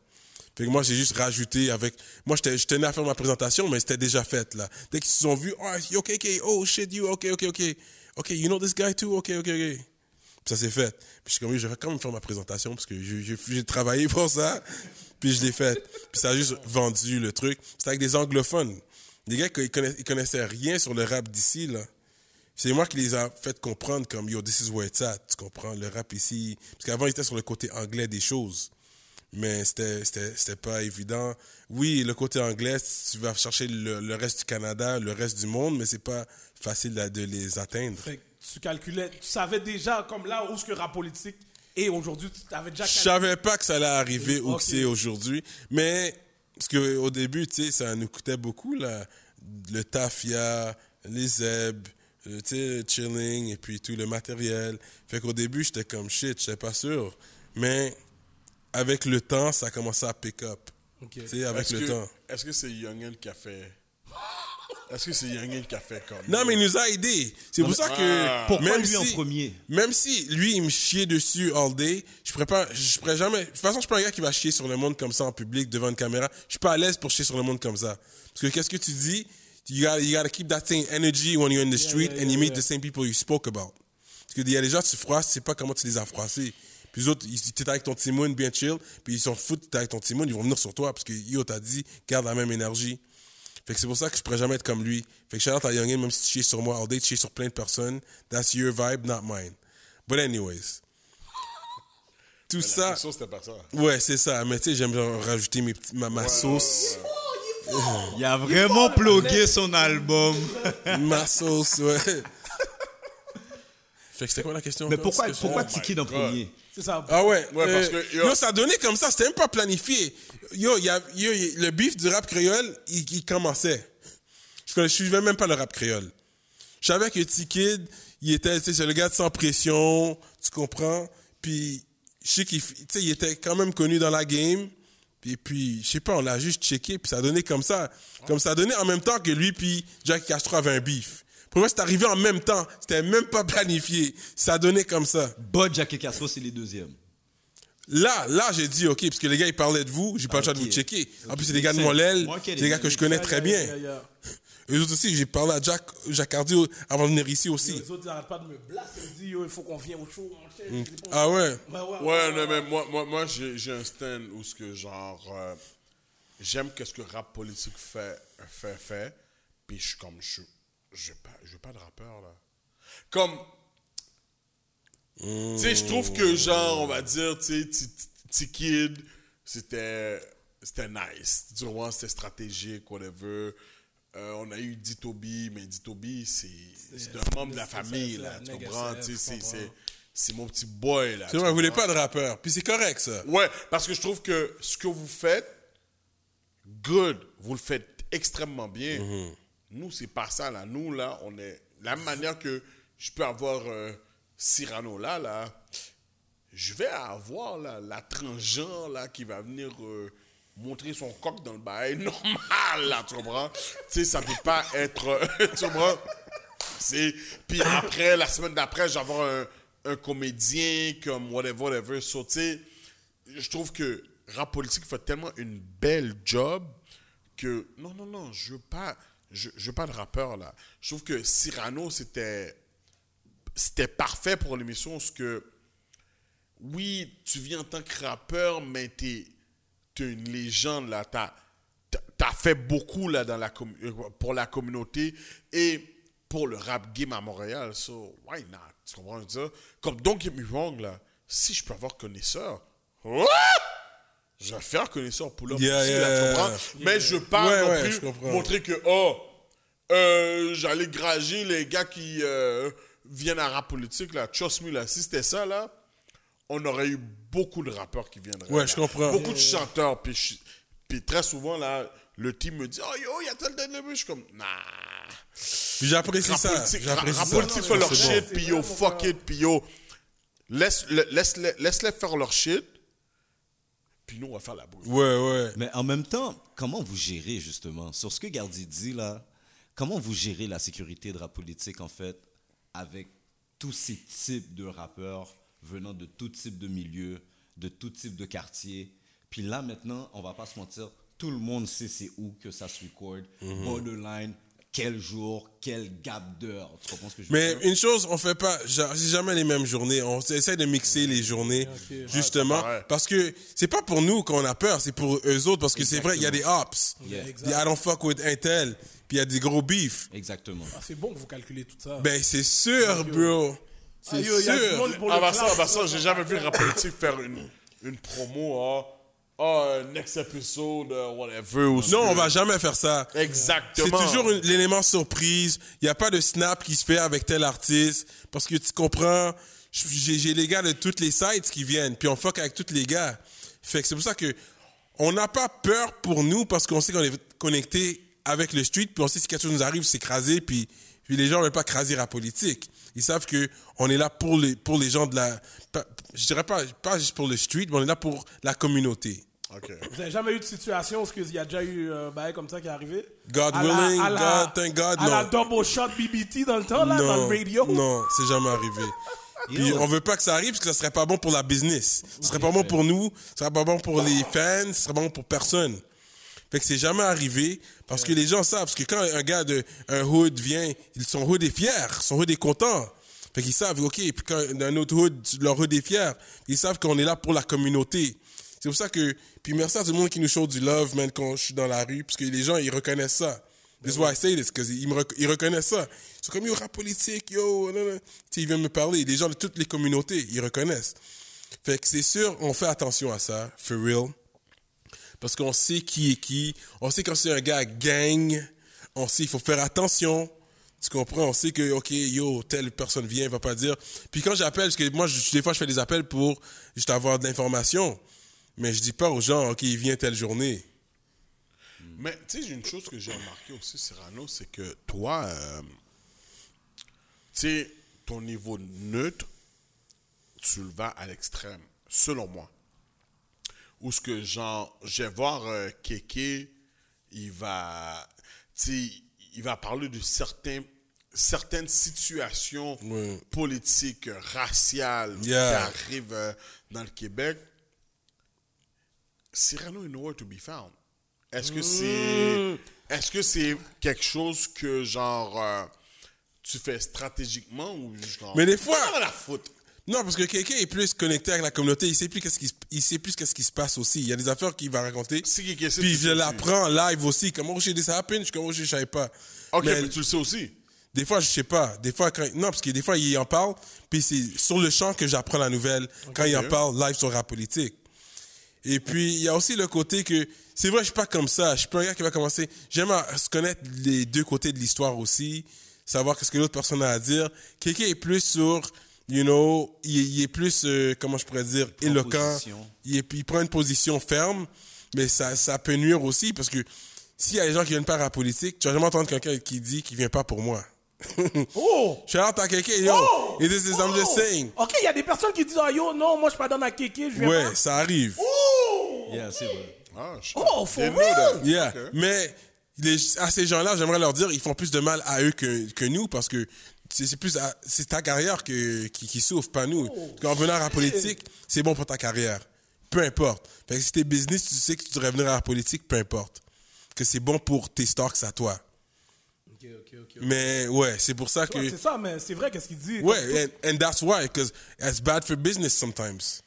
Fait que moi, j'ai juste rajouté avec. Moi, je tenais à faire ma présentation, mais c'était déjà fait, là. Dès qu'ils se sont vus, oh, OK, OK, oh shit, you, OK, OK, OK. OK, you know this guy too, OK, OK, OK. Puis ça s'est fait. Puis je suis comme, je vais quand même faire ma présentation parce que j'ai- travaillé pour ça. Puis je l'ai fait. Puis ça a juste vendu le truc. C'était avec des anglophones. Des gars qui connaissaient, connaissaient rien sur le rap d'ici, là. C'est moi qui les a fait comprendre comme, yo, this is where it's at. Tu comprends, le rap ici. Parce qu'avant, ils étaient sur le côté anglais des choses mais c'était pas évident. Oui, le côté anglais, tu vas chercher le, le reste du Canada, le reste du monde, mais c'est pas facile de, de les atteindre. Fait que tu calculais, tu savais déjà, comme là, où ce que rap politique et aujourd'hui, tu avais déjà Je calculé. savais pas que ça allait arriver où Ok. que c'est aujourd'hui, mais parce que au début, tu sais, ça nous coûtait beaucoup là, le tafia, les zeb, euh, tu sais, le chilling et puis tout le matériel. Fait qu'au début, j'étais comme shit, j'étais pas sûr, mais avec le temps, ça a commencé à pick up. Ok. Tu sais, avec Est-ce le que- temps. Est-ce que c'est Youngin qui a fait. Est-ce que c'est Youngin qui a fait comme. Non, mais il nous a aidés. C'est pour ça que. Ah. Pourquoi même lui en premier? Même si lui, il me chiait dessus all day, je pourrais pas, je pourrais jamais. De toute façon, je suis pas un gars qui va chier sur le monde comme ça en public devant une caméra. Je suis pas à l'aise pour chier sur le monde comme ça. Parce que qu'est-ce que tu dis? You gotta, you gotta keep that same energy when you're in the street yeah, and you yeah, meet yeah. the same people you spoke about. Parce qu'il y a des gens, tu froisses, tu sais pas comment tu les as froissés. Puis les autres, ils étaient avec ton Timoun bien chill, puis ils s'en foutent, t'es avec ton Timoun, ils vont venir sur toi parce que yo, t'as dit, garde la même énergie. Fait que c'est pour ça que je pourrais jamais être comme lui. Fait que shout out à Youngin, même si tu chies sur moi all day, tu chies sur plein de personnes. That's your vibe, not mine. But anyways. Tout La ça. question, c'était pas ça. Ouais, c'est ça. Mais tu sais, j'aime rajouter mes petits- ma, ma sauce. Il a vraiment plugué son album. ma sauce, ouais. fait que c'était quoi la question? Mais pourquoi, pourquoi Oh Tiki God. premier? C'est ça. Ah ouais. Ouais, euh, parce que, yo, yo- ça donnait comme ça. C'était même pas planifié. Yo, y a, yo, y- le beef du rap créole, il, il commençait. Je connais, je suivais même pas le rap créole. Je savais que T-Kid, il était, tu sais, c'est le gars de sans pression, tu comprends? Puis, je sais qu'il, f- tu sais, il était quand même connu dans la game. Et puis, je sais pas, on l'a juste checké, puis ça a donné comme ça. Comme ça donné en même temps que lui, puis Jack Castro avait un beef. Pour moi, c'est arrivé en même temps. C'était même pas planifié. Ça a donné comme ça. Bud, Jack et Castro, c'est les deuxièmes. Là, là, j'ai dit OK, parce que les gars, ils parlaient de vous, j'ai pas le choix de vous checker. En plus, c'est des gars de ai c'est des gars que je connais très bien. Eux autres aussi, j'ai parlé à Jack, Hardy au- avant de venir ici aussi. Les autres, ils n'arrêtent pas de me blaster. Ils disent, il faut qu'on vienne au show, bon, Ah ouais? ouais, ouais, Ouais, non, mais moi, moi, moi j'ai un stand où ce que genre. euh, J'aime qu'est-ce que rap politique fait, fait, fait. Puis je suis comme. Je je veux pas, je veux pas de rappeur, là. Comme. Tu sais, je trouve que, genre, on va dire, tu sais, T-Kid, c'était. C'était nice. Du moins, c'était stratégique, whatever. Euh, on a eu Ditobi, mais Ditobi, c'est c'est un membre de la c'est- famille, c'est là. Tu comprends? Tu sais, c'est- c'est- C'est mon petit boy, là. Tu tu vois, vous voulez pas de rappeur. Puis c'est correct, ça. Ouais, parce que je trouve que ce que vous faites, good, vous le faites extrêmement bien. Mhm. Nous, c'est pas ça, là. Nous, là, on est. La manière que je peux avoir euh, Cyrano là, là, je vais avoir là, la transgenre là, qui va venir euh, montrer son coq dans le bail normal, là, tu comprends? tu sais, ça peut pas être. euh, tu comprends? C'est... Puis après, la semaine d'après, je vais avoir un, un comédien comme whatever, whatever. So, je trouve que rap politique fait tellement une belle job que non, non, non, je veux pas, je, je veux pas de rappeur là. Je trouve que Cyrano, c'était, c'était parfait pour l'émission parce que oui, tu viens en tant que rappeur, mais t'es, t'es une légende là. T'as, t'as- fait beaucoup là dans la euh, pour la communauté et pour le rap game à Montréal. So, why not? Tu comprends ça? Comme Me Wrong là, si je peux avoir connaisseur? Je vais faire connaisseur pour l'homme Yeah, yeah. Mais je pas Ouais, non ouais, plus montrer que, oh, euh, j'allais grager les gars qui euh, viennent à rap politique, là. Trust me, là. Si c'était ça, là, on aurait eu beaucoup de rappeurs qui viendraient. Ouais, là. je comprends. Beaucoup de chanteurs. Puis, je- puis très souvent, là, le team me dit, oh yo, il y a tel tel. Je suis comme, nah. Puis j'apprécie ça. rap ça. politique fait leur shit, puis yo, fuck it, puis yo, laisse, le- laisse-les laisse-les faire leur shit, puis nous, on va faire la boule. Ouais, ouais. Mais en même temps, comment vous gérez justement sur ce que Gardi dit là Comment vous gérez la sécurité de rap politique en fait avec tous ces types de rappeurs venant de tout type de milieu, de tout type de quartier? Puis là maintenant, on va pas se mentir, tout le monde sait c'est où que ça se record, Mhm. borderline, quel jour, quel gap d'heure. Tu comprends ce que je veux Mais dire? une chose, on fait pas, c'est jamais les mêmes journées. On essaie de mixer les journées, justement, parce que c'est pas pour nous qu'on a peur, c'est pour eux autres, parce que c'est vrai, il y a des ops. Yeah. Il y a I don't fuck with Intel, puis il y a des gros beefs. Exactement. Ah, c'est bon que vous calculez tout ça. Ben c'est sûr, bro. C'est Ah, sûr. monde pour Ah bah ça, bah ça, j'ai jamais vu politique faire une, une promo, ah, ah, next episode, euh, whatever. ou Non, on va jamais faire ça. Exactement. C'est toujours l'élément surprise. Il n'y a pas de snap qui se fait avec tel artiste. Parce que tu comprends, j'ai les gars de toutes les sites qui viennent. Puis on fuck avec tous les gars. Fait que c'est pour ça que on n'a pas peur pour nous parce qu'on sait qu'on est connecté avec le street. Puis on sait si quelque chose nous arrive, c'est écrasé. Puis, puis les gens ne veulent pas craser la politique. Ils savent que on est là pour les, pour les gens de la... je dirais pas, pas juste pour le street, mais on est là pour la communauté. Vous n'avez jamais eu de situation où il y a déjà eu un bail comme ça qui est arrivé? God À la- willing, la- God, thank God, À la non. double shot BBT dans le temps, là, dans le radio? Non, c'est jamais arrivé. Puis on veut pas que ça arrive parce que ça serait pas bon pour la business. Ce serait pas bon pour nous, ce serait pas bon pour les fans, ce serait pas bon pour personne. Fait que c'est jamais arrivé parce que les gens savent parce que quand un gars de un hood vient, ils- son hood est fier, son hood est content. Fait qu'ils savent OK, puis quand un autre hood, leur hood est fier, ils savent qu'on est là pour la communauté. C'est pour ça que puis merci à tout le monde qui nous show du love même quand je suis dans la rue parce que les gens ils reconnaissent ça. This is why I say this, parce qu'ils rec- reconnaissent ça. Sont comme, yo, rap politique, yo, non, non. Tu sais, ils viennent me parler. Les gens de toutes les communautés, ils reconnaissent. Fait que c'est sûr, on fait attention à ça, for real. Parce qu'on sait qui est qui. On sait quand c'est un gars gang. On sait qu'il faut faire attention. Tu comprends? On sait que, OK, yo, telle personne vient, il va pas dire. Puis quand j'appelle, parce que moi, je- des fois, je fais des appels pour juste avoir de l'information. Mais je dis pas aux gens, OK, il vient telle journée. Mais tu sais, une chose que j'ai remarqué aussi, Cyrano, c'est que toi, euh, tu sais, ton niveau neutre, tu le vas à l'extrême, selon moi. Ou ce que, genre, je vais voir euh, Kéké, il va, tu sais, il va parler de certains, certaines situations politiques, raciales Yeah. qui arrivent euh, dans le Québec. Cyrano is nowhere to be found. Est-ce que c'est est-ce que c'est quelque chose que genre euh, tu fais stratégiquement ou genre Mais des fois- la faute. Non, parce que quelqu'un est plus connecté avec la communauté, il sait plus qu'est-ce qui, il sait plus qu'est-ce qui se passe aussi. Il y a des affaires qu'il va raconter. Puis je l'apprends live aussi. Comment j'ai dit ça happen, je suis comme oh, je savais pas? OK, Mais mais tu le sais aussi. des fois je sais pas. Des fois quand non parce que des fois il en parle, puis c'est sur le champ que j'apprends la nouvelle quand il en parle live sur rap politique. Et puis, il y a aussi le côté que, c'est vrai, je suis pas comme ça. Je suis pas un gars qui va commencer. J'aime à se connaître les deux côtés de l'histoire aussi, savoir qu'est-ce que l'autre personne a à dire. Quelqu'un est plus sur, you know, il, est- il est plus, euh, comment je pourrais dire, éloquent. position. Il, est- il prend une position ferme, mais ça, ça peut nuire aussi parce que s'il y a des gens qui viennent pas à la politique, tu vas jamais entendre quelqu'un qui dit qu'il vient pas pour moi. Oh! Shout out à quelqu'un, yo. Oh! Et this is, I'm just Oh! saying. Ok, il y a des personnes qui disent, ah, yo, non, moi, je suis pas dans la kéké, je viens Ouais, pas. ça arrive. Oh! Yeah, c'est vrai. Ah, Oh, for real? Yeah, mais les- à ces gens-là, j'aimerais leur dire, ils font plus de mal à eux que, que nous parce que c'est plus à- c'est ta carrière que, qui, qui souffre, pas nous. Quand venir à la politique, c'est bon pour ta carrière. Peu importe. Fait que si t'es business, tu sais que tu devrais venir à la politique, peu importe. Que c'est bon pour tes stocks à toi. Mais ouais, c'est pour ça que. Ouais, c'est ça, mais c'est vrai, qu'est-ce qu'il dit? Ouais, and, and that's why, because it's bad for business sometimes.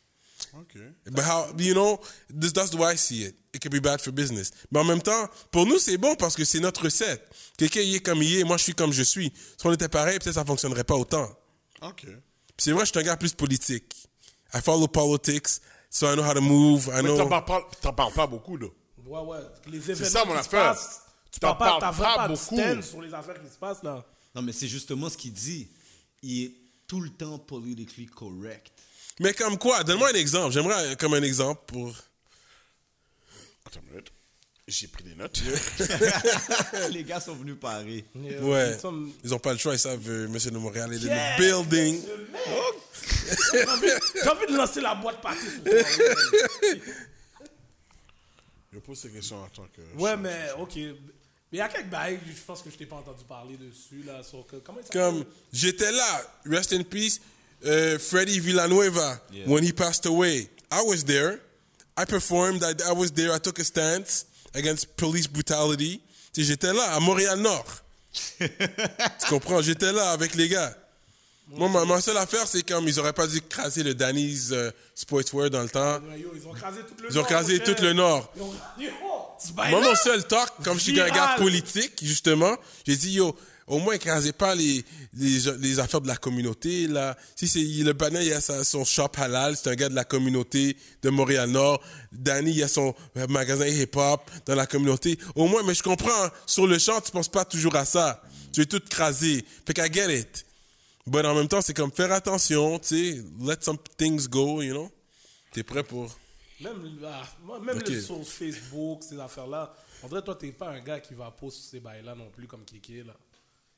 Ok. But how, you know, this, that's the way I see it. It can be bad for business. Mais en même temps, pour nous, c'est bon parce que c'est notre recette. Quelqu'un y est comme il est, moi je suis comme je suis. Si on était pareil, peut-être ça fonctionnerait pas autant. Ok. Puis c'est vrai, je suis un gars plus politique. I follow politics, so I know how to move. I Mais know. t'en parles, pas- t'en parles pas beaucoup, là. Ouais, ouais. Les événements ça, mon affaire. passent, Tu t'as t'en pas, parles t'as vraiment pas beaucoup. sur les affaires qui se passent, là. Non, mais c'est justement ce qu'il dit. Il est tout le temps politically correct. Mais comme quoi Donne-moi un exemple. J'aimerais comme un exemple pour. Attends une minute. J'ai pris des notes. Les gars sont venus parer. Ouais. Some- Ils ont pas le choix, ils savent, euh, Monsieur de Montréal est dans Yeah, le building. J'ai envie, de lancer la boîte ouais. Je pose ces questions en tant que. Ouais, mais ok. Mais il y a quelques bails, je pense que je t'ai pas entendu parler dessus, là. Sur que, comment? Comme j'étais là, rest in peace, euh, Freddie Villanueva, when he passed away. I was there. I performed. I, I was there. I took a stance against police brutality. J'étais là, à Montréal-Nord. tu comprends? J'étais là avec les gars. Moi, ma, ma seule affaire, c'est comme ils auraient pas dû craser le Danny's euh, Sportswear dans le temps. Ils ont crasé tout le Ils ont nord. crasé frère. tout le nord. Ils ont- Bail Moi, mon seul talk, comme je suis un gars politique, justement, j'ai dit, yo, au moins, écrasez pas les, les, les affaires de la communauté, là. Si c'est, le panel, il a sa- son shop halal, c'est un gars de la communauté de Montréal-Nord. Danny, il a son magasin hip-hop dans la communauté. Au moins, mais je comprends, sur le champ, tu penses pas toujours à ça. Tu veux tout craser. Fait qu'à get it. But en même temps, c'est comme faire attention, tu sais, let some things go, you know. T'es prêt pour... Même, ah, moi, même Ok. le- sur Facebook, ces affaires-là, on dirait toi, t'es pas un gars qui va poster ces bails-là non plus comme Kéké, là.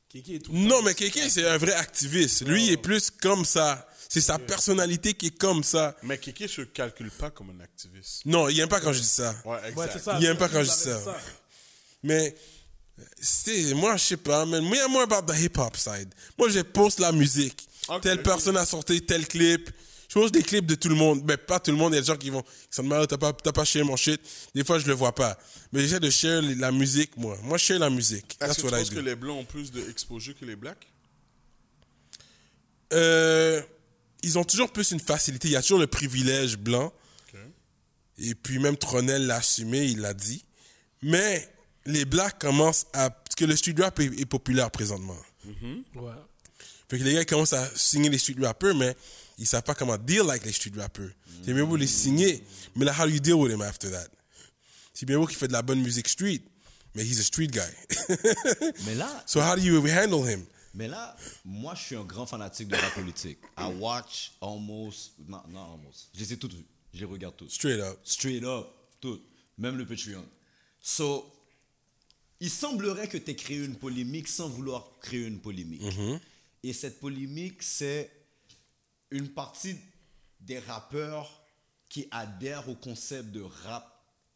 Kéké est tout Non, mais Kéké, c'est un vrai activiste. Lui, il est plus comme ça. C'est sa personnalité qui est comme ça. Mais Kéké se calcule pas comme un activiste. Non, il aime pas quand je dis ça. Ouais, exact. Ouais, c'est ça. Il aime pas quand je dis ça. Mais, c'est, moi, je sais pas, man. Moi, moi, about the hip-hop side. Moi, je poste la musique. Telle personne a sorti tel clip. Je des clips de tout le monde. Mais pas tout le monde. Il y a des gens qui vont, qui sont de mal, t'as pas, t'as pas share mon shit. Des fois, je le vois pas. Mais j'essaie de share la musique, moi. Moi, je share la musique. Est-ce That's que tu what I penses que les blancs ont plus d'exposure que les blacks? Euh, ils ont toujours plus une facilité. Il y a toujours le privilège blanc. Et puis même Tronel l'a assumé, il l'a dit. Mais les blacks commencent à... Parce que le street rap est, est populaire présentement. Ouais. Fait que les gars commencent à signer les street rappers, mais ils savent pas comment deal avec les street rappers. C'est bien beau les signer, mais là, how do you deal with him after that? C'est bien beau qu'il fait de la bonne musique street, mais he's a street guy. Mais là, so how do you handle him? mais là, moi, je suis un grand fanatique de la politique. I watch almost, non, non almost. Je les ai toutes vues. Je les regarde toutes. Straight up. Straight up, toutes. Même le Patreon. So, il semblerait que tu aies créé une polémique sans vouloir créer une polémique. Et cette polémique, c'est une partie des rappeurs qui adhèrent au concept de rap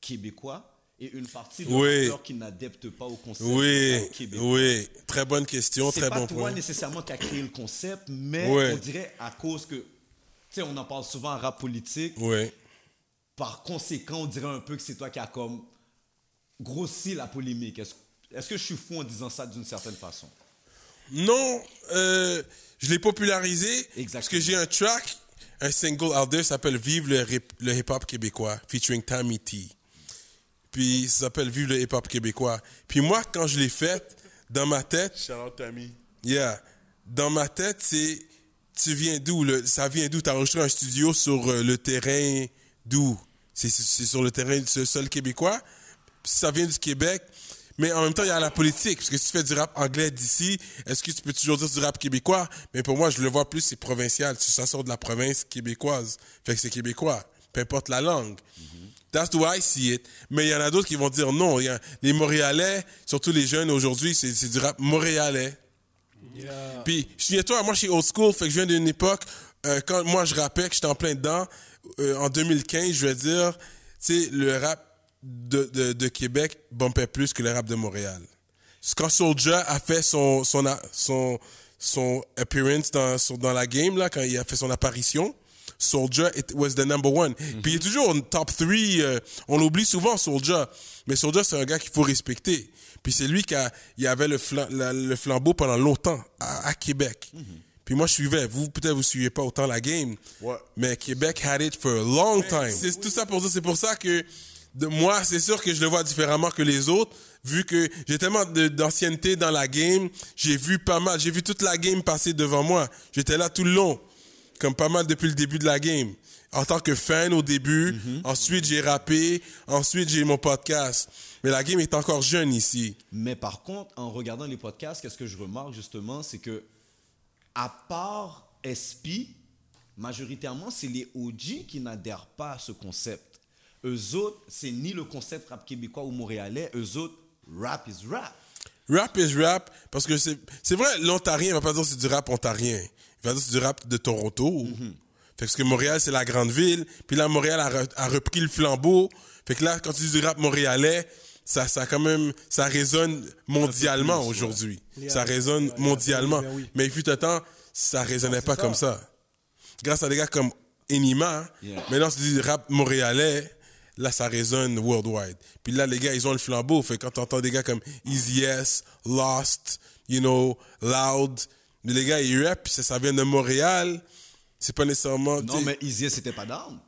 québécois et une partie des Oui. rappeurs qui n'adeptent pas au concept Oui, de rap québécois. oui. Très bonne question, C'est très pas bon toi point. nécessairement qui a créé le concept, mais on dirait à cause que, tu sais, on en parle souvent en rap politique. Oui. Par conséquent, on dirait un peu que c'est toi qui a comme grossi la polémique. Est-ce est-ce que je suis fou en disant ça d'une certaine façon? Non, euh, je l'ai popularisé parce que j'ai un track, un single out there s'appelle Vive le, le hip-hop québécois, featuring Tammy T. Puis ça s'appelle Vive le hip-hop québécois. Puis moi, quand je l'ai fait, dans ma tête, Shout out Tammy. yeah, dans ma tête, c'est, tu viens d'où? le- Ça vient d'où? T'as enregistré un studio sur euh, le terrain d'où? c'est c'est sur le terrain du sol québécois? Puis ça vient du Québec. Mais en même temps, il y a la politique. Parce que si tu fais du rap anglais d'ici, est-ce que tu peux toujours dire du rap québécois? Mais pour moi, je le vois plus, c'est provincial. Ça sort de la province québécoise. Fait que c'est québécois. Peu importe la langue. That's the way I see it. Mais il y en a d'autres qui vont dire non. Y a- les Montréalais, surtout les jeunes aujourd'hui, c'est c'est du rap montréalais. Yeah. Puis, souviens-toi, moi, je suis old school, fait que je viens d'une époque, euh, quand moi, je rappais, que j'étais en plein dedans, euh, en 2015, je vais dire, tu sais, le rap de, de, de Québec bumpait plus que le rap de Montréal. Quand Soulja a fait son, son, son, son appearance dans, dans la game, là, quand il a fait son apparition, it was the number one. Puis il est toujours en top 3. on l'oublie souvent, Soulja. Mais Soulja, c'est un gars qu'il faut respecter. Puis c'est lui qui a, il avait le, flam- la- le flambeau pendant longtemps à, à Québec. Puis moi, je suivais. Vous, peut-être, vous suivez pas autant la game. Ouais. Mais Québec had it for a long time. C'est tout ça pour dire. C'est pour ça que de moi, c'est sûr que je le vois différemment que les autres, vu que j'ai tellement d'ancienneté dans la game. J'ai vu pas mal. J'ai vu toute la game passer devant moi. J'étais là tout le long, comme pas mal depuis le début de la game. En tant que fan au début. Ensuite, j'ai rappé. Ensuite, j'ai mon podcast. Mais la game est encore jeune ici. Mais par contre, en regardant les podcasts, qu'est-ce que je remarque justement, c'est que à part SP, majoritairement, c'est les OG qui n'adhèrent pas à ce concept. Eux autres, c'est ni le concept rap québécois ou montréalais. Eux autres, rap is rap. Rap is rap, parce que c'est, c'est vrai, l'Ontarien va pas dire que c'est du rap ontarien. Il va dire que c'est du rap de Toronto. Fait que parce que Montréal, c'est la grande ville. Puis là, Montréal a, re- a repris le flambeau. Fait que là, quand tu dis du rap montréalais, ça, ça quand même, ça résonne mondialement aujourd'hui. Ça résonne Yeah, mondialement. oui. Mais il fut un temps, ça résonnait pas ça. comme ça. Grâce à des gars comme Enima, Yeah. maintenant, tu dis rap montréalais, là, ça résonne worldwide. Puis là, les gars, ils ont le flambeau. Fait quand t'entends des gars comme Easy S, Lost, you know, Loud, les gars, ils rap, ça, ça vient de Montréal. C'est pas nécessairement. Non, mais Easy, c'était pas down.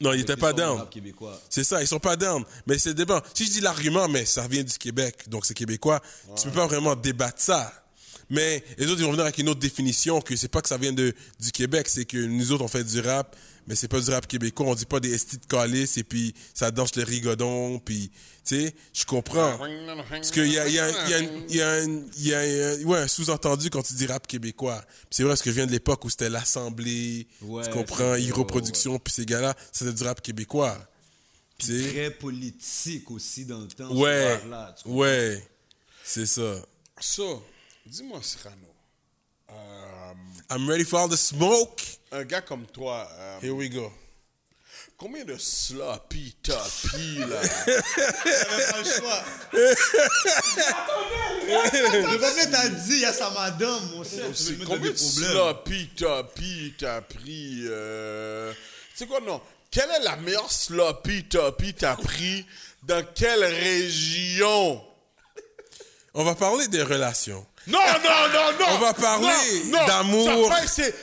non, ils étaient pas down. C'est ça, ils sont pas down. Mais c'est débat. Si je dis l'argument, mais ça vient du Québec, donc c'est québécois, tu peux pas vraiment débattre ça. Mais les autres, ils vont venir avec une autre définition, que c'est pas que ça vient de, du Québec, c'est que nous autres, on fait du rap, mais c'est pas du rap québécois, on dit pas des estis de calice, et puis ça danse le rigodon, puis, tu sais, je comprends. Parce qu'il y a, il y a, il y a, une- il y a, une- il y a un- ouais, un sous-entendu quand tu dis rap québécois. Puis c'est vrai, parce que je viens de l'époque où c'était l'Assemblée, Ouais, tu comprends, Hero Production, puis ces gars-là, c'était du rap québécois. Tu sais? Très politique aussi dans le temps. ce Ouais, comprends? ouais, c'est ça. So, dis-moi, Cyrano, euh, I'm ready for all the smoke. un gars comme toi, euh, Here we go. combien de sloppy toppy là? Pas le choix. Le peuple t'a dit, il y a sa madame, mon cher. Tu combien de problèmes? sloppy toppy t'as pris euh... C'est quoi non? Quelle est la meilleure sloppy toppy t'as pris? Dans quelle région? On va parler des relations. Non, non, non, non On va parler d'amour.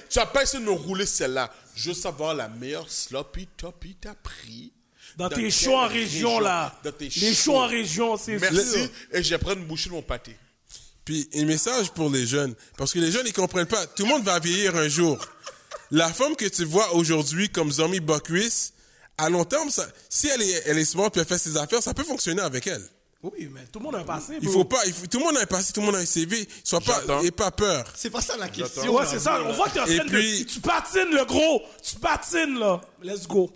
Tu vas pas essayer de nous rouler celle-là. Je veux savoir la meilleure sloppy toppy t'as pris. Dans, tes shows en région, là. Dans tes Les shows en région, c'est Merci. Et je prendre une bouchée de mon pâté. Puis un message pour les jeunes, parce que les jeunes ils comprennent pas. Tout le monde va vieillir un jour. La femme que tu vois aujourd'hui comme Zombie Buckwheat, à long terme, ça, si elle est, elle est smart puis elle fait ses affaires, ça peut fonctionner avec elle. Oui, mais tout le monde a un passé. Il bro. faut pas, il faut- tout le monde a un passé, tout le monde a un CV. Sois pas, et pas peur. C'est pas ça la question. Ouais, c'est ça. On voit que t'es en train puis- de. Tu patines, le gros. Tu patines, là. Let's go.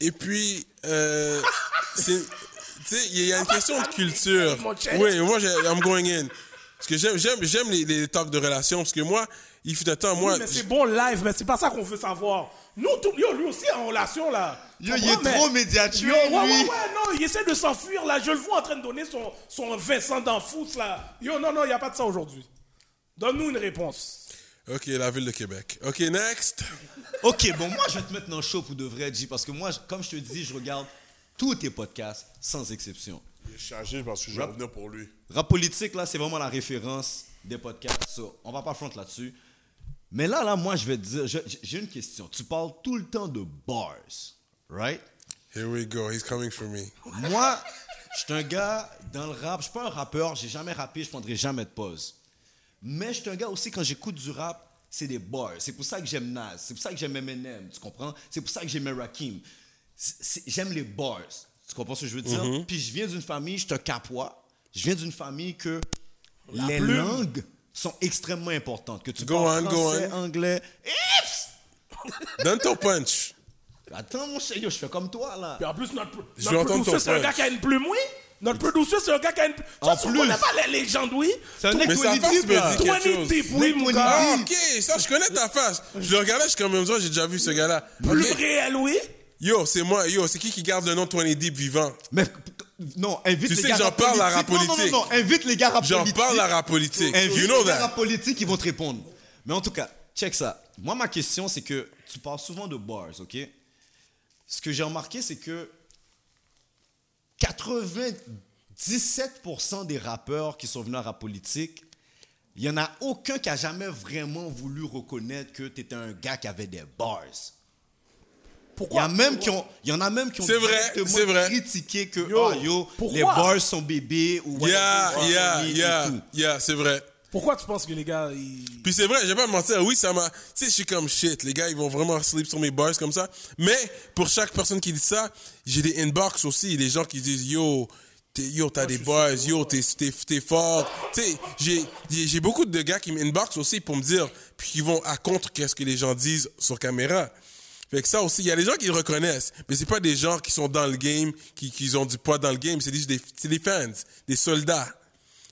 Et puis, euh, c'est, tu sais, il y a une question de culture. Oui, moi, j'ai- I'm going in. Parce que j'aime, j'aime, j'aime les, les talks de relations, parce que moi, il fut un temps, moi, Oui, mais c'est bon live, mais c'est pas ça qu'on veut savoir. Nous, tout, yo, lui aussi en relation, là. Yo, il est mais- trop médiatique, Yo, ouais, ouais, lui. ouais, non, il essaie de s'enfuir, là. Je le vois en train de donner son, son Vincent d'Enfous, là. Yo, non, non, il n'y a pas de ça aujourd'hui. Donne-nous une réponse. ok, la ville de Québec. Ok, next. Ok, bon, moi, je vais te mettre dans le show pour de vrai, G, parce que moi, comme je te dis, je regarde tous tes podcasts, sans exception. Il est chargé parce que je vais venir pour lui. Rap politique, là, c'est vraiment la référence des podcasts. So, on va pas front là-dessus. Mais là, là, moi, je vais te dire, j'ai une question. Tu parles tout le temps de bars, right? Here we go. He's coming for me. Moi, je suis un gars dans le rap. Je suis pas un rappeur. J'ai jamais rappé. Je prendrai jamais de pause. Mais je suis un gars aussi, quand j'écoute du rap, c'est des bars. C'est pour ça que j'aime Nas. C'est pour ça que j'aime Eminem. Tu comprends? C'est pour ça que j'aime Rakim. j'aime les bars. Tu comprends ce que je veux dire? Mm-hmm. Puis je viens d'une famille, je suis un capois. Je viens d'une famille que les plume. langues sont extrêmement importantes. Que tu Go parles on, go français, on. anglais. Ips! Donne ton punch. Attends, mon cher, yo, je fais comme toi, là. Puis en plus, notre, notre c'est un gars qui a une plume, oui. Notre producer, c'est un gars qui a une plume. En Tu plus. connais pas les légendes, oui. C'est un mec Mais sa 20 face deep, me là. dit quelque 20 chose. deep, oui, mon Nick gars. Ah, ok, ça, je connais ta face. Je le regardais, je suis comme même ça, j'ai déjà vu ce gars-là. Plume Ok. réelle, oui. Yo, c'est moi, yo, c'est qui qui garde le nom de 20 Deep vivant? Mais non, invite Tu les sais gars que j'en parle à rap politique. Non. Non, non, invite les gars rap J'en politique. parle à rap politique. Invite You know les gars that. rap politique, ils vont te répondre. Mais en tout cas, check ça. Moi, ma question, c'est que tu parles souvent de bars, ok? Ce que j'ai remarqué, c'est que 97% des rappeurs qui sont venus à rap politique, il n'y en a aucun qui a jamais vraiment voulu reconnaître que tu étais un gars qui avait des bars. Il y, Pourquoi a même qui ont, il y en a même qui ont C'est vrai, directement c'est vrai. critiqué que Yo, oh, yo, pourquoi? les bars sont bébés ou Yeah, whatever, yeah, et yeah, tout. yeah, c'est vrai. Pourquoi tu penses que les gars, ils... Puis c'est vrai, je vais pas me mentir, oui, ça m'a. Tu sais, je suis comme shit, les gars, ils vont vraiment sleep sur mes bars comme ça. Mais pour chaque personne qui dit ça, j'ai des inbox aussi, des gens qui disent yo, t'es- yo, t'as des bars, yo, t'es, t'es, t'es fort. Tu sais, j'ai, j'ai j'ai beaucoup de gars qui m'inbox aussi pour me dire, puis qui vont à contre qu'est-ce que les gens disent sur caméra. Fait que ça aussi, il y a des gens qui le reconnaissent, mais c'est pas des gens qui sont dans le game, qui, qui ont du poids dans le game, c'est des, c'est des fans, des soldats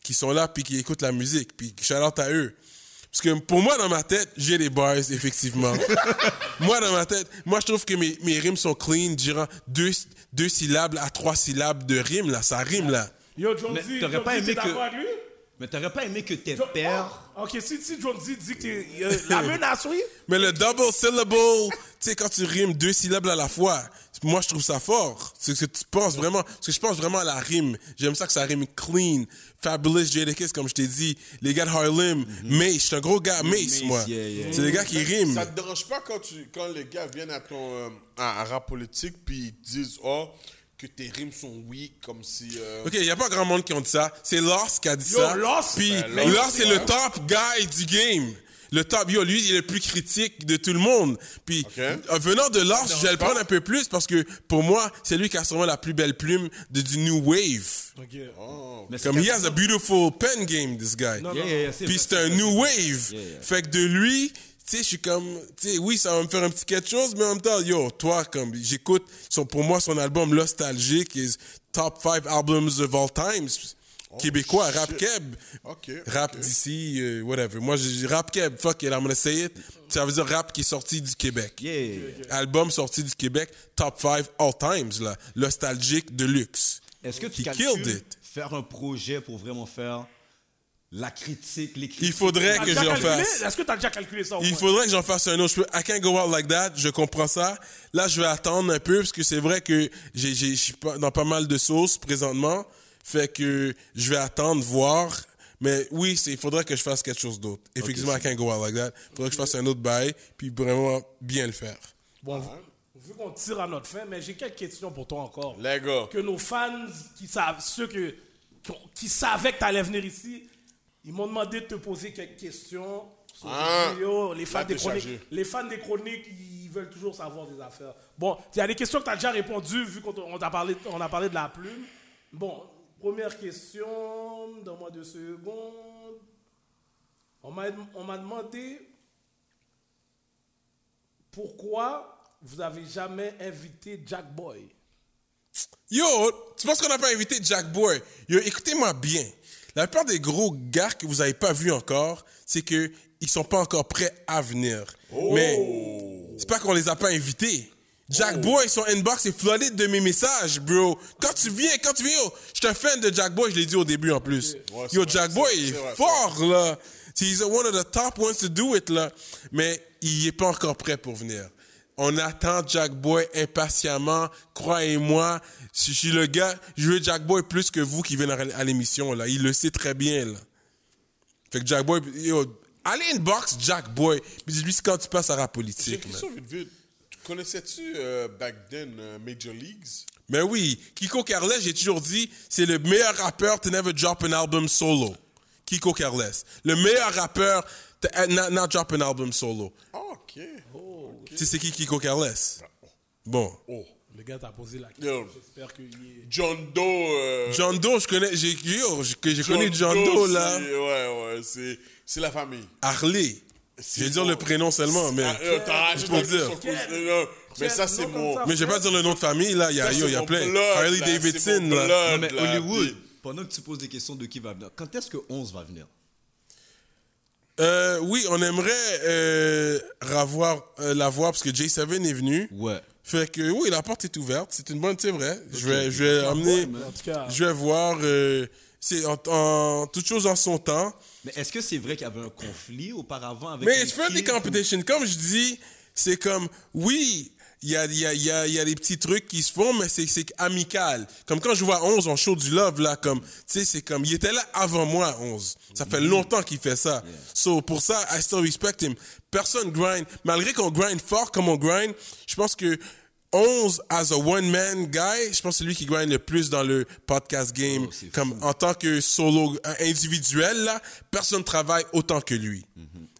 qui sont là puis qui écoutent la musique, puis shout out à eux. Parce que pour moi, dans ma tête, j'ai des bars, effectivement. moi, dans ma tête, moi, je trouve que mes, mes rimes sont clean, durant deux, deux syllabes à trois syllabes de rime, là. Ça rime, là. Yo, John Mais Z, t'aurais John pas aimé que- avec lui? Mais t'aurais pas aimé que tes Jo- pères. Ah, Ok, si, si John Z dit que t'es... euh, la menace, oui. Mais le double syllable, tu sais, quand tu rimes deux syllabes à la fois, moi, je trouve ça fort. C'est ce que tu penses vraiment. Parce que je pense vraiment à la rime. J'aime ça que ça rime clean. Fabulous Jadakiss, comme je t'ai dit. Les gars de Harlem. Mace. Je suis un gros gars Mace, Mace, moi. yeah, yeah. C'est des gars qui riment. Ça te dérange pas quand, tu, quand les gars viennent à ton euh, à, à rap politique puis ils disent oh que tes rimes sont weak comme si euh, Ok, il n'y a pas grand monde qui ont dit ça. C'est Lost qui a dit Yo, ça. Lost, Puis ben, Lost, Lost, c'est le top guy du game. Le top, yo, lui, il est le plus critique de tout le monde. Puis, euh, venant de Lost, je vais le prendre un peu plus parce que pour moi, c'est lui qui a sûrement la plus belle plume de, du New Wave. C'est Comme he has a beautiful pen game, this guy. Non, Yeah, non. yeah, yeah, c'est Puis c'est un new wave. Yeah, yeah. Fait que de lui, tu sais, je suis comme, tu sais, oui, ça va me faire un petit quelque chose, mais en même temps, yo, toi, comme, j'écoute, pour moi, son album Nostalgique is top 5 albums of all times. Québécois, Oh, shit. rap keb. Rap ok. d'ici, euh, whatever. Moi, j'ai rap keb, fuck it, I'm gonna say it. Ça veut dire rap qui est sorti du Québec. Yeah. Album sorti du Québec, top 5 all times, là. Nostalgique de luxe. Est-ce que tu He calcules killed it. faire un projet pour vraiment faire la critique, les critiques Il faudrait que j'en fasse. Est-ce que t'as déjà calculé ça au Il faudrait que j'en fasse un autre. Je peux, I can't go out like that. Je comprends ça. Là, je vais attendre un peu parce que c'est vrai que je suis pas- dans pas mal de sauces présentement. Fait que je vais attendre, voir. Mais oui, il faudrait que je fasse quelque chose d'autre. Effectivement, I can't go out like that. Il faudrait que je fasse un autre bail puis vraiment bien le faire. Bon, vu qu'on tire à notre fin, mais j'ai quelques questions pour toi encore. les gars Que nos fans qui savent, ceux que, qui, savaient que t'allais venir ici, ils m'ont demandé de te poser quelques questions. sur Ah. les vidéos. les fans Là, des chroniques. chargé. Les fans des chroniques, ils veulent toujours savoir des affaires. Bon, il y a des questions que tu as déjà répondu vu qu'on on t'a parlé, on a parlé de la plume. Bon, première question, donne-moi deux secondes. On m'a on m'a demandé pourquoi vous avez jamais invité Jack Boy? Yo, tu penses qu'on n'a pas invité Jack Boy? Yo, écoutez-moi bien. La plupart des gros gars que vous n'avez pas vus encore, c'est que ils sont pas encore prêts à venir. Mais c'est pas qu'on les a pas invités. Jack Boy, son inbox est flooded de mes messages, bro. Quand tu viens, quand tu viens, yo, je suis un fan de Jack Boy, je l'ai dit au début en plus. Ouais, yo, Jack Boy est vrai, fort, là. He's one of the top ones to do it, là. Mais il est pas encore prêt pour venir. On attend Jack Boy impatiemment. Croyez-moi, si je suis le gars, je veux Jack Boy plus que vous qui venez à l'émission, là. Il le sait très bien, là. Fait que Jack Boy, yo, allez inbox Jack Boy, puis dis-lui quand tu passes à la politique, Tu connaissais-tu euh, back then euh, Major Leagues? Mais oui, Kiko Carles, j'ai toujours dit, c'est le meilleur rappeur to never drop an album solo. Kiko Carles. Le meilleur rappeur to uh, not, not drop an album solo. Ah, ok Tu sais c'est qui Kiko Carles? Bon. oh Le gars t'a posé la question. J'espère qu'il est. John Doe. euh, John Doe, je connais, j'ai, yo, j'ai, j'ai John connu John Doe, Doe, là. Ouais, ouais, c'est, c'est la famille. Harley. Je vais dire le prénom seulement, mais. Ah, euh, raison, pour dire. Mais ça, c'est mon. ça. Mais je vais pas dire le nom de famille, là. Il y a, yo, y a plein. blood, Harley là, Davidson, là. Non, mais là, Hollywood, puis- pendant que tu poses des questions de qui va venir, quand est-ce que 11 va venir? Euh, oui, on aimerait revoir, euh, la voir parce que J7 est venu. Ouais. Fait que oui, la porte est ouverte. C'est une bonne, c'est vrai. Je vais, je vais amener, En tout cas, je vais voir. euh, c'est en, en toute chose en son temps. Mais est-ce que c'est vrai qu'il y avait un conflit auparavant avec Mais les it's friendly kids? ou- competition. Comme je dis, c'est comme, oui, il y a, il y, a, il y, a, il y a des petits trucs qui se font, mais c'est, c'est amical. Comme quand je vois 11 en show du love, là, comme, tu sais, c'est comme, il était là avant moi, 11. Ça fait longtemps qu'il fait ça. So, pour ça, I still respect him. Personne grind. Malgré qu'on grind fort comme on grind, je pense que 11 as a one-man guy, je pense que c'est lui qui grind le plus dans le podcast game. Oh, comme en tant que solo euh, individuel, là, personne travaille autant que lui.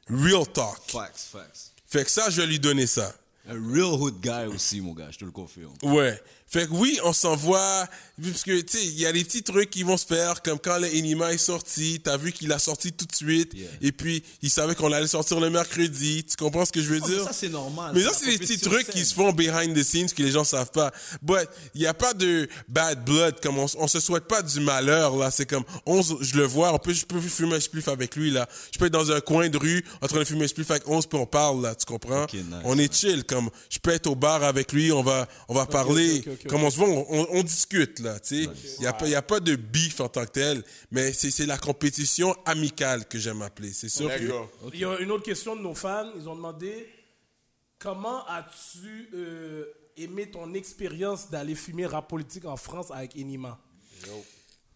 Real talk. Facts, facts. Fait que ça, je vais lui donner ça. Un real hood guy aussi, mon gars, je te le confirme. Ouais. Fait que oui, on s'envoie, parce que, tu sais, il y a des petits trucs qui vont se faire, comme quand le Enima est sorti, t'as vu qu'il a sorti tout de suite, Yeah. et puis il savait qu'on allait sortir le mercredi, tu comprends ce que je veux Oh, mais dire? ça, c'est normal. Mais ça, c'est des petits trucs qui se font behind the scenes que les gens savent pas. But, il y a pas de bad blood, comme on, on se souhaite pas du malheur, là. C'est comme, on, je le vois, on peut, je peux fumer un spliff avec lui, là. Je peux être dans un coin de rue, en train de fumer un spliff avec 11, puis on parle, là, tu comprends? Nice, on est chill, comme, je peux être au bar avec lui, on va, on va parler, ok, ok. comme on se voit, on, on- on discute, là, tu sais. Il y a pas, il y a pas de beef en tant que tel, mais c'est, c'est la compétition amicale que j'aime appeler. C'est sûr que, D'accord. il y a une autre question de nos fans. Ils ont demandé comment as-tu euh, aimé ton expérience d'aller fumer rap politique en France avec Enima?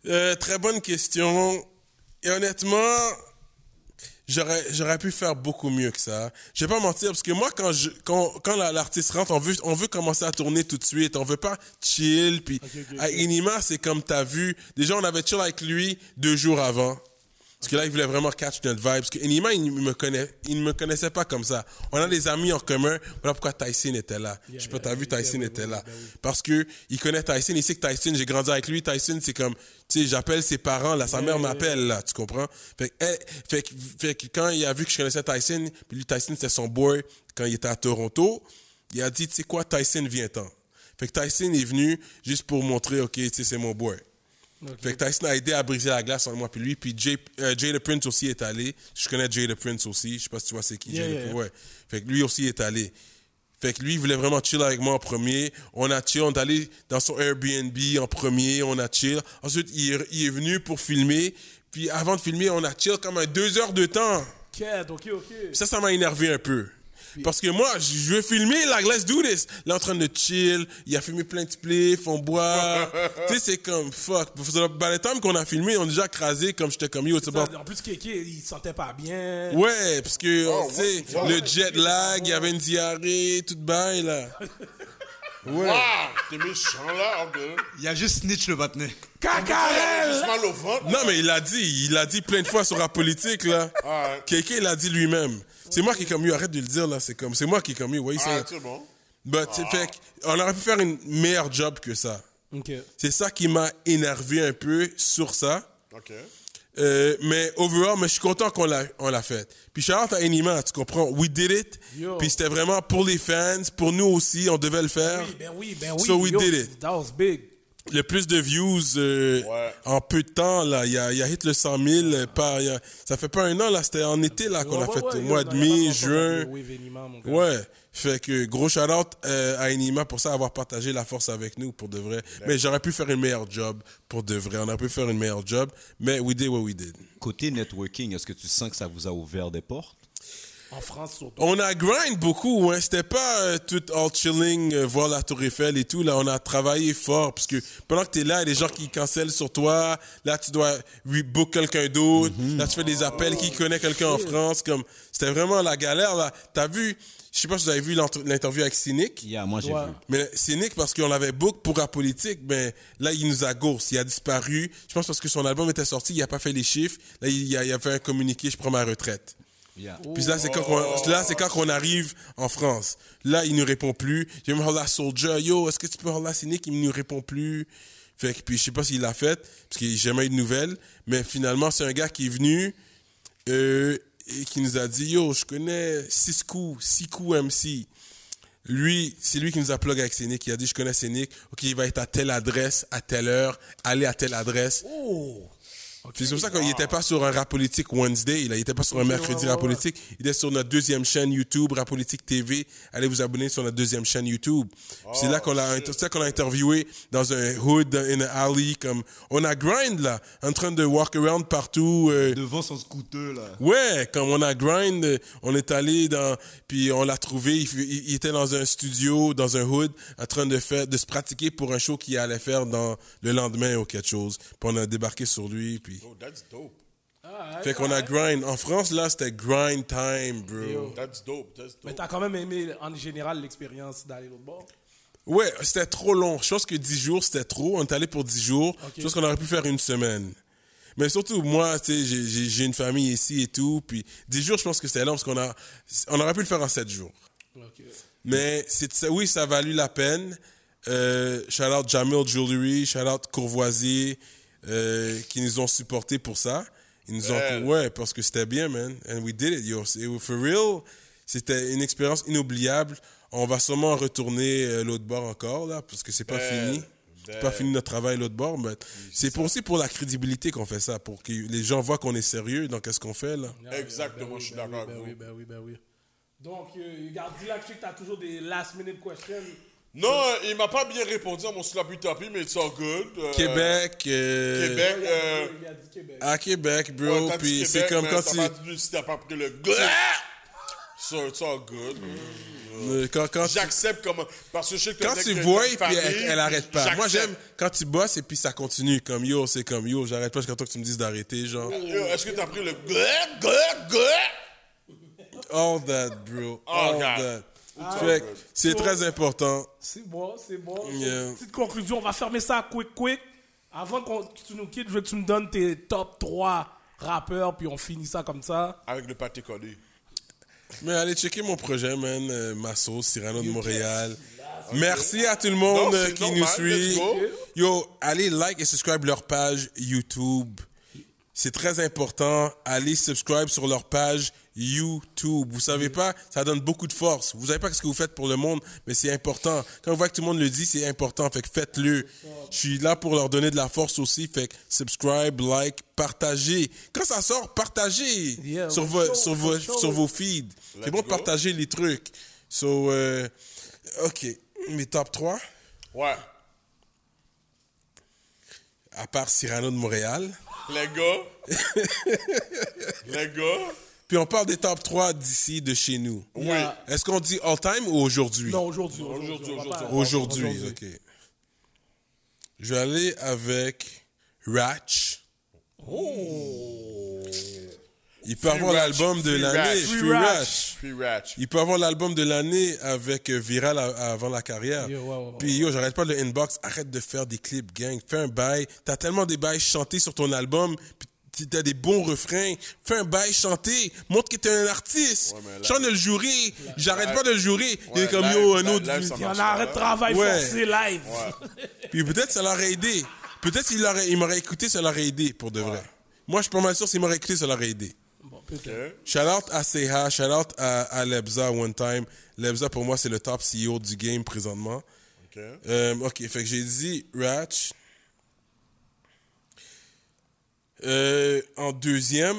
Euh, très bonne question. Et honnêtement, j'aurais, j'aurais pu faire beaucoup mieux que ça. Je vais pas mentir, parce que moi, quand, je, quand, quand la- l'artiste rentre, on veut, on veut commencer à tourner tout de suite. On veut pas chill. Puis, à Inima, c'est comme t'as vu. Déjà, on avait chill avec lui deux jours avant. Parce que là, il voulait vraiment catch notre vibe. Parce que il me connaît, il ne me connaissait pas comme ça. On a des amis en commun. Voilà pourquoi Tyson était là. Je sais pas, t'as vu, Tyson était là. Parce que il connaît Tyson, il sait que Tyson, j'ai grandi avec lui. Tyson, c'est comme, tu sais, j'appelle ses parents, là, sa mère m'appelle, là, tu comprends? Fait que, fait, que, fait que quand il a vu que je connaissais Tyson, puis lui, Tyson, c'était son boy quand il était à Toronto, il a dit, tu sais quoi, Tyson, viens-t'en. Fait que Tyson est venu juste pour montrer, OK, tu sais, c'est mon boy. Fait que Tyson a aidé à briser la glace entre moi puis lui. Puis Jay, euh, Jay the Prince aussi est allé. Je connais Jay the Prince aussi. Je sais pas si tu vois c'est qui. Yeah, Jay the yeah. Ouais. Fait que lui aussi est allé. Fait que lui, il voulait vraiment chill avec moi en premier. On a chill, on est allé dans son Airbnb en premier, on a chill. Ensuite, il est, il est venu pour filmer. Puis avant de filmer, on a chill comme un deux heures de temps. Ça, ça m'a énervé un peu. Parce que moi, je veux filmer, like, let's do this. Là, en train de chill, il a filmé plein de spliffs, on boit. tu sais, c'est comme, fuck. By the time qu'on a filmé, on a déjà crasé, comme j'étais comme, yo, c'est bon. En plus, Kéké, il se sentait pas bien. Ouais, parce que, Oh, tu sais, le jet lag, il y avait une diarrhée, tout bail, là. Ouais. Ah, t'es méchant là. Il y a juste Snitch le bâtonnet. Cacarel! Juste mal au ventre. Non, mais il l'a dit, il l'a dit plein de fois sur la politique, là. Ah, ouais. Quelqu'un l'a dit lui-même. C'est moi qui est comme, yo, arrête de le dire, là, c'est comme, c'est moi qui est comme, yo, ouais, Ah, c'est... bon. But, c'est fait on aurait pu faire une meilleure job que ça. Ok. C'est ça qui m'a énervé un peu sur ça. Ok. Euh, mais overall, mais je suis content qu'on l'a, on l'a fait. Puis out à Enima, tu comprends? We did it. Yo. Puis c'était vraiment pour les fans, pour nous aussi, on devait le faire. Oui, ben oui, ben oui. So we Yo, did it. That was big. Le plus de views euh, Ouais. en peu de temps, là, il y a, il y a hit le 100 000. euh, Par, il y a- ça fait pas un an, là, c'était en été là qu'on Ouais, a ouais, fait ouais, au mois de mai, juin. Ouais. Fait que gros shout out euh, à Enima pour ça, avoir partagé la force avec nous pour de vrai. Mais j'aurais pu faire une meilleure job pour de vrai. On aurait pu faire une meilleure job. Mais we did what we did. Côté networking, est-ce que tu sens que ça vous a ouvert des portes? En France, surtout. On a grind beaucoup, hein. C'était pas euh, tout all chilling, euh, voir la Tour Eiffel et tout. Là, on a travaillé fort parce que pendant que t'es là, il y a des gens qui cancellent sur toi. Là, tu dois rebook quelqu'un d'autre. Là, tu fais des appels qui connaît quelqu'un en France. Comme c'était vraiment la galère. Là, t'as vu Je sais pas si vous avez vu l'interview avec Cynic. Yeah, moi j'ai Ouais. vu. Mais Cynic, parce qu'on l'avait book pour la politique, ben là, il nous a gourse. Il a disparu. Je pense parce que son album était sorti, il a pas fait les chiffres. Là, il a, il a fait un communiqué, je prends ma retraite. Yeah. Puis là, c'est quand, on, là, c'est quand on arrive en France. Là, il nous répond plus. J'ai même holla Soldier. Yo, est-ce que tu peux holla Cynic? Il ne nous répond plus. Fait que, puis je sais pas s'il l'a fait, parce qu'il n'a jamais eu de nouvelles. Mais finalement, c'est un gars qui est venu, euh, et qui nous a dit, yo, je connais six coups MC. Lui, c'est lui qui nous a plug avec Scénic. Il a dit, je connais Scénic. OK, il va être à telle adresse, à telle heure, aller à telle adresse. Oh! C'est pour ça qu'il n'était pas sur un rap politique Wednesday, là. il n'était pas sur un mercredi rap politique, il était sur notre deuxième chaîne YouTube, Rap Politique TV. Allez vous abonner sur notre deuxième chaîne YouTube. Puis c'est là qu'on l'a, qu'on l'a interviewé dans un hood, dans une alley, comme on a grind là, en train de walk around partout. euh, Devant son scooter, là. Ouais, comme on a grind, on est allé dans, puis on l'a trouvé. Il, il- il était dans un studio, dans un hood, en train de faire, de se pratiquer pour un show qu'il allait faire dans le lendemain ou quelque chose. Puis on a débarqué sur lui, puis. Oh, that's dope. Ah, Fait qu'on a grind. En France, là, c'était grind time, bro. That's dope. That's Mais dope. t'as quand même aimé, en général, l'expérience d'aller l'autre bord? Ouais, c'était trop long. Je pense que 10 jours, c'était trop. On est allé pour 10 jours. Je pense qu'on aurait pu faire une semaine. Mais surtout, moi, tu sais, j'ai- une famille ici et tout. Puis 10 jours, je pense que c'était long parce qu'on a, on aurait pu le faire en 7 jours. Mais c'est, oui, ça a valu la peine. Euh, shout out Jamil Jewelry, shout out Courvoisier, euh, qui nous ont supportés pour ça. Ils nous ont, ouais, parce que c'était bien, man. And we did it, yo. For real, c'était une expérience inoubliable. On va sûrement retourner euh, l'autre bord encore, là, parce que c'est pas Ben, fini. C'est ben. pas fini notre travail l'autre bord, mais c'est pour aussi pour la crédibilité qu'on fait ça, pour que les gens voient qu'on est sérieux dans qu'est-ce qu'on fait, là. Exactement, Ben je suis ben d'accord oui, avec ben vous. oui, ben oui, ben oui. Donc, euh, regarde, là que tu t'as toujours des last minute questions. Non, euh, il m'a pas bien répondu à mon slappy tappy, mais it's all good. Euh, Québec, euh, Québec, euh, Il a dit Québec. à Québec, ouais, bro, dit puis c'est comme quand ça tu... dit si t'as pas pris le gars. So, it's all good. Euh, Quand, quand, tu, J'accepte comme. Parce que je sais que quand tu vois, puis elle, elle arrête pas. Moi, j'aime quand tu bosses et puis ça continue. Comme yo, c'est comme yo, j'arrête pas jusqu'à temps que tu me dises d'arrêter, genre. Yo, Est-ce que t'as pris le gars, gars, gars? All that, bro. Oh, All God. that. Que c'est très important. C'est bon, c'est bon. Yeah. Petite conclusion, on va fermer ça quick, quick. Avant qu'on- que tu nous quittes, je veux que tu me donnes tes top 3 rappeurs, puis on finit ça comme ça. Avec le pâté collé. Mais allez checker mon projet, man. euh, ma sauce, Cyrano de Montréal. Merci à tout le monde Non, euh, qui normal, nous suit. Yo, allez like et subscribe leur page YouTube. C'est très important. Allez subscribe sur leur page YouTube. Vous savez pas, ça donne beaucoup de force. Vous savez pas ce que vous faites pour le monde, mais c'est important. Quand on voit que tout le monde le dit, c'est important. Fait que faites-le. Je suis là pour leur donner de la force aussi. Fait que subscribe, like, partagez. Quand ça sort, partagez Yeah, sur, vos, sur, vos, sur vos feeds. C'est bon de partager les trucs. So, euh, ok. Mes top 3, Ouais. À part Cyrano de Montréal. Les gars. Les gars. Puis on parle des top 3 d'ici, de chez nous. A- Est-ce qu'on dit all time ou aujourd'hui? Non, aujourd'hui. Aujourd'hui, Aujourd'hui, aujourd'hui. ok. Je vais aller avec Ratch. Il peut Free avoir l'album de l'année. Free Ratch. Ratch. Free Ratch. Il peut avoir l'album de l'année avec euh, Viral avant la carrière. Yo. Puis yo, j'arrête pas de le inbox. Arrête de faire des clips, gang. Fais un bail. T'as tellement des bails chantés sur ton album. Puis t'as des bons refrains. Fais un bail chanté. Montre que t'es un artiste. Ouais, Chante le jurer. J'arrête pas de le jurer. Il est Ouais, comme live- yo, un autre. Il y en a pas, arrêt de là. travail Ouais. forcé live. Puis peut-être ça l'aurait aidé. Peut-être qu'il aurait- il m'aurait écouté, ça l'aurait aidé pour de vrai. Moi, je suis pas mal sûr s'il m'aurait écouté, ça l'aurait aidé. Shout out à Seha, shout out à, à Lebza one time. Lebza pour moi c'est le top CEO du game présentement. Ok. Euh, ok, fait que j'ai dit Ratch. Euh, en deuxième,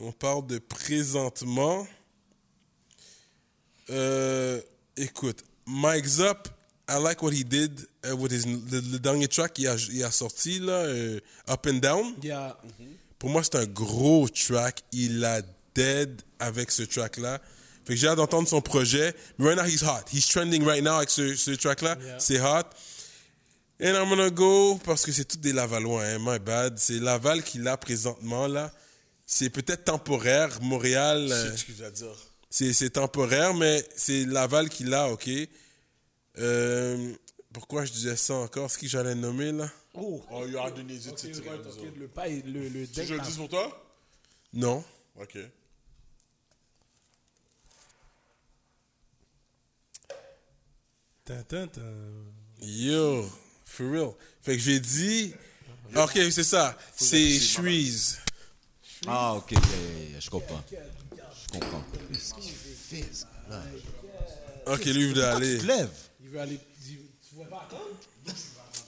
on parle de présentement. Euh, écoute, Mike's Up, I like what he did uh, with his, le, le dernier track qu'il a, il a sorti, là, euh, Up and Down. Il y a- Pour moi, c'est un gros track. Il a dead avec ce track-là. Fait que j'ai hâte d'entendre son projet. Mais right now, he's hot. He's trending right now avec ce, ce track-là. Yeah. C'est hot. And I'm gonna go, parce que c'est tout des Lavalois, hein, my bad. C'est Laval qu'il a présentement, là. C'est peut-être temporaire. Montréal, euh, C'est ce que je dire. c'est temporaire, mais c'est Laval qui l'a, OK? Euh, pourquoi je disais ça encore? Ce que j'allais nommer, là? Oh, oh il y aura donné les études. le paille, le, le deck. Tu veux que je le dise pour toi? Non. Ok. Tintin, Yo, for real. Fait que j'ai dit. Ah, ok, c'est ça. C'est Shreeze. Ah, ok, yeah, yeah, yeah, je comprends. Je comprends. Qu'est-ce qu'il fait, ce gars Ok, lui, il veut aller. Il veut aller. Tu vois pas attendre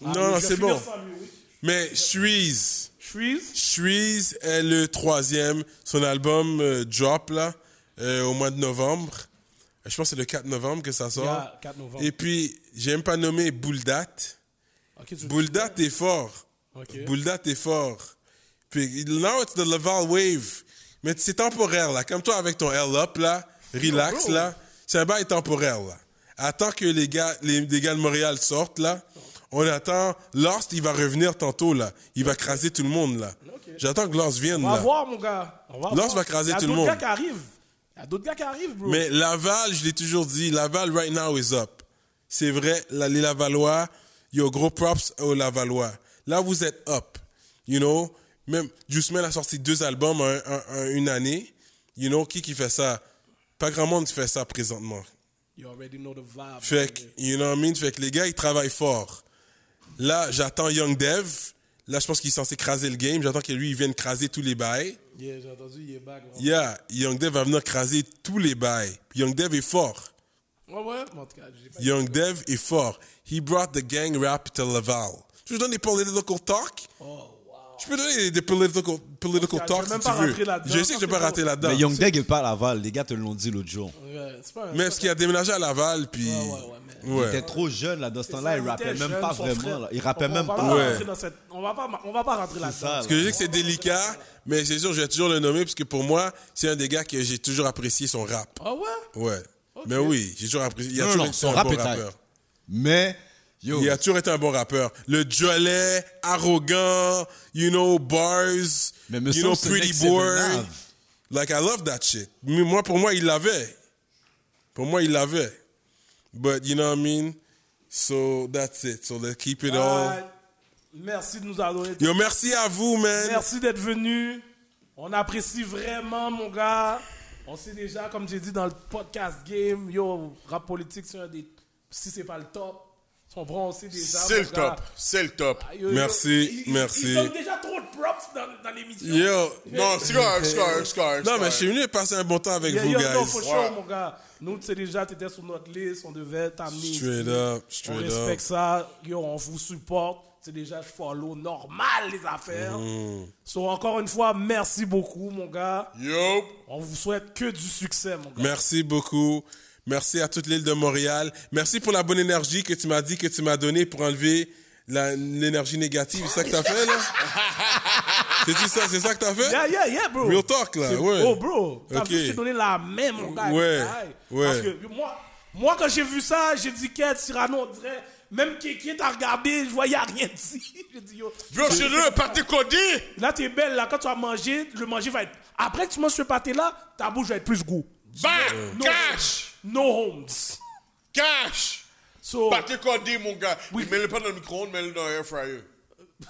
non, Ah, non, je c'est bon. ça, oui. Mais Shreeze. Est le troisième. Son album euh, drop, là, euh, au mois de novembre. Je pense que c'est le 4 novembre que ça sort. Yeah, 4 novembre. Et puis, j'ai même pas nommé Bouldat. Ok, tu- Bouldat est fort. Ok. Bouldat est fort. Puis, now it's the Laval Wave. Mais c'est temporaire, là. Comme toi avec ton L-Up, là. Relax, là. C'est un bail temporaire, là. Attends que les gars, les, les gars de Montréal sortent, là. On attend. Lost, il va revenir tantôt, là. Il va craser tout le monde, là. J'attends que Lost vienne, On va là. voir, mon gars. On va Lance voir. va écraser Il y a tout le d'autres monde. gars qui arrivent. Il y a d'autres gars qui arrivent, bro. Mais Laval, je l'ai toujours dit, Laval right now is up. C'est vrai, la- les Lavalois, yo, gros props aux Lavalois. Là, vous êtes up. You know, même Juice Man a sorti deux albums en, en- en une année. You know, qui qui fait ça? Pas grand monde qui fait ça présentement. You already know the vibe. Fait que, you know what I mean? Fait que les gars, ils travaillent fort. Là, j'attends Young Dev. Là, je pense qu'il est censé craser le game. J'attends que lui, il vienne craser tous les bails. Yeah, j'ai entendu, il est back. Yeah, Young Dev va venir craser tous les bails. Young Dev est fort. ouais, ouais. mais En tout cas, j'ai pas Young Dev est fort. He brought the gang rap to Laval. Je peux donner des political talk? Oh. Je peux donner des political, political Je vais talk si même tu pas veux. Je sais que je vais pas parce rater là-dedans. Mais Young Deg est pas à Laval, les gars te l'ont dit l'autre jour. Ouais, pas un- Mais parce qu'il a déménagé à Laval, puis... Ouais, ouais, Il Ouais. était trop jeune là, dans ce temps-là, il rappait même jeune, pas vraiment. là. Il rappait On même va pas. pas Ouais. rentrer dans cette- On va pas, on va pas rentrer là-dedans. Parce que je sais que c'est délicat, mais c'est sûr, je vais toujours le nommer, parce que pour moi, c'est un des gars que j'ai toujours apprécié son rap. Ah ouais? Ouais. Mais oui, j'ai toujours apprécié. Il a Non, toujours non, son un rap rappeur. Mais, yo, Il a toujours été un bon rappeur. Le Jolet, arrogant, you know, bars, Mais me you know, pretty boy. Like, I love that shit. Mais moi, pour moi, il l'avait. Pour moi, il l'avait. But, you know what I mean? So, that's it. So, let's keep it all. Ouais. Merci de nous avoir donné. Yo, merci à vous, man. Merci d'être venu. On apprécie vraiment, mon gars. On sait déjà, comme j'ai dit dans le podcast game, yo, rap politique, c'est un des. Si c'est pas le top, son bras, on sait déjà. C'est le top. C'est le top. Ah, yo, yo, Merci, il- il- merci. Il donne déjà trop de props dans, dans l'émission. Yo. Non, c'est correct, c'est correct, c'est correct. Non, mais je suis venu passer un bon temps avec Yeah, vous, yo, guys. non, for sure, mon gars. Nous, tu sais déjà, tu étais sur notre liste, on devait t'amener. Straight ici. up, On straight respecte up. ça. Yo, on vous supporte. C'est déjà, je follow normal les affaires. Mm. So, encore une fois, merci beaucoup, mon gars. Yo. On vous souhaite que du succès, mon gars. Merci beaucoup. Merci à toute l'île de Montréal. Merci pour la bonne énergie que tu m'as dit que tu m'as donnée pour enlever l'énergie négative. C'est ça que t'as fait, là? C'est ça, c'est ça que t'as fait? Yeah, yeah, yeah, bro. Real talk, là, ouais. Oh, bro. T'as Ok. vu, je t'ai donné la même, mon gars. Ouais, ouais. Parce que moi, moi quand j'ai vu ça, j'ai dit, Quête, Cyrano, on dirait, même Kéké t'a regardé, je voyais rien dit. J'ai dit, yo. Bro, je suis le pâté codé. Là, t'es belle, là, quand tu vas manger, le manger va être. Après que tu manges ce pâté-là, ta bouche va être plus goût. No Cash! No homes. Cash! So, Pâté codé, mon gars. Oui. Mets-le pas dans le micro-ondes, mets-le dans l'air fryer.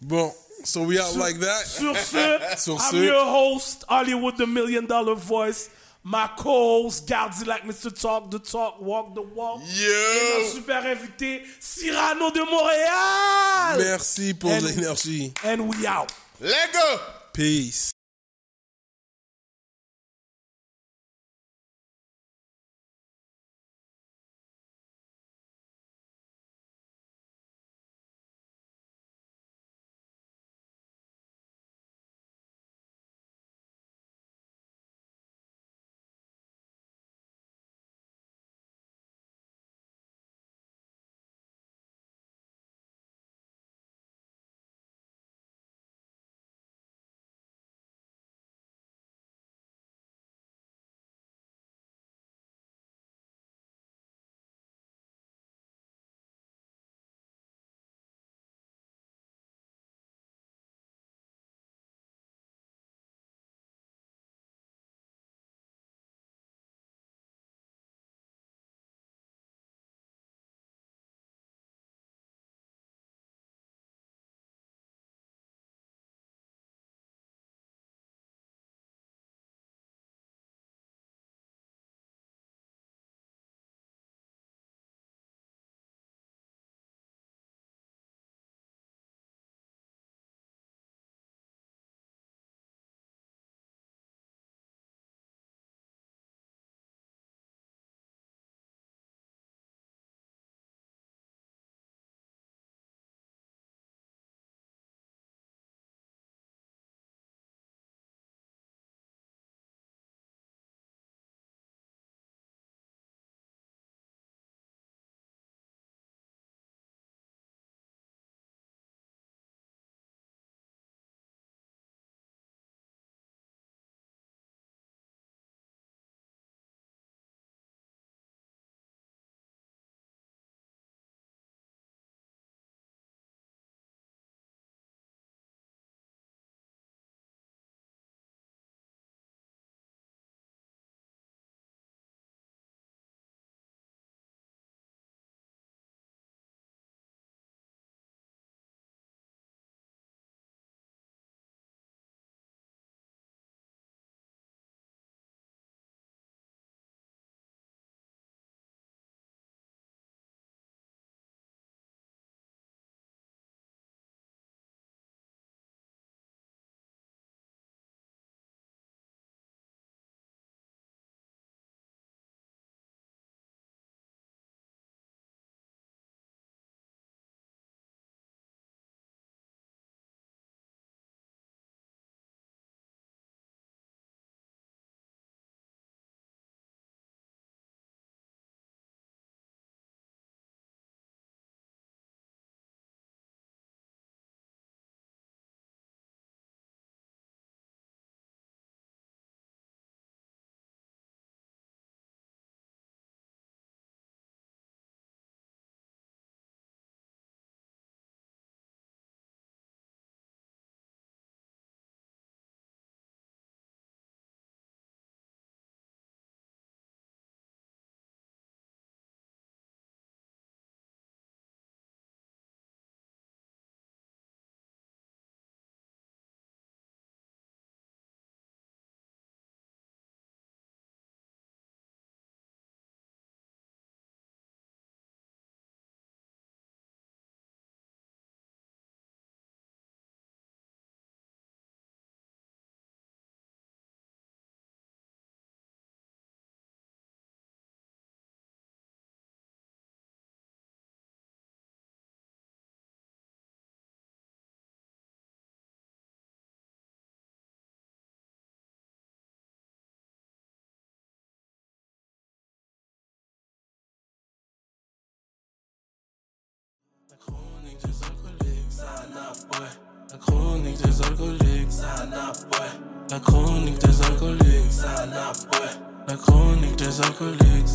Bon, so we out like that? sur ce, Sur I'm ce. your host, Hollywood, the million dollar voice. My co-host, Gardi like Mr. Talk the Talk, Walk the Walk. Et Yo! notre super invité, Cyrano de Montréal. Merci pour l'énergie. And we out. Lego! Peace. La chronique des alcooliques, La chronique des alcooliques, La chronique des alcooliques,